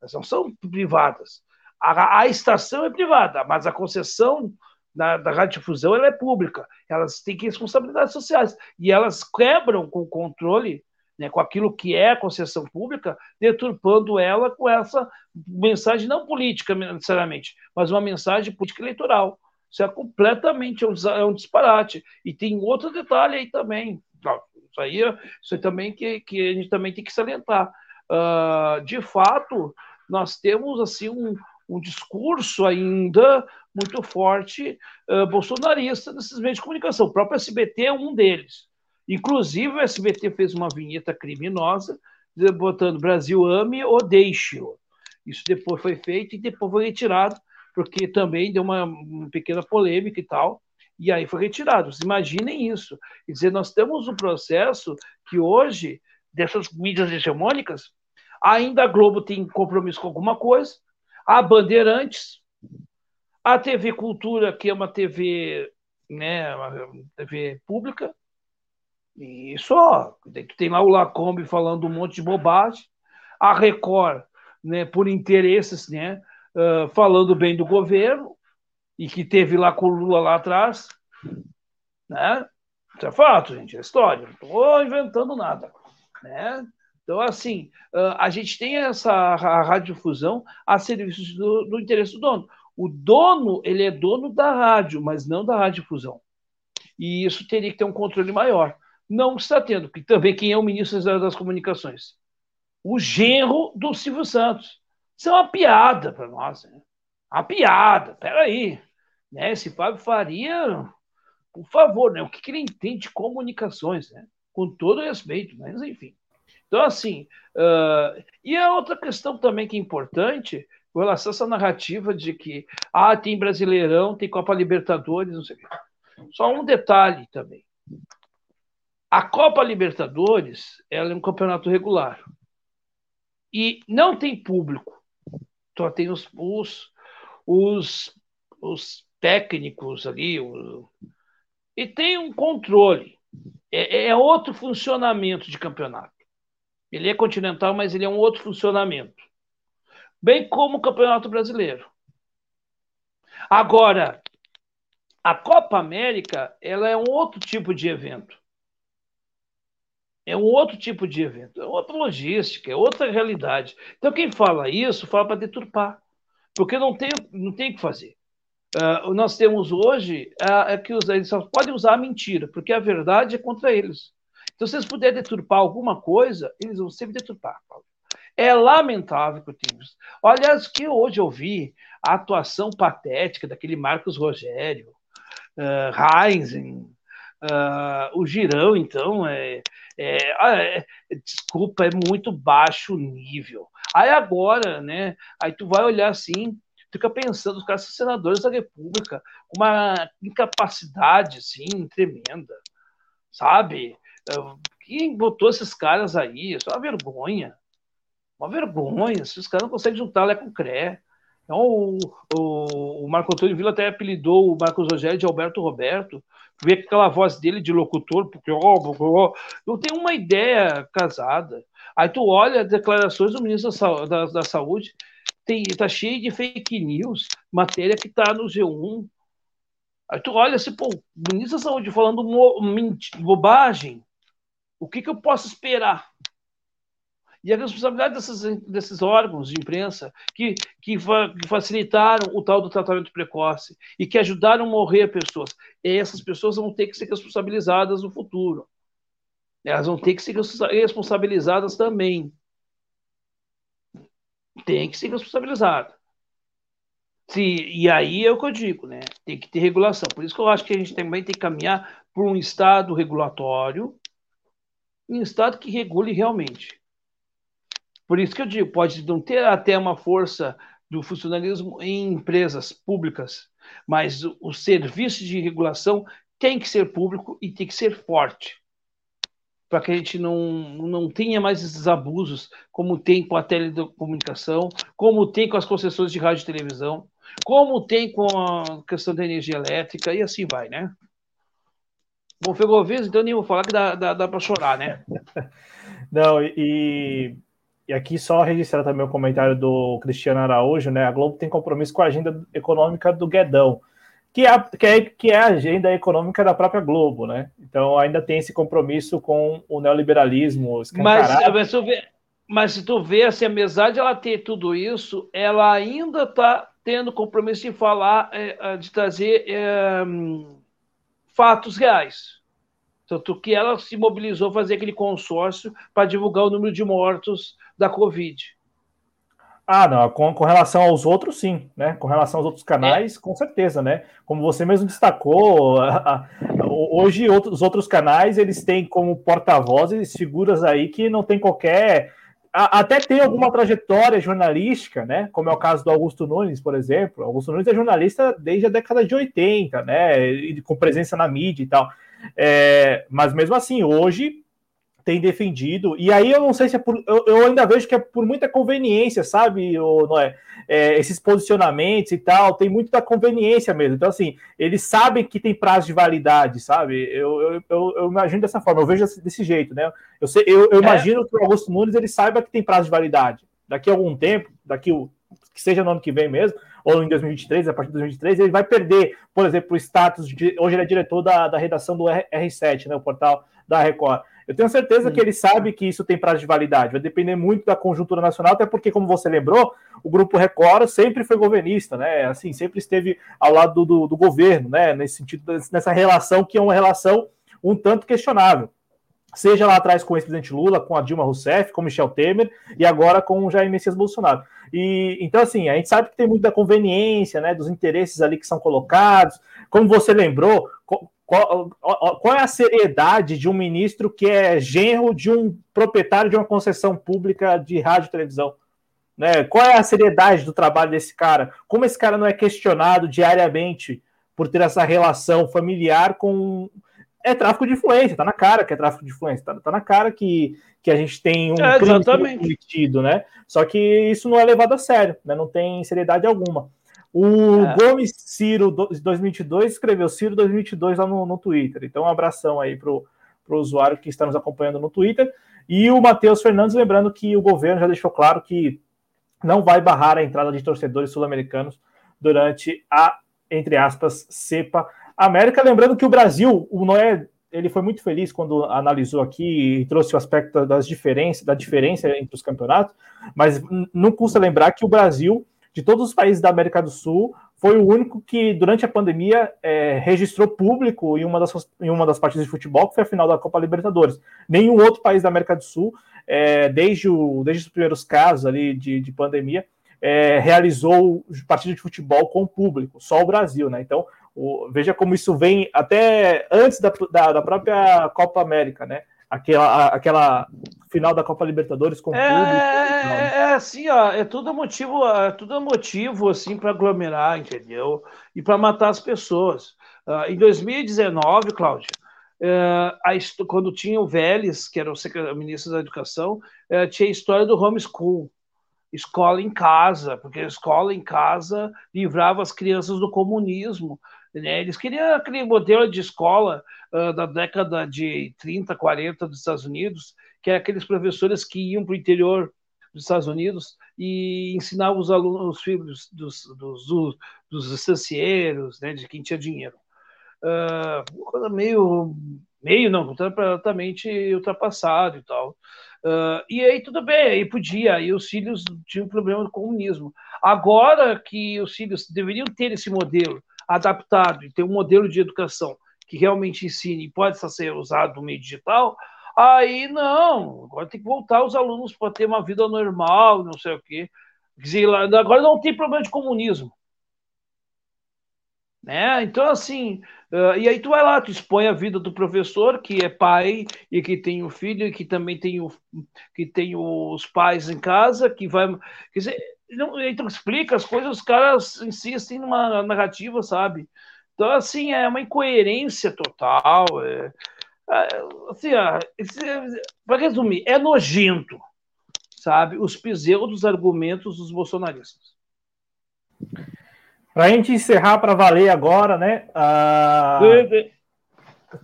elas não são privadas. A, a estação é privada, mas a concessão da, da radiodifusão ela é pública. Elas têm responsabilidades sociais e elas quebram com o controle né, com aquilo que é concessão pública, deturpando ela com essa mensagem não política necessariamente, mas uma mensagem política eleitoral. Isso é completamente um, é um disparate. E tem outro detalhe aí também. Isso aí, isso aí também que, que a gente também tem que salientar. Uh, de fato, nós temos assim um, um discurso ainda muito forte uh, bolsonarista nesses meios de comunicação. O próprio SBT é um deles. Inclusive, o SBT fez uma vinheta criminosa, botando Brasil ame ou deixe-o. Isso depois foi feito e depois foi retirado, porque também deu uma, uma pequena polêmica e tal, e aí foi retirado. Vocês imaginem isso. Quer dizer, nós temos um processo que hoje, dessas mídias hegemônicas, ainda a Globo tem compromisso com alguma coisa, a Bandeirantes, a TV Cultura, que é uma TV, né, uma TV pública, e só. Tem lá o Lacombe falando um monte de bobagem. A Record, né, por interesses, né, uh, falando bem do governo, e que teve lá com o Lula lá atrás. Né? Isso é fato, gente, é história. Não estou inventando nada. Né? Então, assim, uh, a gente tem essa radiodifusão a serviço do, do interesse do dono. O dono, ele é dono da rádio, mas não da radiodifusão. E isso teria que ter um controle maior não está tendo. Que também quem é o ministro das Comunicações? O genro do Silvio Santos. Isso é uma piada para nós. Né? Uma piada. Peraí. Né? Esse Fábio Faria, por favor, né? o que, que ele entende de comunicações? Né? Com todo respeito, mas enfim. Então, assim, uh, e a outra questão também que é importante, com relação a essa narrativa de que ah, tem Brasileirão, tem Copa Libertadores, não sei o quê. Só um detalhe também. A Copa Libertadores ela é um campeonato regular e não tem público, só tem os, os, os, os técnicos ali e tem um controle. É, é outro funcionamento de campeonato. Ele é continental, mas ele é um outro funcionamento. Bem como o Campeonato Brasileiro. Agora, a Copa América ela é um outro tipo de evento. É um outro tipo de evento, é outra logística, é outra realidade. Então, quem fala isso, fala para deturpar, porque não tem, não tem o que fazer. Uh, nós temos hoje uh, é que eles só podem usar a mentira, porque a verdade é contra eles. Então, se eles puderem deturpar alguma coisa, eles vão sempre deturpar. É lamentável que eu tenho visto. Olha, que hoje eu vi a atuação patética daquele Marcos Rogério, uh, Heinz, uh, o Girão, então, é, é, é, desculpa, é muito baixo nível. Aí agora, né? Aí tu vai olhar assim, fica pensando, os caras são senadores da República, uma incapacidade, assim, tremenda, sabe? Quem botou esses caras aí? Isso é uma vergonha. Uma vergonha. Se os caras não conseguem juntar lá com o CRE. Então, o, o, o, Marco Antônio Vila até apelidou o Marcos Rogério de Alberto Roberto, vê aquela voz dele de locutor, porque ó, eu tenho uma ideia casada. Aí tu olha as declarações do ministro da, da, Saúde, tem, tá cheio de fake news, matéria que tá no G1. Aí tu olha assim, pô, o ministro da Saúde falando bobagem, o que, que eu posso esperar? E a responsabilidade desses, desses órgãos de imprensa que, que, facilitaram o tal do tratamento precoce e que ajudaram a morrer pessoas, essas pessoas vão ter que ser responsabilizadas no futuro. Elas vão ter que ser responsabilizadas também. Tem que ser responsabilizada. Se, e aí é o que eu digo, né? Tem que ter regulação. Por isso que eu acho que a gente também tem que caminhar por um Estado regulatório, um Estado que regule realmente. Por isso que eu digo, pode não ter até uma força do funcionalismo em empresas públicas, mas o, serviço de regulação tem que ser público e tem que ser forte para que a gente não, não tenha mais esses abusos, como tem com a telecomunicação, como tem com as concessões de rádio e televisão, como tem com a questão da energia elétrica, e assim vai, né? Bom, Fegovias, então nem vou falar que dá, dá, dá para chorar, né?
Não, e, e aqui só registrar também o comentário do Cristiano Araújo, né? A Globo tem compromisso com a agenda econômica do Guedão que é, que, é, que é a agenda econômica da própria Globo, né? Então ainda tem esse compromisso com o neoliberalismo.
Mas, mas, vê, mas se tu vê, assim, apesar de ela ter tudo isso, ela ainda está tendo compromisso de falar, é, de trazer é, fatos reais. Tanto que ela se mobilizou a fazer aquele consórcio para divulgar o número de mortos da Covid.
Ah, não, com, com, relação aos outros, sim, né? Com relação aos outros canais, é. com certeza, né? Como você mesmo destacou, a, a, hoje outros, os outros canais eles têm como porta-vozes figuras aí que não tem qualquer. A, até tem alguma trajetória jornalística, né? Como é o caso do Augusto Nunes, por exemplo. Augusto Nunes é jornalista desde a década de 80, né? E, com presença na mídia e tal. É, mas mesmo assim, hoje tem defendido, e aí eu não sei se é por. Eu, eu ainda vejo que é por muita conveniência, sabe, ou não é? Esses posicionamentos e tal, tem muito da conveniência mesmo. Então, assim, eles sabem que tem prazo de validade, sabe? Eu, eu, eu, eu imagino dessa forma, eu vejo desse jeito, né? Eu, sei, eu, eu é. imagino que o Augusto Nunes ele saiba que tem prazo de validade. Daqui a algum tempo, daqui o que seja no ano que vem mesmo, ou em 2023, a partir de 2023, ele vai perder, por exemplo, o status de. Hoje ele é diretor da, da redação do R7, né? O portal da Record. Eu tenho certeza Sim. que ele sabe que isso tem prazo de validade, vai depender muito da conjuntura nacional, até porque, como você lembrou, o Grupo Record sempre foi governista, né? Assim, sempre esteve ao lado do, do, do governo, né? Nesse sentido, nessa relação que é uma relação um tanto questionável. Seja lá atrás com o ex-presidente Lula, com a Dilma Rousseff, com Michel Temer e agora com o Jair Messias Bolsonaro. E então, assim, a gente sabe que tem muita conveniência, né? Dos interesses ali que são colocados. Como você lembrou, qual, qual, é a seriedade de um ministro que é genro de um proprietário de uma concessão pública de rádio e televisão? Né? Qual é a seriedade do trabalho desse cara? Como esse cara não é questionado diariamente por ter essa relação familiar com. É tráfico de influência, tá na cara que é tráfico de influência, tá, tá na cara que, que a gente tem um
é, crime cometido,
né? Só que isso não é levado a sério, né? Não tem seriedade alguma. O é. Gomes Ciro 2022 escreveu Ciro 2022 lá no, no Twitter. Então, um abração aí para o usuário que está nos acompanhando no Twitter. E o Matheus Fernandes, lembrando que o governo já deixou claro que não vai barrar a entrada de torcedores sul-americanos durante a, entre aspas, cepa América. Lembrando que o Brasil, o Noé, ele foi muito feliz quando analisou aqui e trouxe o aspecto das diferenças, da diferença entre os campeonatos, mas não custa lembrar que o Brasil de todos os países da América do Sul, foi o único que, durante a pandemia, é, registrou público em uma, das, em uma das partidas de futebol, que foi a final da Copa Libertadores. Nenhum outro país da América do Sul é, desde, o, desde os primeiros casos ali de, de pandemia, é, realizou partida de futebol com público, só o Brasil, né? Então, o, veja como isso vem até antes da, da, da, própria Copa América, né? Aquela, aquela final da Copa Libertadores com o
é,
público.
É, é assim, ó, é tudo motivo, é tudo motivo assim para aglomerar, entendeu? E para matar as pessoas. Uh, em 2019, Cláudio, uh, quando tinha o Vélez, que era o ministro da Educação, uh, tinha a história do homeschool escola em casa, porque a escola em casa livrava as crianças do comunismo. Né? Eles queriam aquele modelo de escola uh, da década de 30, 40 dos Estados Unidos, que é aqueles professores que iam para o interior dos Estados Unidos e ensinavam os alunos, os filhos dos, dos, dos, dos estancieiros, né, de quem tinha dinheiro. Uh, uma coisa meio, meio não, completamente ultrapassado e tal. Uh, e aí tudo bem, aí podia, aí os filhos tinham problema do comunismo. Agora que os filhos deveriam ter esse modelo adaptado e ter um modelo de educação que realmente ensine e pode ser usado no meio digital, aí não, agora tem que voltar os alunos para ter uma vida normal, não sei o quê. Agora não tem problema de comunismo. Né? Então, assim, uh, e aí tu vai lá, tu expõe a vida do professor, que é pai e que tem o um filho, e que também tem, o, que tem os pais em casa, que vai. Quer dizer, não, aí tu explica as coisas, os caras insistem numa narrativa, sabe? Então, assim, é uma incoerência total. É, é, assim, para resumir, é nojento, sabe? Os pseudos argumentos dos bolsonaristas.
Para a gente encerrar para valer agora, né? Uh...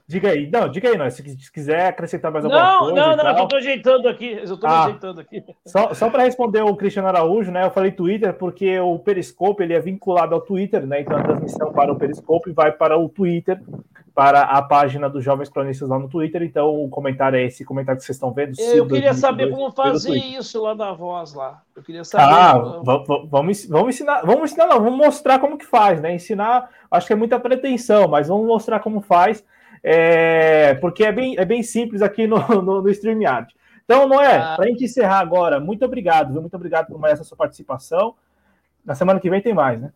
Diga aí, não, diga aí, não, se quiser acrescentar mais alguma
não,
coisa.
Não, não, não, eu estou ajeitando aqui, eu estou ah, ajeitando aqui.
Só, só para responder o Cristiano Araújo, né? Eu falei Twitter porque o Periscope ele é vinculado ao Twitter, né? Então a transmissão para o Periscope vai para o Twitter para a página dos Jovens Cronistas lá no Twitter. Então, o comentário é esse comentário que vocês estão vendo.
Eu queria saber como fazer isso lá na voz lá. Eu queria saber. Ah,
vamos, vamos ensinar, vamos ensinar, não, vamos mostrar como que faz, né? Ensinar, acho que é muita pretensão, mas vamos mostrar como faz, é, porque é bem, é bem simples aqui no, no, no StreamYard. Então, Noé, ah. para a gente encerrar agora, muito obrigado, viu? muito obrigado por mais essa sua participação. Na semana que vem tem mais, né?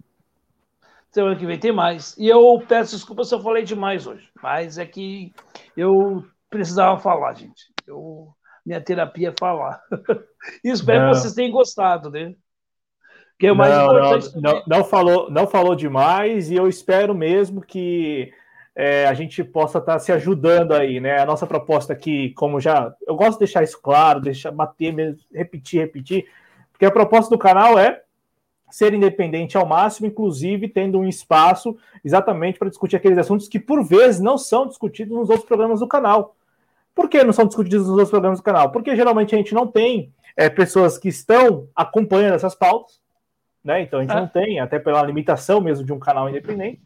Semana que vem tem mais. E eu peço desculpa se eu falei demais hoje, mas é que eu precisava falar, gente. Eu, minha terapia é falar. e espero não. que vocês tenham gostado, né?
Que é o mais não, importante. Não, não, não, falou, não falou demais, e eu espero mesmo que é, a gente possa estar tá se ajudando aí, né? A nossa proposta aqui, como já. Eu gosto de deixar isso claro, deixar bater, repetir, repetir, porque a proposta do canal é ser independente ao máximo, inclusive tendo um espaço exatamente para discutir aqueles assuntos que, por vezes, não são discutidos nos outros programas do canal. Por que não são discutidos nos outros programas do canal? Porque geralmente a gente não tem é, pessoas que estão acompanhando essas pautas, né? Então a gente é. não tem, até pela limitação mesmo de um canal independente.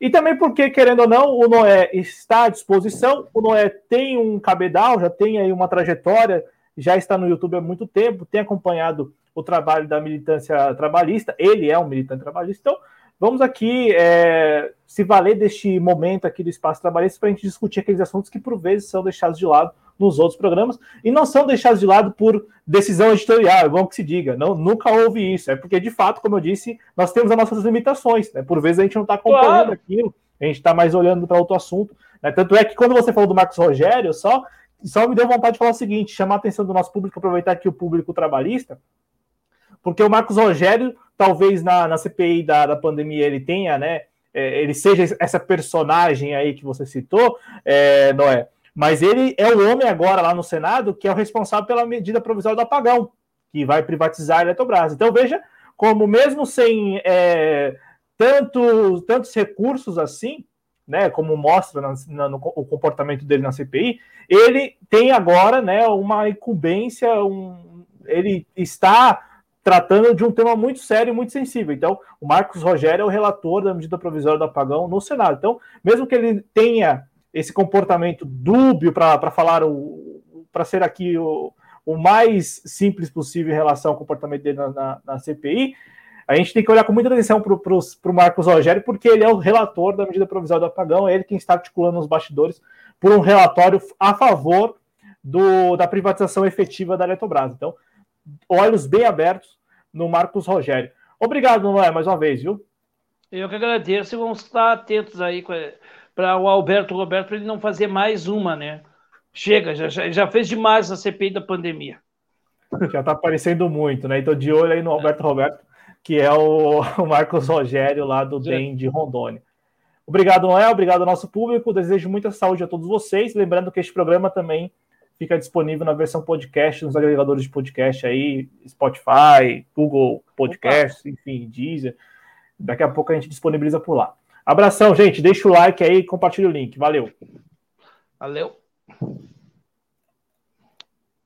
E também porque, querendo ou não, o Noé está à disposição, o Noé tem um cabedal, já tem aí uma trajetória, já está no YouTube há muito tempo, tem acompanhado o trabalho da militância trabalhista, ele é um militante trabalhista, então vamos aqui é, se valer deste momento aqui do espaço trabalhista para a gente discutir aqueles assuntos que por vezes são deixados de lado nos outros programas e não são deixados de lado por decisão editorial, é bom que se diga, não, nunca houve isso, é porque de fato, como eu disse, nós temos as nossas limitações, né? por vezes a gente não está acompanhando claro. aquilo, a gente está mais olhando para outro assunto, né? tanto é que quando você falou do Marcos Rogério, só, só me deu vontade de falar o seguinte, chamar a atenção do nosso público, aproveitar que o público trabalhista, porque o Marcos Rogério, talvez na, na CPI da, da pandemia, ele tenha, né? É, ele seja essa personagem aí que você citou, é, Noé, mas ele é o homem agora lá no Senado que é o responsável pela medida provisória do apagão, que vai privatizar a Eletrobras. Então veja como mesmo sem é, tanto, tantos recursos assim, né, como mostra na, na, no, o comportamento dele na CPI, ele tem agora né, uma incumbência, um, ele está tratando de um tema muito sério e muito sensível. Então, o Marcos Rogério é o relator da medida provisória do apagão no Senado. Então, mesmo que ele tenha esse comportamento dúbio para falar o para ser aqui o, o mais simples possível em relação ao comportamento dele na, na, na CPI, a gente tem que olhar com muita atenção para o Marcos Rogério, porque ele é o relator da medida provisória do apagão, é ele quem está articulando os bastidores por um relatório a favor do, da privatização efetiva da Eletrobras. Então, olhos bem abertos no Marcos Rogério. Obrigado, Noé, mais uma vez, viu?
Eu que agradeço e vamos estar atentos aí para o Alberto Roberto, para ele não fazer mais uma, né? Chega, já, já fez demais a CPI da pandemia.
Já está aparecendo muito, né? Então, de olho aí no Alberto Roberto, que é o, o Marcos Rogério lá do DEM de Rondônia. Obrigado, Noé. Obrigado ao nosso público. Desejo muita saúde a todos vocês. Lembrando que este programa também fica disponível na versão podcast nos agregadores de podcast aí, Spotify, Google Podcast, Opa. enfim, Deezer. Daqui a pouco a gente disponibiliza por lá. Abração, gente. Deixa o like aí e compartilha o link. Valeu.
Valeu.